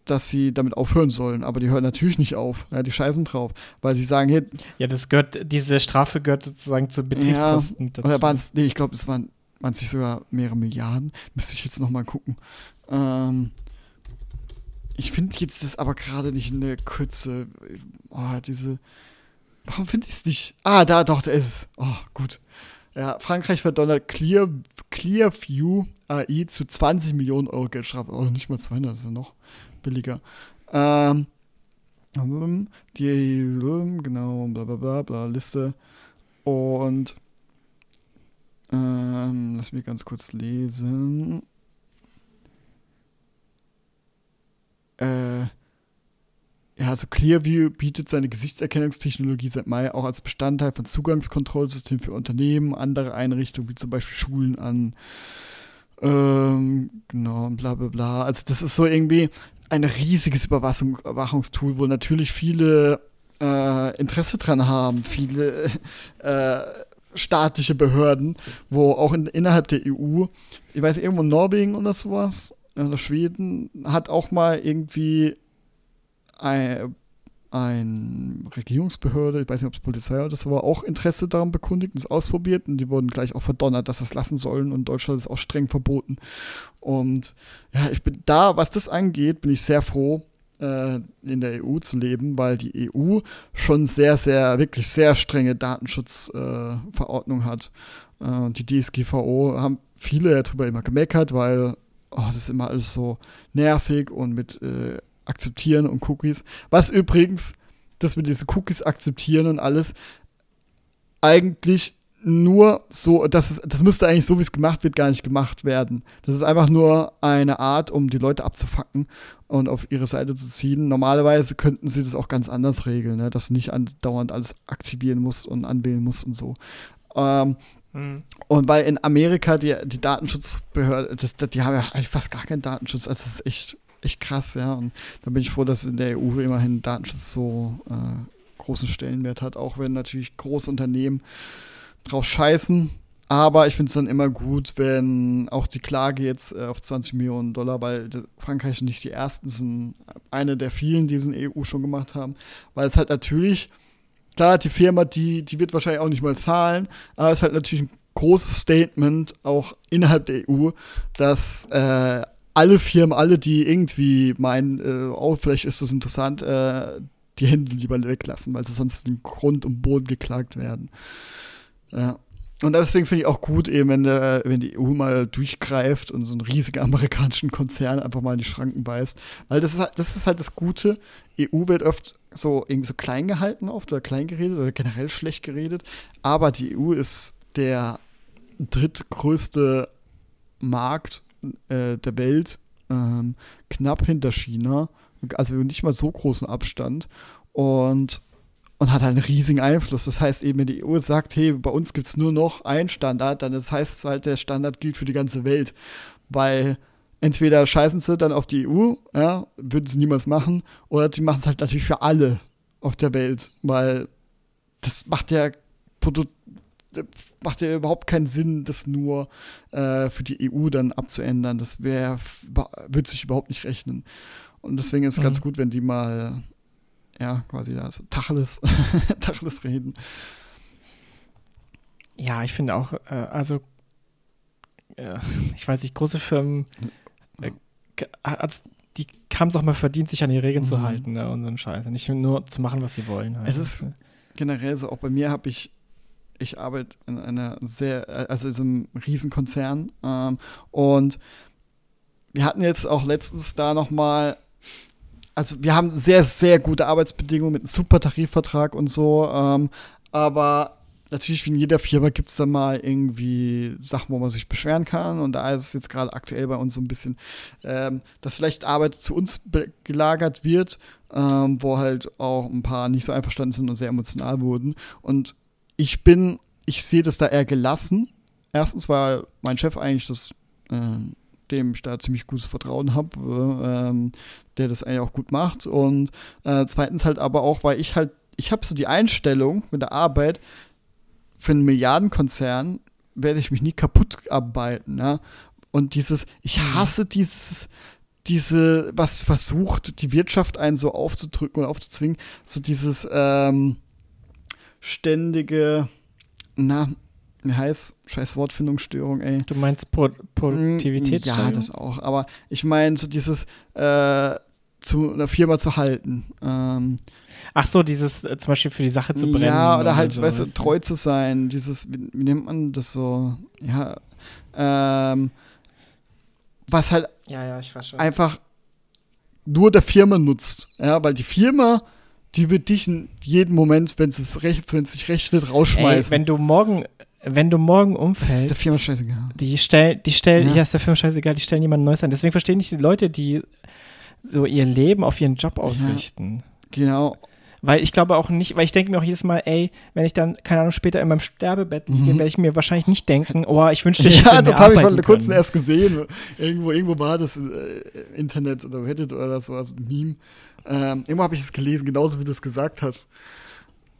dass sie damit aufhören sollen. Aber die hören natürlich nicht auf. Ja, die scheißen drauf. Weil sie sagen, hier.
Ja, das gehört, diese Strafe gehört sozusagen zu Betriebskosten
ja, dazu. Oder waren es, nee, ich glaube, es waren, waren sich sogar mehrere Milliarden. Müsste ich jetzt nochmal gucken. Ähm, ich finde jetzt das aber gerade nicht in der Kürze. Oh, diese. Warum finde ich es nicht? Ah, da, doch, da ist es. Oh, gut. Ja, Frankreich verdonnert Clear, Clearview AI zu 20 Millionen Euro Geldstrafe. Oh, nicht mal 200, das ist ja noch billiger. Ähm, die, genau, bla bla bla, bla Liste. Und ähm, lass mich ganz kurz lesen. Äh, ja, also Clearview bietet seine Gesichtserkennungstechnologie seit Mai auch als Bestandteil von Zugangskontrollsystemen für Unternehmen, andere Einrichtungen wie zum Beispiel Schulen an. Ähm, genau, bla bla bla. Also das ist so irgendwie, ein riesiges Überwachung, Überwachungstool, wo natürlich viele äh, Interesse dran haben, viele äh, staatliche Behörden, wo auch in, innerhalb der EU, ich weiß irgendwo Norwegen oder sowas, oder Schweden, hat auch mal irgendwie ein, eine Regierungsbehörde, ich weiß nicht, ob es Polizei oder so war, auch Interesse daran bekundigt und es ausprobiert und die wurden gleich auch verdonnert, dass sie es lassen sollen und Deutschland ist auch streng verboten. Und ja, ich bin da, was das angeht, bin ich sehr froh, äh, in der EU zu leben, weil die EU schon sehr, sehr, wirklich sehr strenge Datenschutzverordnung äh, hat. Äh, die DSGVO haben viele ja drüber immer gemeckert, weil oh, das ist immer alles so nervig und mit äh, akzeptieren und Cookies. Was übrigens, dass wir diese Cookies akzeptieren und alles, eigentlich nur so, das, ist, das müsste eigentlich so, wie es gemacht wird, gar nicht gemacht werden. Das ist einfach nur eine Art, um die Leute abzufacken und auf ihre Seite zu ziehen. Normalerweise könnten sie das auch ganz anders regeln, ne? dass du nicht andauernd alles aktivieren musst und anwählen musst und so. Ähm, mhm. Und weil in Amerika die, die Datenschutzbehörde, das, die haben ja eigentlich fast gar keinen Datenschutz, also das ist echt echt krass, ja. Und da bin ich froh, dass in der EU immerhin Datenschutz so äh, großen Stellenwert hat, auch wenn natürlich große Unternehmen drauf scheißen. Aber ich finde es dann immer gut, wenn auch die Klage jetzt äh, auf 20 Millionen Dollar, weil Frankreich nicht die ersten sind, eine der vielen, die es in EU schon gemacht haben, weil es halt natürlich, klar, die Firma, die, die wird wahrscheinlich auch nicht mal zahlen, aber es ist halt natürlich ein großes Statement auch innerhalb der EU, dass äh, alle Firmen, alle, die irgendwie meinen, äh, oh, vielleicht ist das interessant, äh, die Hände lieber weglassen, weil sie sonst in Grund und Boden geklagt werden. Ja. Und deswegen finde ich auch gut, eben, wenn, der, wenn die EU mal durchgreift und so einen riesigen amerikanischen Konzern einfach mal in die Schranken beißt. Weil das ist halt das, ist halt das Gute. EU wird oft so irgendwie so klein gehalten oft oder klein geredet oder generell schlecht geredet. Aber die EU ist der drittgrößte Markt äh, der Welt, ähm, knapp hinter China, also nicht mal so großen Abstand und, und hat halt einen riesigen Einfluss. Das heißt eben, wenn die EU sagt, hey, bei uns gibt es nur noch einen Standard, dann das heißt halt, der Standard gilt für die ganze Welt, weil entweder scheißen sie dann auf die EU, ja, würden sie niemals machen, oder die machen es halt natürlich für alle auf der Welt, weil das macht ja Produ macht ja überhaupt keinen Sinn, das nur äh, für die EU dann abzuändern. Das wäre, würde sich überhaupt nicht rechnen. Und deswegen ist es mhm. ganz gut, wenn die mal, ja, quasi da so Tacheles, Tacheles reden.
Ja, ich finde auch, äh, also, äh, ich weiß nicht, große Firmen, äh, als, die haben es auch mal verdient, sich an die Regeln
Mhm.
zu halten ne, und so ein Scheiß. Nicht nur zu machen, was sie wollen. Halt.
Es ist generell so, auch bei mir habe ich, ich arbeite in einer sehr, äh, also in einem Riesenkonzern ähm, und wir hatten jetzt auch letztens da nochmal, also wir haben sehr, sehr gute Arbeitsbedingungen mit einem super Tarifvertrag und so, ähm, aber natürlich wie in jeder Firma gibt es da mal irgendwie Sachen, wo man sich beschweren kann und da ist es jetzt gerade aktuell bei uns so ein bisschen, ähm, dass vielleicht Arbeit zu uns gelagert wird, ähm, wo halt auch ein paar nicht so einverstanden sind und sehr emotional wurden. Und ich bin, ich sehe das da eher gelassen. Erstens, weil mein Chef eigentlich das, ähm, dem ich da ziemlich gutes Vertrauen habe, äh, ähm, der das eigentlich auch gut macht. Und äh, zweitens halt aber auch, weil ich halt, ich habe so die Einstellung mit der Arbeit, für einen Milliardenkonzern werde ich mich nie kaputt arbeiten. Ja? Und dieses, ich hasse dieses, diese, was versucht, die Wirtschaft einen so aufzudrücken oder aufzuzwingen, so dieses ähm, ständige, na, wie heißt, scheiß Wortfindungsstörung, ey.
du meinst Pro Produktivitätssteigerung?
Mm, Ja, das auch. Aber ich meine, so dieses äh, zu einer Firma zu halten. Ähm,
Ach so, dieses äh, zum Beispiel für die Sache zu brennen.
ja, oder halt,
so,
weißt du, treu zu sein. Dieses, wie, wie nennt man das so? Ja, ähm, was halt
Ja, ja,
einfach nur der Firma nutzt. Ja, weil die Firma, die wird dich in jedem Moment, wenn es recht, sich rechnet,
Ey,
rausschmeißen.
wenn du morgen, wenn du morgen
das ist der
umfällst,
Firma scheißegal.
die stellen, die stellen,
Ja.
ja. ist der Firma scheißegal, die stellen jemand Neues ein. Deswegen verstehen nicht die Leute, die so ihr Leben auf ihren Job ausrichten.
Genau.
Weil ich glaube auch nicht, weil ich denke mir auch jedes Mal, ey, wenn ich dann, keine Ahnung, später in meinem Sterbebett liege,
Mhm.
werde ich mir wahrscheinlich nicht denken, oh, ich wünschte, ich
Ja,
hätte
das
mehr
habe ich vor kurzem erst gesehen. Irgendwo, irgendwo war das äh, Internet oder Reddit oder so, also ein Meme. Ähm, irgendwo habe ich es gelesen, genauso wie du es gesagt hast.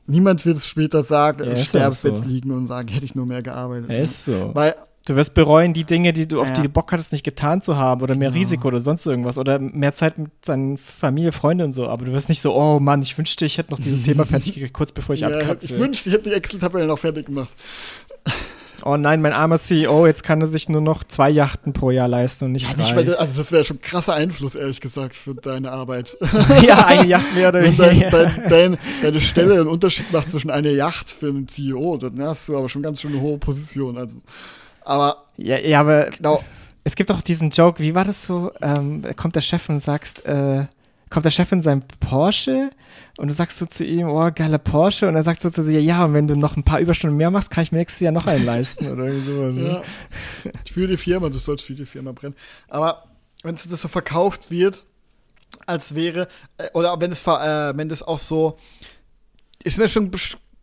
Niemand wird es später sagen,
Ja,
im Sterbebett
so.
liegen und sagen, hätte ich nur mehr gearbeitet.
Ja, ist so.
Weil,
Du wirst bereuen, die Dinge, die du, auf
Ja.
die du Bock hattest, nicht getan zu haben oder mehr
Genau.
Risiko oder sonst irgendwas oder mehr Zeit mit seinen Familie, Freunde und so. Aber du wirst nicht so, oh Mann, ich wünschte, ich hätte noch dieses Thema fertig gekriegt, kurz bevor ich
ja,
abkratze.
ich wünschte, ich hätte die Excel-Tabelle noch fertig gemacht.
Oh nein, mein armer CEO, jetzt kann er sich nur noch zwei Yachten pro Jahr leisten und nicht
Ja,
drei.
nicht, also das wäre schon krasser Einfluss, ehrlich gesagt, für deine Arbeit.
ja, eine Yacht mehr oder
Wenn dein,
weniger.
dein, dein, deine Stelle einen Unterschied macht zwischen einer Yacht für einen CEO, dann hast du aber schon ganz schön eine hohe Position. Also. Aber
Ja, ja, aber
genau,
es gibt auch diesen Joke, wie war das so? Ähm, kommt der Chef und sagst, äh, kommt der Chef in seinem Porsche und du sagst so zu ihm, oh, geiler Porsche und er sagt so zu dir, ja, und wenn du noch ein paar Überstunden mehr machst, kann ich mir nächstes Jahr noch einen leisten oder irgendwie so. Ne?
ja, für die Firma, du sollst für die Firma brennen. Aber wenn es das so verkauft wird, als wäre, äh, oder wenn es, äh, wenn das auch so, ist mir schon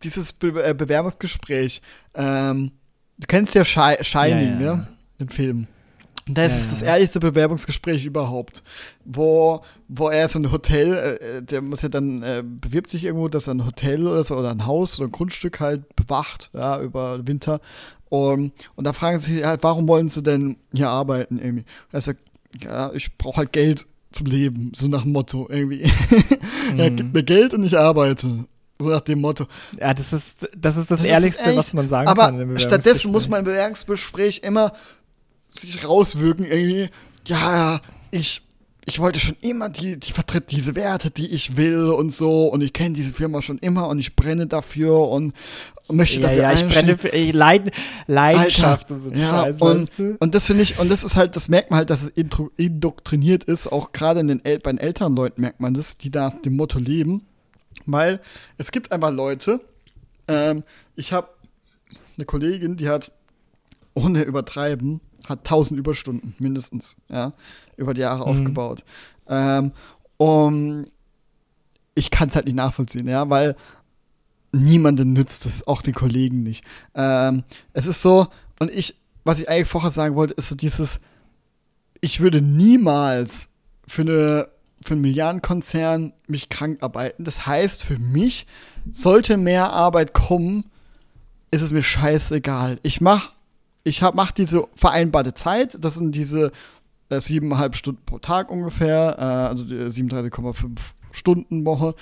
dieses Be äh, Bewerbungsgespräch, ähm, du kennst ja Shi Shining,
Ja, ja.
ne? Den Film. Das
Ja,
ist
ja.
das ehrlichste Bewerbungsgespräch überhaupt, wo, wo er so ein Hotel, äh, der muss ja dann, äh, bewirbt sich irgendwo, dass er ein Hotel oder so oder ein Haus oder ein Grundstück halt bewacht, ja, über Winter. Und, und da fragen sie halt, warum wollen sie denn hier arbeiten irgendwie? Und er sagt, ja, ich brauche halt Geld zum Leben, so nach dem Motto irgendwie. ja,
Mhm.
gib mir Geld und ich arbeite. So nach dem Motto.
Ja, das ist das, ist das,
Das ist
Ehrlichste,
echt-
was man sagen
Aber
kann. im
stattdessen muss man im Bewerbungsgespräch immer sich rauswirken, irgendwie, ja, ich, ich wollte schon immer, die, die vertritt diese Werte, die ich will und so, und ich kenne diese Firma schon immer und ich brenne dafür und, möchte
Ja,
dafür
ja, ich brenne für ey, Leid, Leidenschaft und so
ja,
Scheiß,
und,
weißt du?
und das finde ich, und das ist halt, das merkt man halt, dass es intro- indoktriniert ist, auch gerade in den El bei den älteren Leuten merkt man das, die da dem Motto leben, weil es gibt einfach Leute, ähm, ich habe eine Kollegin, die hat, ohne übertreiben, hat 1000 Überstunden mindestens, ja, über die Jahre
Mhm.
aufgebaut. Ähm, und ich kann es halt nicht nachvollziehen, ja, weil niemanden nützt es, auch den Kollegen nicht. Ähm, es ist so, und ich, was ich eigentlich vorher sagen wollte, ist so dieses, ich würde niemals für eine für einen Milliardenkonzern mich krank arbeiten. Das heißt, für mich sollte mehr Arbeit kommen, ist es mir scheißegal. Ich mach, ich hab, mach diese vereinbarte Zeit, das sind diese äh, siebeneinhalb Stunden pro Tag ungefähr, äh, also die 37,5 Stunden Woche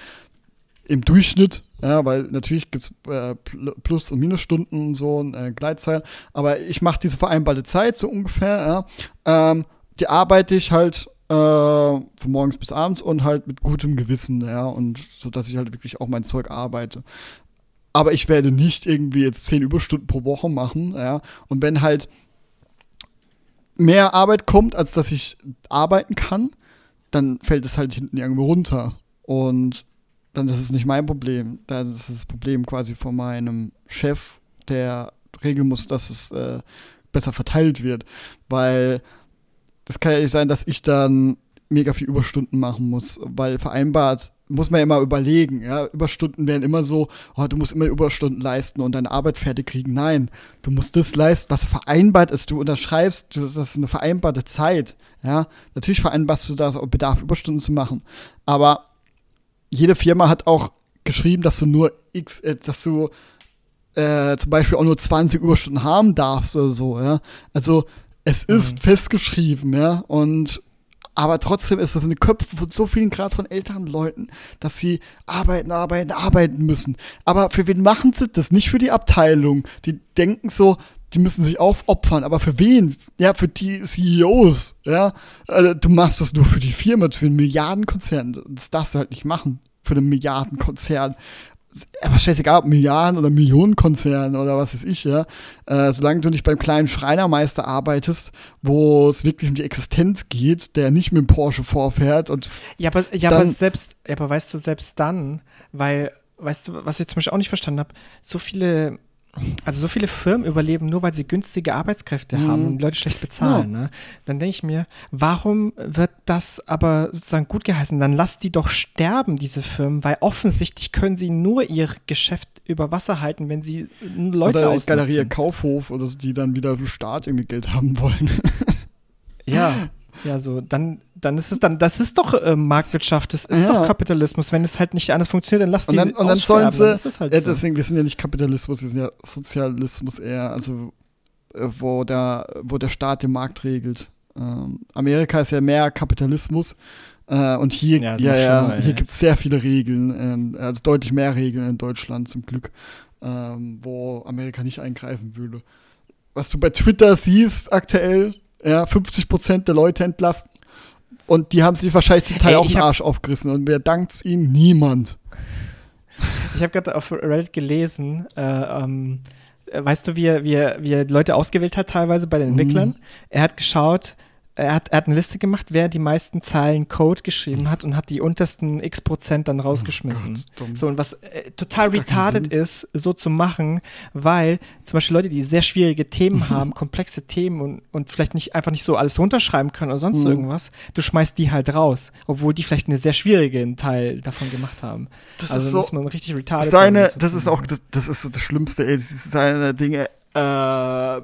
im Durchschnitt, ja, weil natürlich gibt es äh, Pl- Plus- und Minusstunden und so und äh, Gleitzeit, aber ich mache diese vereinbarte Zeit so ungefähr, ja, ähm, die arbeite ich halt äh, von morgens bis abends und halt mit gutem Gewissen, ja, und so, dass ich halt wirklich auch mein Zeug arbeite. Aber ich werde nicht irgendwie jetzt zehn Überstunden pro Woche machen, ja, und wenn halt mehr Arbeit kommt, als dass ich arbeiten kann, dann fällt es halt hinten irgendwo runter. Und dann ist es nicht mein Problem. Dann ist es das Problem quasi von meinem Chef, der regeln muss, dass es äh, besser verteilt wird. Weil das kann ja nicht sein, dass ich dann mega viel Überstunden machen muss, weil vereinbart muss man ja immer überlegen, ja, Überstunden werden immer so, oh, du musst immer Überstunden leisten und deine Arbeit fertig kriegen. Nein, du musst das leisten, was vereinbart ist. Du unterschreibst, das ist eine vereinbarte Zeit, ja. Natürlich vereinbarst du das, Bedarf Überstunden zu machen, aber jede Firma hat auch geschrieben, dass du nur x, äh, dass du äh, zum Beispiel auch nur 20 Überstunden haben darfst oder so, ja. Also es ist mhm. festgeschrieben, ja, und aber trotzdem ist das in den Köpfen von so vielen Grad von älteren Leuten, dass sie arbeiten, arbeiten, arbeiten müssen. Aber für wen machen sie das? Nicht für die Abteilung. Die denken so, die müssen sich aufopfern, aber für wen? Ja, für die CEOs, ja. Also, du machst das nur für die Firma, für einen Milliardenkonzern. Das darfst du halt nicht machen. Für einen Milliardenkonzern aber scheißegal, ob Milliarden oder Millionenkonzern oder was weiß ich, ja. Äh, solange du nicht beim kleinen Schreinermeister arbeitest, wo es wirklich um die Existenz geht, der nicht mit dem Porsche vorfährt und.
Ja, aber, ja, aber selbst, ja, aber weißt du, selbst dann, weil, weißt du, was ich zum Beispiel auch nicht verstanden habe, so viele also so viele Firmen überleben nur, weil sie günstige Arbeitskräfte mhm. haben und Leute schlecht bezahlen. Ja. Ne? Dann denke ich mir, warum wird das aber sozusagen gut geheißen? Dann lass die doch sterben, diese Firmen, weil offensichtlich können sie nur ihr Geschäft über Wasser halten, wenn sie Leute
Oder ausnutzen. Galerie Kaufhof oder so, die dann wieder so Staat irgendwie Geld haben wollen.
ja, Ja, so, dann, dann ist es dann, das ist doch äh, Marktwirtschaft, das ist ja. doch Kapitalismus. Wenn es halt nicht anders funktioniert, dann lass die
und dann, und dann sollen sie, dann halt ja, so. deswegen, wir sind ja nicht Kapitalismus, wir sind ja Sozialismus eher, also äh, wo der, wo der Staat den Markt regelt. Ähm, Amerika ist ja mehr Kapitalismus äh, und hier, ja, ja, ja hier gibt es sehr viele Regeln, äh, also deutlich mehr Regeln in Deutschland zum Glück, ähm, wo Amerika nicht eingreifen würde. Was du bei Twitter siehst aktuell, ja, 50 Prozent der Leute entlassen. Und die haben sich wahrscheinlich zum Teil Ey, auch den Arsch aufgerissen. Und wer dankt ihnen? Niemand.
Ich habe gerade auf Reddit gelesen, äh, ähm, weißt du, wie er, wie, er, wie er Leute ausgewählt hat, teilweise bei den Entwicklern? Mhm. Er hat geschaut, er hat, er hat eine Liste gemacht, wer die meisten Zeilen Code geschrieben hat und hat die untersten x Prozent dann rausgeschmissen. Oh Gott, so, und was äh, total retarded ist, so zu machen, weil zum Beispiel Leute, die sehr schwierige Themen haben, komplexe Themen und, und vielleicht nicht einfach nicht so alles runterschreiben können oder sonst mhm. irgendwas, du schmeißt die halt raus, obwohl die vielleicht einen sehr schwierigen Teil davon gemacht haben.
Das also ist so, muss man richtig retarded seine, sein, Das ist auch, das, das, ist so das Schlimmste, ey, das ist seine Dinge, äh,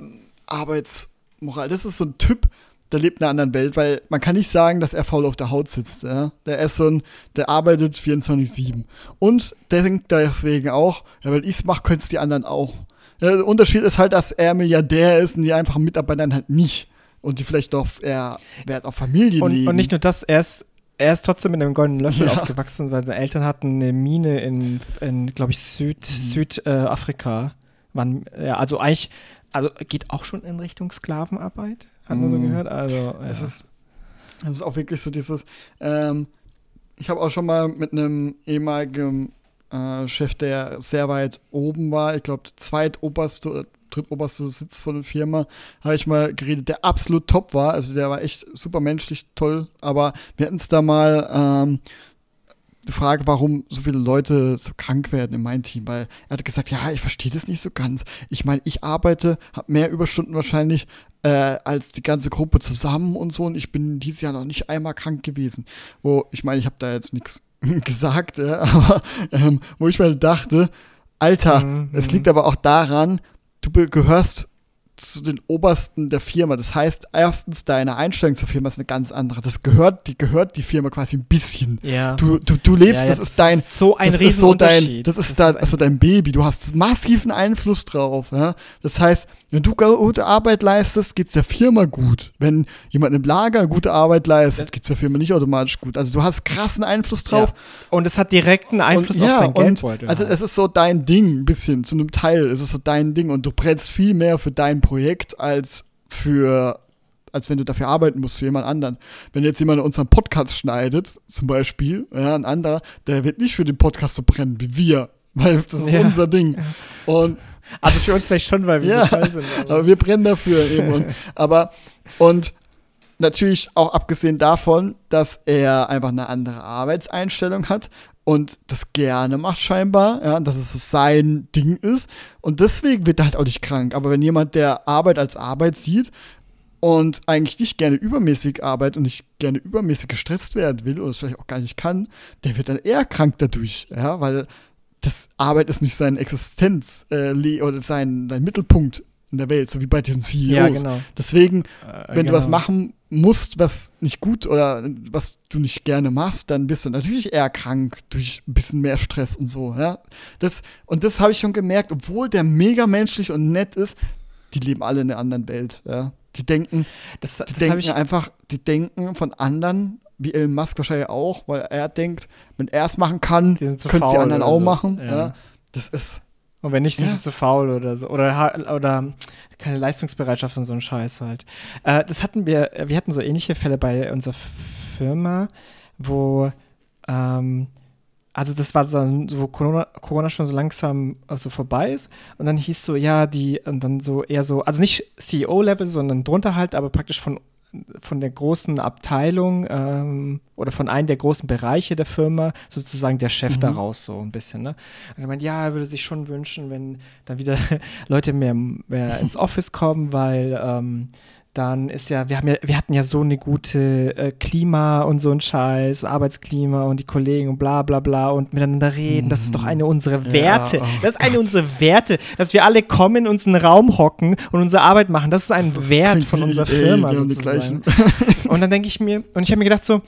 Arbeitsmoral, das ist so ein Typ, der lebt in einer anderen Welt, weil man kann nicht sagen, dass er faul auf der Haut sitzt. Ja? Der ist so ein, der arbeitet 24-7. Und der denkt deswegen auch, ja, weil ich es mache, können es die anderen auch. Ja, der Unterschied ist halt, dass er Milliardär ist und die einfachen Mitarbeiter halt nicht. Und die vielleicht doch eher Wert auf Familie
und,
legen.
Und nicht nur das, er ist, er ist trotzdem mit einem goldenen Löffel ja. aufgewachsen, weil seine Eltern hatten eine Mine in, in glaube ich, Süd, mhm. Südafrika. Äh, ja, also eigentlich, also geht auch schon in Richtung Sklavenarbeit man so mhm. gehört. Also, ja.
es, ist, es ist auch wirklich so dieses, ähm, ich habe auch schon mal mit einem ehemaligen äh, Chef, der sehr weit oben war, ich glaube, zweitoberste oder drittoberste Sitz von der Firma, habe ich mal geredet, der absolut top war. Also der war echt super menschlich, toll. Aber wir hatten es da mal ähm, die Frage, warum so viele Leute so krank werden in meinem Team, weil er hat gesagt, ja, ich verstehe das nicht so ganz. Ich meine, ich arbeite, habe mehr Überstunden wahrscheinlich äh, als die ganze Gruppe zusammen und so und ich bin dieses Jahr noch nicht einmal krank gewesen. Wo, ich meine, ich habe da jetzt nichts gesagt, ja, aber ähm, wo ich mir dachte, Alter, mhm. es liegt aber auch daran, du gehörst zu den Obersten der Firma. Das heißt, erstens, deine Einstellung zur Firma ist eine ganz andere. Das gehört, die gehört die Firma quasi ein bisschen.
Ja.
Du, du, du lebst, ja, das ist dein,
so ein
das ist so dein, das ist, das da, ist also dein Baby. Du hast massiven Einfluss drauf. Ja? Das heißt, wenn du gute Arbeit leistest, geht es der Firma gut. Wenn jemand im Lager gute Arbeit leistet, geht es der Firma nicht automatisch gut. Also du hast krassen Einfluss drauf. Ja.
Und es hat direkten Einfluss und, auf ja, sein Geldbeutel.
Also es ist so dein Ding, ein bisschen, zu einem Teil ist es so dein Ding und du brennst viel mehr für dein Projekt als für als wenn du dafür arbeiten musst für jemand anderen. Wenn jetzt jemand unseren Podcast schneidet, zum Beispiel, ja, ein anderer, der wird nicht für den Podcast so brennen wie wir, weil das ist
Ja.
unser Ding. Und
Also für uns vielleicht schon, weil wir
ja,
so toll sind.
aber wir brennen dafür eben. Und, aber, und natürlich auch abgesehen davon, dass er einfach eine andere Arbeitseinstellung hat und das gerne macht scheinbar, ja, dass es so sein Ding ist. Und deswegen wird er halt auch nicht krank. Aber wenn jemand, der Arbeit als Arbeit sieht und eigentlich nicht gerne übermäßig arbeitet und nicht gerne übermäßig gestresst werden will oder es vielleicht auch gar nicht kann, der wird dann eher krank dadurch, ja, weil das Arbeit ist nicht seine Existenz äh, oder sein, sein Mittelpunkt in der Welt, so wie bei diesen CEOs.
ja, genau.
Deswegen,
Äh,
wenn du was
genau.
machen musst, was nicht gut oder was du nicht gerne machst, dann bist du natürlich eher krank durch ein bisschen mehr Stress und so. Ja? Das, und das habe ich schon gemerkt, obwohl der mega menschlich und nett ist, die leben alle in einer anderen Welt. Ja? Die denken,
Das,
die
das
denken einfach, die denken von anderen, wie Elon Musk wahrscheinlich auch, weil er denkt, wenn er es machen kann,
Die
können die
faul
anderen auch
so.
machen.
Ja.
Ja. Das ist
Und wenn nicht, sind
Ja.
sie zu faul oder so. Oder, oder keine Leistungsbereitschaft und so ein Scheiß halt. Äh, das hatten wir, wir hatten so ähnliche Fälle bei unserer Firma, wo, ähm, also das war dann, so, wo Corona, Corona schon so langsam äh, so vorbei ist. Und dann hieß so, ja, die, und dann so eher so, also nicht CEO-Level, sondern drunter halt, aber praktisch von von der großen Abteilung ähm, oder von einem der großen Bereiche der Firma sozusagen der Chef
Mhm.
daraus so ein bisschen. Ne? Und er meint, ja, er würde sich schon wünschen, wenn dann wieder Leute mehr, mehr ins Office kommen, weil ähm, dann ist ja, wir haben ja, wir hatten ja so eine gute äh, Klima und so ein Scheiß, Arbeitsklima und die Kollegen und bla bla bla und miteinander reden. Das ist doch eine unserer Werte.
oh
das ist eine unserer Werte, dass wir alle kommen, in unseren Raum hocken und unsere Arbeit machen. Das ist ein
Das
Wert von unserer
ey,
Firma
haben die
sozusagen. Und dann denke ich mir, und ich habe mir gedacht so,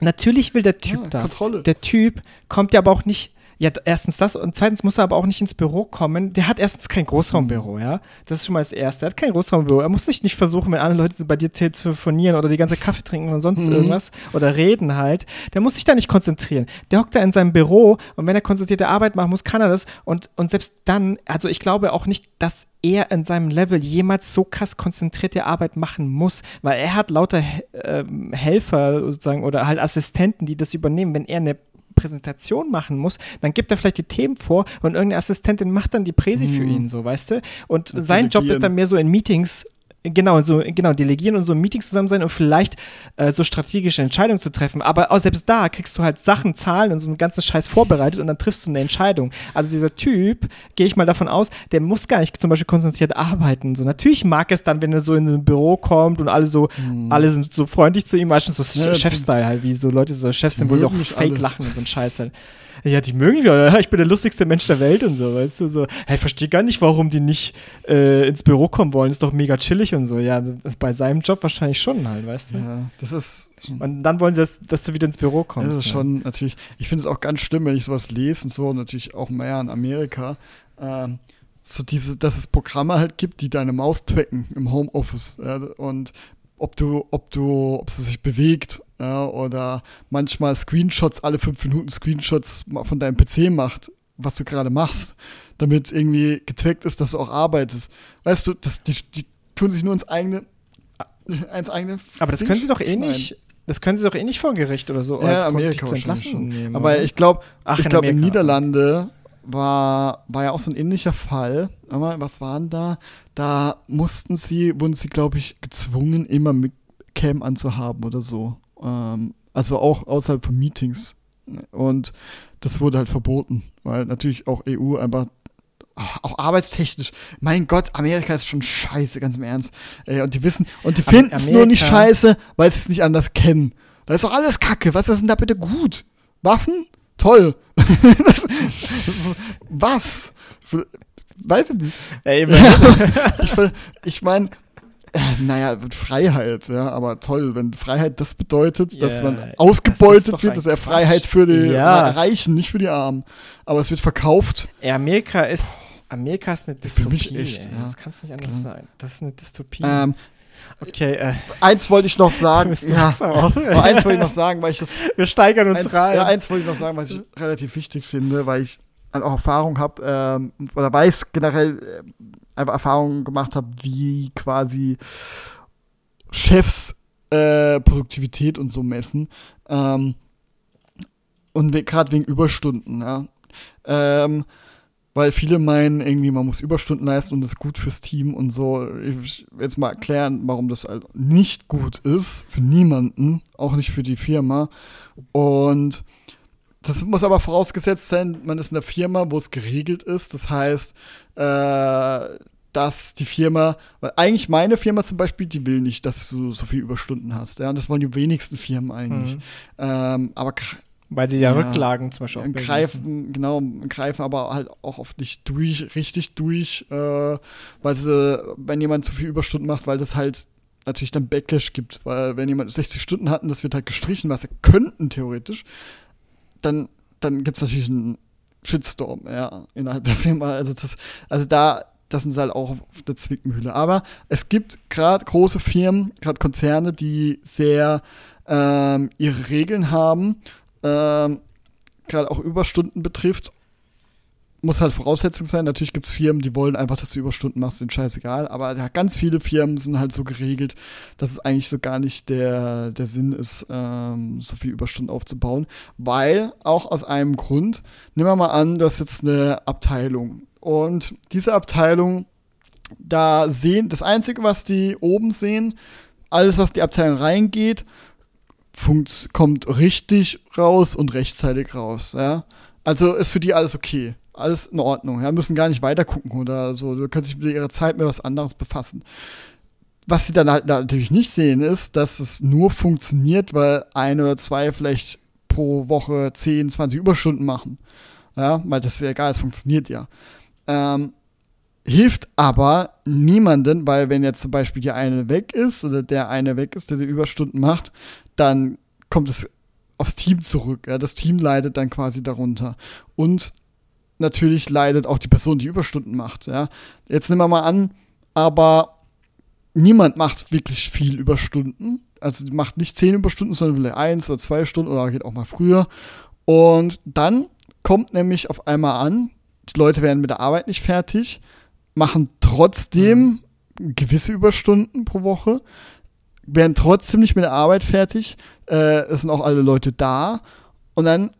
natürlich will der Typ
Ja,
das.
Kontrolle.
Der Typ kommt ja aber auch nicht, ja, erstens das und zweitens muss er aber auch nicht ins Büro kommen. Der hat erstens kein Großraumbüro,
Mhm.
ja. Das ist schon mal das Erste. Er hat kein Großraumbüro. Er muss sich nicht versuchen, wenn andere Leute bei dir telefonieren oder die ganze Kaffee trinken oder sonst
Mhm.
irgendwas oder reden halt. Der muss sich da nicht konzentrieren. Der hockt da in seinem Büro und wenn er konzentrierte Arbeit machen muss, kann er das. Und, und selbst dann, also ich glaube auch nicht, dass er in seinem Level jemals so krass konzentrierte Arbeit machen muss, weil er hat lauter ähm, Helfer sozusagen oder halt Assistenten, die das übernehmen. Wenn er eine Präsentation machen muss, dann gibt er vielleicht die Themen vor und irgendeine Assistentin macht dann die Präsi für
Mhm.
ihn, so, weißt du? Und
Das
sein Job ist dann mehr so in Meetings Genau, so, genau, delegieren und so in Meetings zusammen sein und vielleicht äh, so strategische Entscheidungen zu treffen. Aber auch selbst da kriegst du halt Sachen, Zahlen und so einen ganzen Scheiß vorbereitet und dann triffst du eine Entscheidung. Also dieser Typ, gehe ich mal davon aus, der muss gar nicht zum Beispiel konzentriert arbeiten. So, natürlich mag es dann, wenn er so in ein Büro kommt und alle so, alle sind so freundlich zu ihm, weißt du, so
Mhm. Ja,
Chef-Style halt, wie so Leute so Chefs sind, wo sie auch fake
alle.
lachen und so ein Scheiß halt. Ja, die mögen mich, oder? Ich bin der lustigste Mensch der Welt und so, weißt du, so. Hey, ich verstehe gar nicht, warum die nicht äh, ins Büro kommen wollen. Ist doch mega chillig und so. Ja, das ist bei seinem Job wahrscheinlich schon halt, weißt du.
Ja, das ist,
Und dann wollen sie, dass, dass du wieder ins Büro kommst.
das ist
ja.
schon natürlich, ich finde es auch ganz schlimm, wenn ich sowas lese und so, natürlich auch mehr in Amerika, ähm, so diese, dass es Programme halt gibt, die deine Maus tracken im Homeoffice ja, und ob du, ob du, ob sie sich bewegt ja, oder manchmal Screenshots, alle fünf Minuten Screenshots von deinem PC macht, was du gerade machst, damit irgendwie getrackt ist, dass du auch arbeitest. Weißt du, das, die, die tun sich nur ins eigene, ins eigene
Aber das können sie doch eh nicht. Das können sie doch eh nicht vor Gericht oder so,
Ja,
als
Amerika
zu entlassen nehmen.
Aber ich glaube, ich glaube, in. Niederlande war, war ja auch so ein ähnlicher Fall. Was waren da? Da mussten sie, wurden sie, glaube ich, gezwungen, immer mit Cam anzuhaben oder so. Ähm, also auch außerhalb von Meetings. Und das wurde halt verboten, weil natürlich auch EU einfach ach, auch arbeitstechnisch. Mein Gott, Amerika ist schon scheiße, ganz im Ernst. Ey, und die wissen, und die finden es nur nicht scheiße, weil sie es nicht anders kennen. Da ist doch alles Kacke. Was ist denn da bitte gut? Waffen? Toll. Das, das, was? Weiß ich nicht.
Ey,
Ich, ver- ich meine, äh, naja, Freiheit, ja, aber toll, wenn Freiheit das bedeutet, dass
Ja,
man ausgebeutet wird, das ist ja
Quatsch.
Freiheit für die
Ja.
Reichen, nicht für die Armen. Aber es wird verkauft.
Ey, Amerika ist. Amerika ist eine
Für
Dystopie.
mich echt, ja.
Das kann es nicht anders
Klar.
sein. Das ist eine Dystopie.
Ähm,
okay, äh,
eins wollte ich noch sagen. ja, aber eins wollte ich noch sagen, weil ich das
wir steigern uns
eins,
rein.
ja, eins wollte ich noch sagen, was ich relativ wichtig finde, weil ich halt auch Erfahrung habe ähm, oder weiß generell äh, einfach Erfahrungen gemacht habe, wie quasi Chefs äh, Produktivität und so messen. Ähm, und gerade wegen Überstunden, ja. Ähm, weil viele meinen irgendwie, man muss Überstunden leisten und das ist gut fürs Team und so. Ich will jetzt mal erklären, warum das halt nicht gut ist für niemanden, auch nicht für die Firma. Und das muss aber vorausgesetzt sein, man ist in einer Firma, wo es geregelt ist. Das heißt, äh, dass die Firma, weil eigentlich meine Firma zum Beispiel, die will nicht, dass du so viel Überstunden hast. Ja, und das wollen die wenigsten Firmen eigentlich. Mhm. Ähm, aber
weil sie ja, ja, Rücklagen zum Beispiel
auch greifen, genau, greifen aber halt auch oft nicht durch, richtig durch, äh, weil sie, wenn jemand zu viel Überstunden macht, weil das halt natürlich dann Backlash gibt, weil wenn jemand 60 Stunden hat und das wird halt gestrichen, was er könnten theoretisch, dann, dann gibt es natürlich einen Shitstorm, ja, innerhalb der Firma. Also das, also da, das sind halt auch auf der Zwickmühle. Aber es gibt gerade große Firmen, gerade Konzerne, die sehr ähm, ihre Regeln haben ähm, gerade auch Überstunden betrifft, muss halt Voraussetzung sein. Natürlich gibt es Firmen, die wollen einfach, dass du Überstunden machst, sind scheißegal. Aber ja, ganz viele Firmen sind halt so geregelt, dass es eigentlich so gar nicht der, der Sinn ist, ähm, so viel Überstunden aufzubauen. Weil, auch aus einem Grund, nehmen wir mal an, du hast jetzt eine Abteilung. Und diese Abteilung, da sehen, das Einzige, was die oben sehen, alles, was die Abteilung reingeht, funkt, kommt richtig raus und rechtzeitig raus. Ja? Also ist für die alles okay. Alles in Ordnung. Ja? Müssen gar nicht weiter gucken oder so. Du kannst dich mit ihrer Zeit mit was anderes befassen. Was sie dann halt natürlich nicht sehen, ist, dass es nur funktioniert, weil eine oder zwei vielleicht pro Woche 10, 20 Überstunden machen. Ja, weil das ist ja egal, es funktioniert ja. Ähm, hilft aber niemanden, weil wenn jetzt zum Beispiel die eine weg ist oder der eine weg ist, der die Überstunden macht, dann kommt es aufs Team zurück. Ja? Das Team leidet dann quasi darunter. Und natürlich leidet auch die Person, die Überstunden macht. Ja? Jetzt nehmen wir mal an, aber niemand macht wirklich viel Überstunden. Also macht nicht zehn Überstunden, sondern vielleicht eins oder zwei Stunden oder geht auch mal früher. Und dann kommt nämlich auf einmal an, die Leute werden mit der Arbeit nicht fertig, machen trotzdem mhm. gewisse Überstunden pro Woche, werden trotzdem nicht mit der Arbeit fertig. Äh, es sind auch alle Leute da. Und dann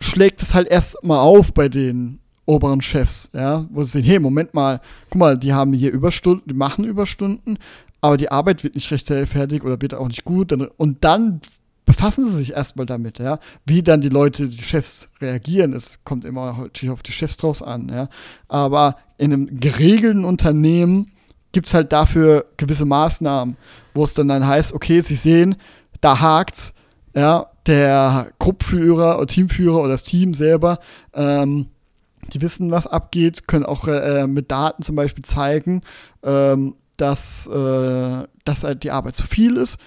schlägt es halt erst mal auf bei den oberen Chefs, ja, wo sie sehen, hey, Moment mal, guck mal, die haben hier Überstunden, die machen Überstunden, aber die Arbeit wird nicht rechtzeitig fertig oder wird auch nicht gut. Und dann befassen sie sich erstmal damit, ja, wie dann die Leute, die Chefs reagieren. Es kommt immer natürlich auf die Chefs draus an, ja. Aber in einem geregelten Unternehmen gibt es halt dafür gewisse Maßnahmen, wo es dann, dann heißt, okay, Sie sehen, da hakt's, ja, der Gruppführer oder Teamführer oder das Team selber, ähm, die wissen, was abgeht, können auch äh, mit Daten zum Beispiel zeigen, ähm, dass, äh, dass halt die Arbeit zu viel ist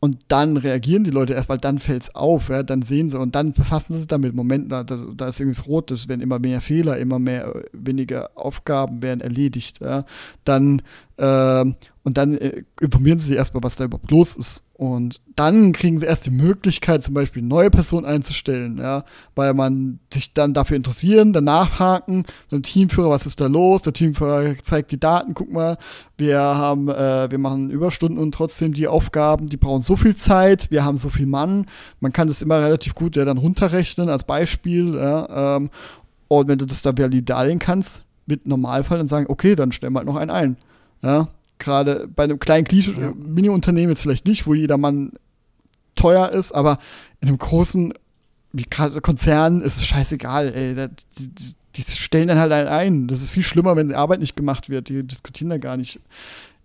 und dann reagieren die Leute erst, weil dann fällt es auf, ja, dann sehen sie und dann befassen sie sich damit. Moment, da, da ist irgendwas rot, es werden immer mehr Fehler, immer mehr äh, weniger Aufgaben werden erledigt. Ja. Dann äh, und dann äh, informieren sie sich erstmal, was da überhaupt los ist. Und dann kriegen sie erst die Möglichkeit, zum Beispiel neue Person einzustellen, ja, weil man sich dann dafür interessieren, dann nachhaken, dem Teamführer, was ist da los? Der Teamführer zeigt die Daten, guck mal, wir haben, äh, wir machen Überstunden und trotzdem die Aufgaben, die brauchen so viel Zeit, wir haben so viel Mann, man kann das immer relativ gut ja, dann runterrechnen als Beispiel, ja, ähm, und wenn du das da validieren kannst, mit Normalfall dann sagen, okay, dann stellen wir halt noch einen ein. Ja, gerade bei einem kleinen ja. Mini-Unternehmen jetzt vielleicht nicht, wo jeder Mann teuer ist, aber in einem großen, wie gerade Konzern, ist es scheißegal, ey. Die, die, die, stellen dann halt einen ein. Das ist viel schlimmer, wenn die Arbeit nicht gemacht wird. Die diskutieren da gar nicht.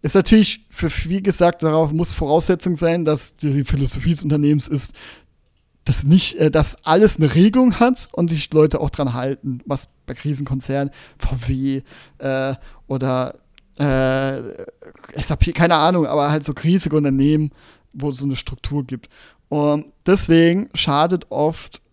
Ist natürlich, für, wie gesagt, darauf muss Voraussetzung sein, dass die Philosophie des Unternehmens ist, dass nicht, äh, dass alles eine Regelung hat und sich Leute auch dran halten, was bei Krisenkonzernen, VW äh, oder äh, SAP, keine Ahnung, aber halt so riesige Unternehmen, wo es so eine Struktur gibt. Und deswegen schadet oft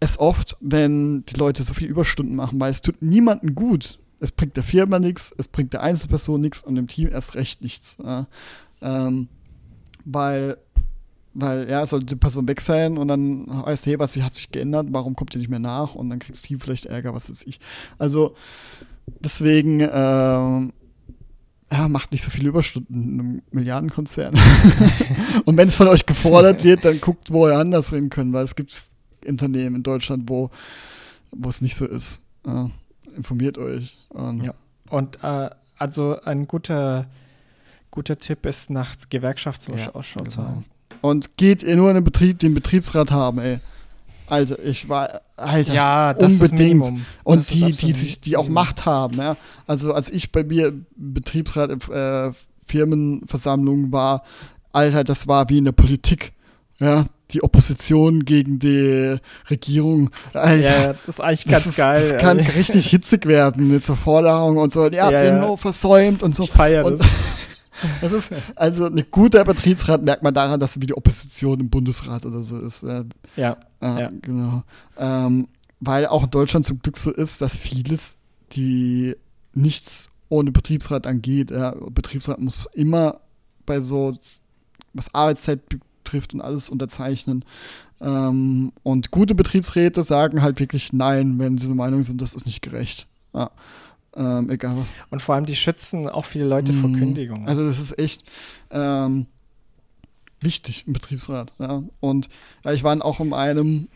es oft, wenn die Leute so viel Überstunden machen, weil es tut niemandem gut. Es bringt der Firma nichts, es bringt der Einzelperson nichts und dem Team erst recht nichts. Ja. Ähm, weil, weil, ja, sollte die Person weg sein und dann heißt, hey, was hat sich geändert, warum kommt ihr nicht mehr nach und dann kriegt das Team vielleicht Ärger, was weiß ich. Also, deswegen, ähm, ja, macht nicht so viele Überstunden in einem Milliardenkonzern. und wenn es von euch gefordert wird, dann guckt, wo ihr anders reden könnt, weil es gibt Unternehmen in Deutschland, wo es nicht so ist. Ja, informiert euch.
Und ja. Und äh, also ein guter, guter Tipp ist, nach Gewerkschaftsausschau ja, zu haben.
Und geht ihr nur in den Betrieb, den Betriebsrat haben, ey. Alter, ich war, Alter,
ja, unbedingt.
Und die, die, sich, die auch Macht haben, ja. Also als ich bei mir Betriebsrat äh, Firmenversammlung war, Alter, das war wie in der Politik, ja. Die Opposition gegen die Regierung. Alter,
ja, das ist eigentlich ganz
das
geil.
Das kann richtig hitzig werden mit so Forderungen und so. Ihr habt ja, den nur versäumt und so.
Ich feiere das.
Das ist also ein guter Betriebsrat, merkt man daran, dass wie die Opposition im Bundesrat oder so ist.
Ja.
Äh, ja. Genau. Ähm, weil auch in Deutschland zum Glück so ist, dass vieles, die nichts ohne Betriebsrat angeht. Ja, Betriebsrat muss immer bei so, was Arbeitszeit betrifft und alles unterzeichnen. Ähm, und gute Betriebsräte sagen halt wirklich Nein, wenn sie der Meinung sind, das ist nicht gerecht. Ja. Ähm, egal was.
Und vor allem, die schützen auch viele Leute vor mhm. Kündigungen.
Also, das ist echt ähm, wichtig im Betriebsrat. Ja. Und ja, ich war auch in einem,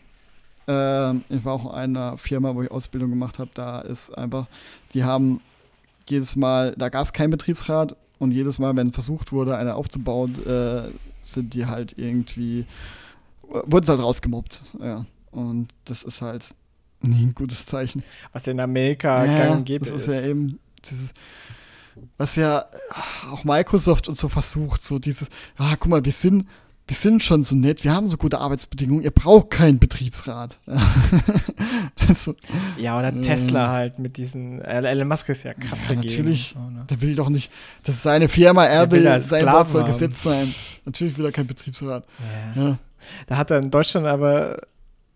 äh, ich war auch in einer Firma, wo ich Ausbildung gemacht habe. Da ist einfach, die haben jedes Mal, da gab es keinen Betriebsrat und jedes Mal, wenn versucht wurde, eine aufzubauen, äh, sind die halt irgendwie, wurden sie halt rausgemobbt. Ja. Und das ist halt nie ein gutes Zeichen.
Was in Amerika ja, gang und
das ist. ja eben dieses, was ja auch Microsoft und so versucht, so dieses, ah, guck mal, wir sind, wir sind schon so nett, wir haben so gute Arbeitsbedingungen, ihr braucht keinen Betriebsrat.
also, ja, oder äh, Tesla halt mit diesen, Elon Musk ist ja krass
ja, Natürlich, so, ne? der will doch nicht, das ist seine Firma, er will, will sein Wort soll Gesetz sein. Natürlich will er keinen Betriebsrat.
Ja. ja. Da hat er in Deutschland aber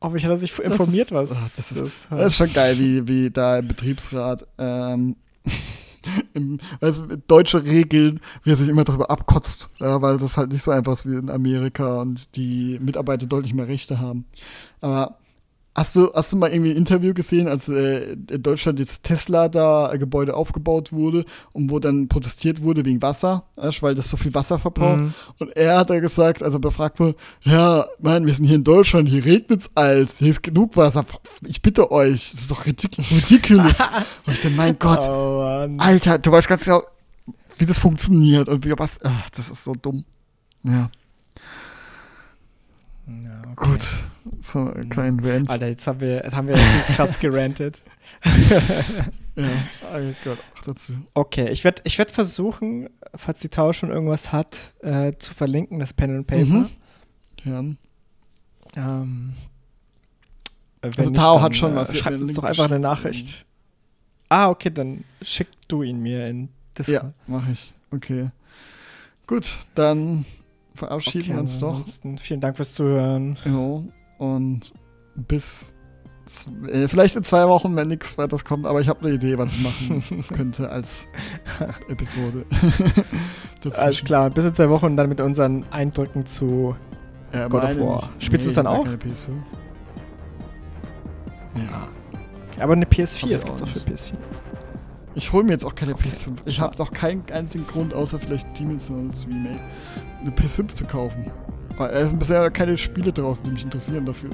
Hoffentlich hat er sich informiert,
ist,
was
ach, das, ist, das, das ist schon geil, wie, wie da im Betriebsrat ähm, im, also deutsche Regeln, wie er sich immer darüber abkotzt, ja, weil das halt nicht so einfach ist wie in Amerika und die Mitarbeiter deutlich mehr Rechte haben. Aber Hast du, hast du mal irgendwie ein Interview gesehen, als äh, in Deutschland jetzt Tesla da ein Gebäude aufgebaut wurde und wo dann protestiert wurde wegen Wasser, weil das so viel Wasser verbraucht? Mhm. Und er hat da gesagt, also befragt wurde, ja, Mann, wir sind hier in Deutschland, hier regnet es alles, hier ist genug Wasser. Ich bitte euch, das ist doch ridiculous. und ich dachte, mein Gott, oh, Alter, du weißt ganz genau, wie das funktioniert und wie was. Ach, das ist so dumm. Ja. Ja, okay. Gut, so einen kleinen Rant.
Alter, jetzt haben wir, jetzt haben wir krass gerantet.
ja, oh Gott, auch dazu.
Okay, ich werde ich werd versuchen, falls die Tau schon irgendwas hat, äh, zu verlinken, das Pen and Paper. Mhm.
Ja.
Ähm,
also Tao dann, hat schon
äh, was. Schreibt uns doch einfach eine Nachricht. Ah, okay, dann schick du ihn mir in
Discord. Ja, mache ich. Okay. Gut, dann verabschieden okay, uns doch.
Vielen Dank fürs Zuhören.
Ja, und bis äh, vielleicht in zwei Wochen, wenn nichts weiteres kommt, aber ich habe eine Idee, was ich machen könnte als Episode.
Alles klar, bis in zwei Wochen dann mit unseren Eindrücken zu ja, God of War. Spielst du es dann auch? Keine PS5. Ja. Okay, aber eine PS4, es gibt auch für PS4.
Ich hole mir jetzt auch keine PS5. Ich habe noch keinen einzigen Grund, außer vielleicht Demon's Souls Remake, eine PS5 zu kaufen. Weil es sind bisher keine Spiele draußen, die mich interessieren dafür.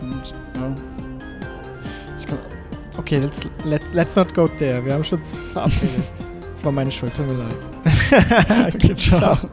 Und, ja.
Kann okay, let's, let's, let's not go there. Wir haben schon verabredet. das war meine Schuld, tut mir leid.
okay, ciao. ciao.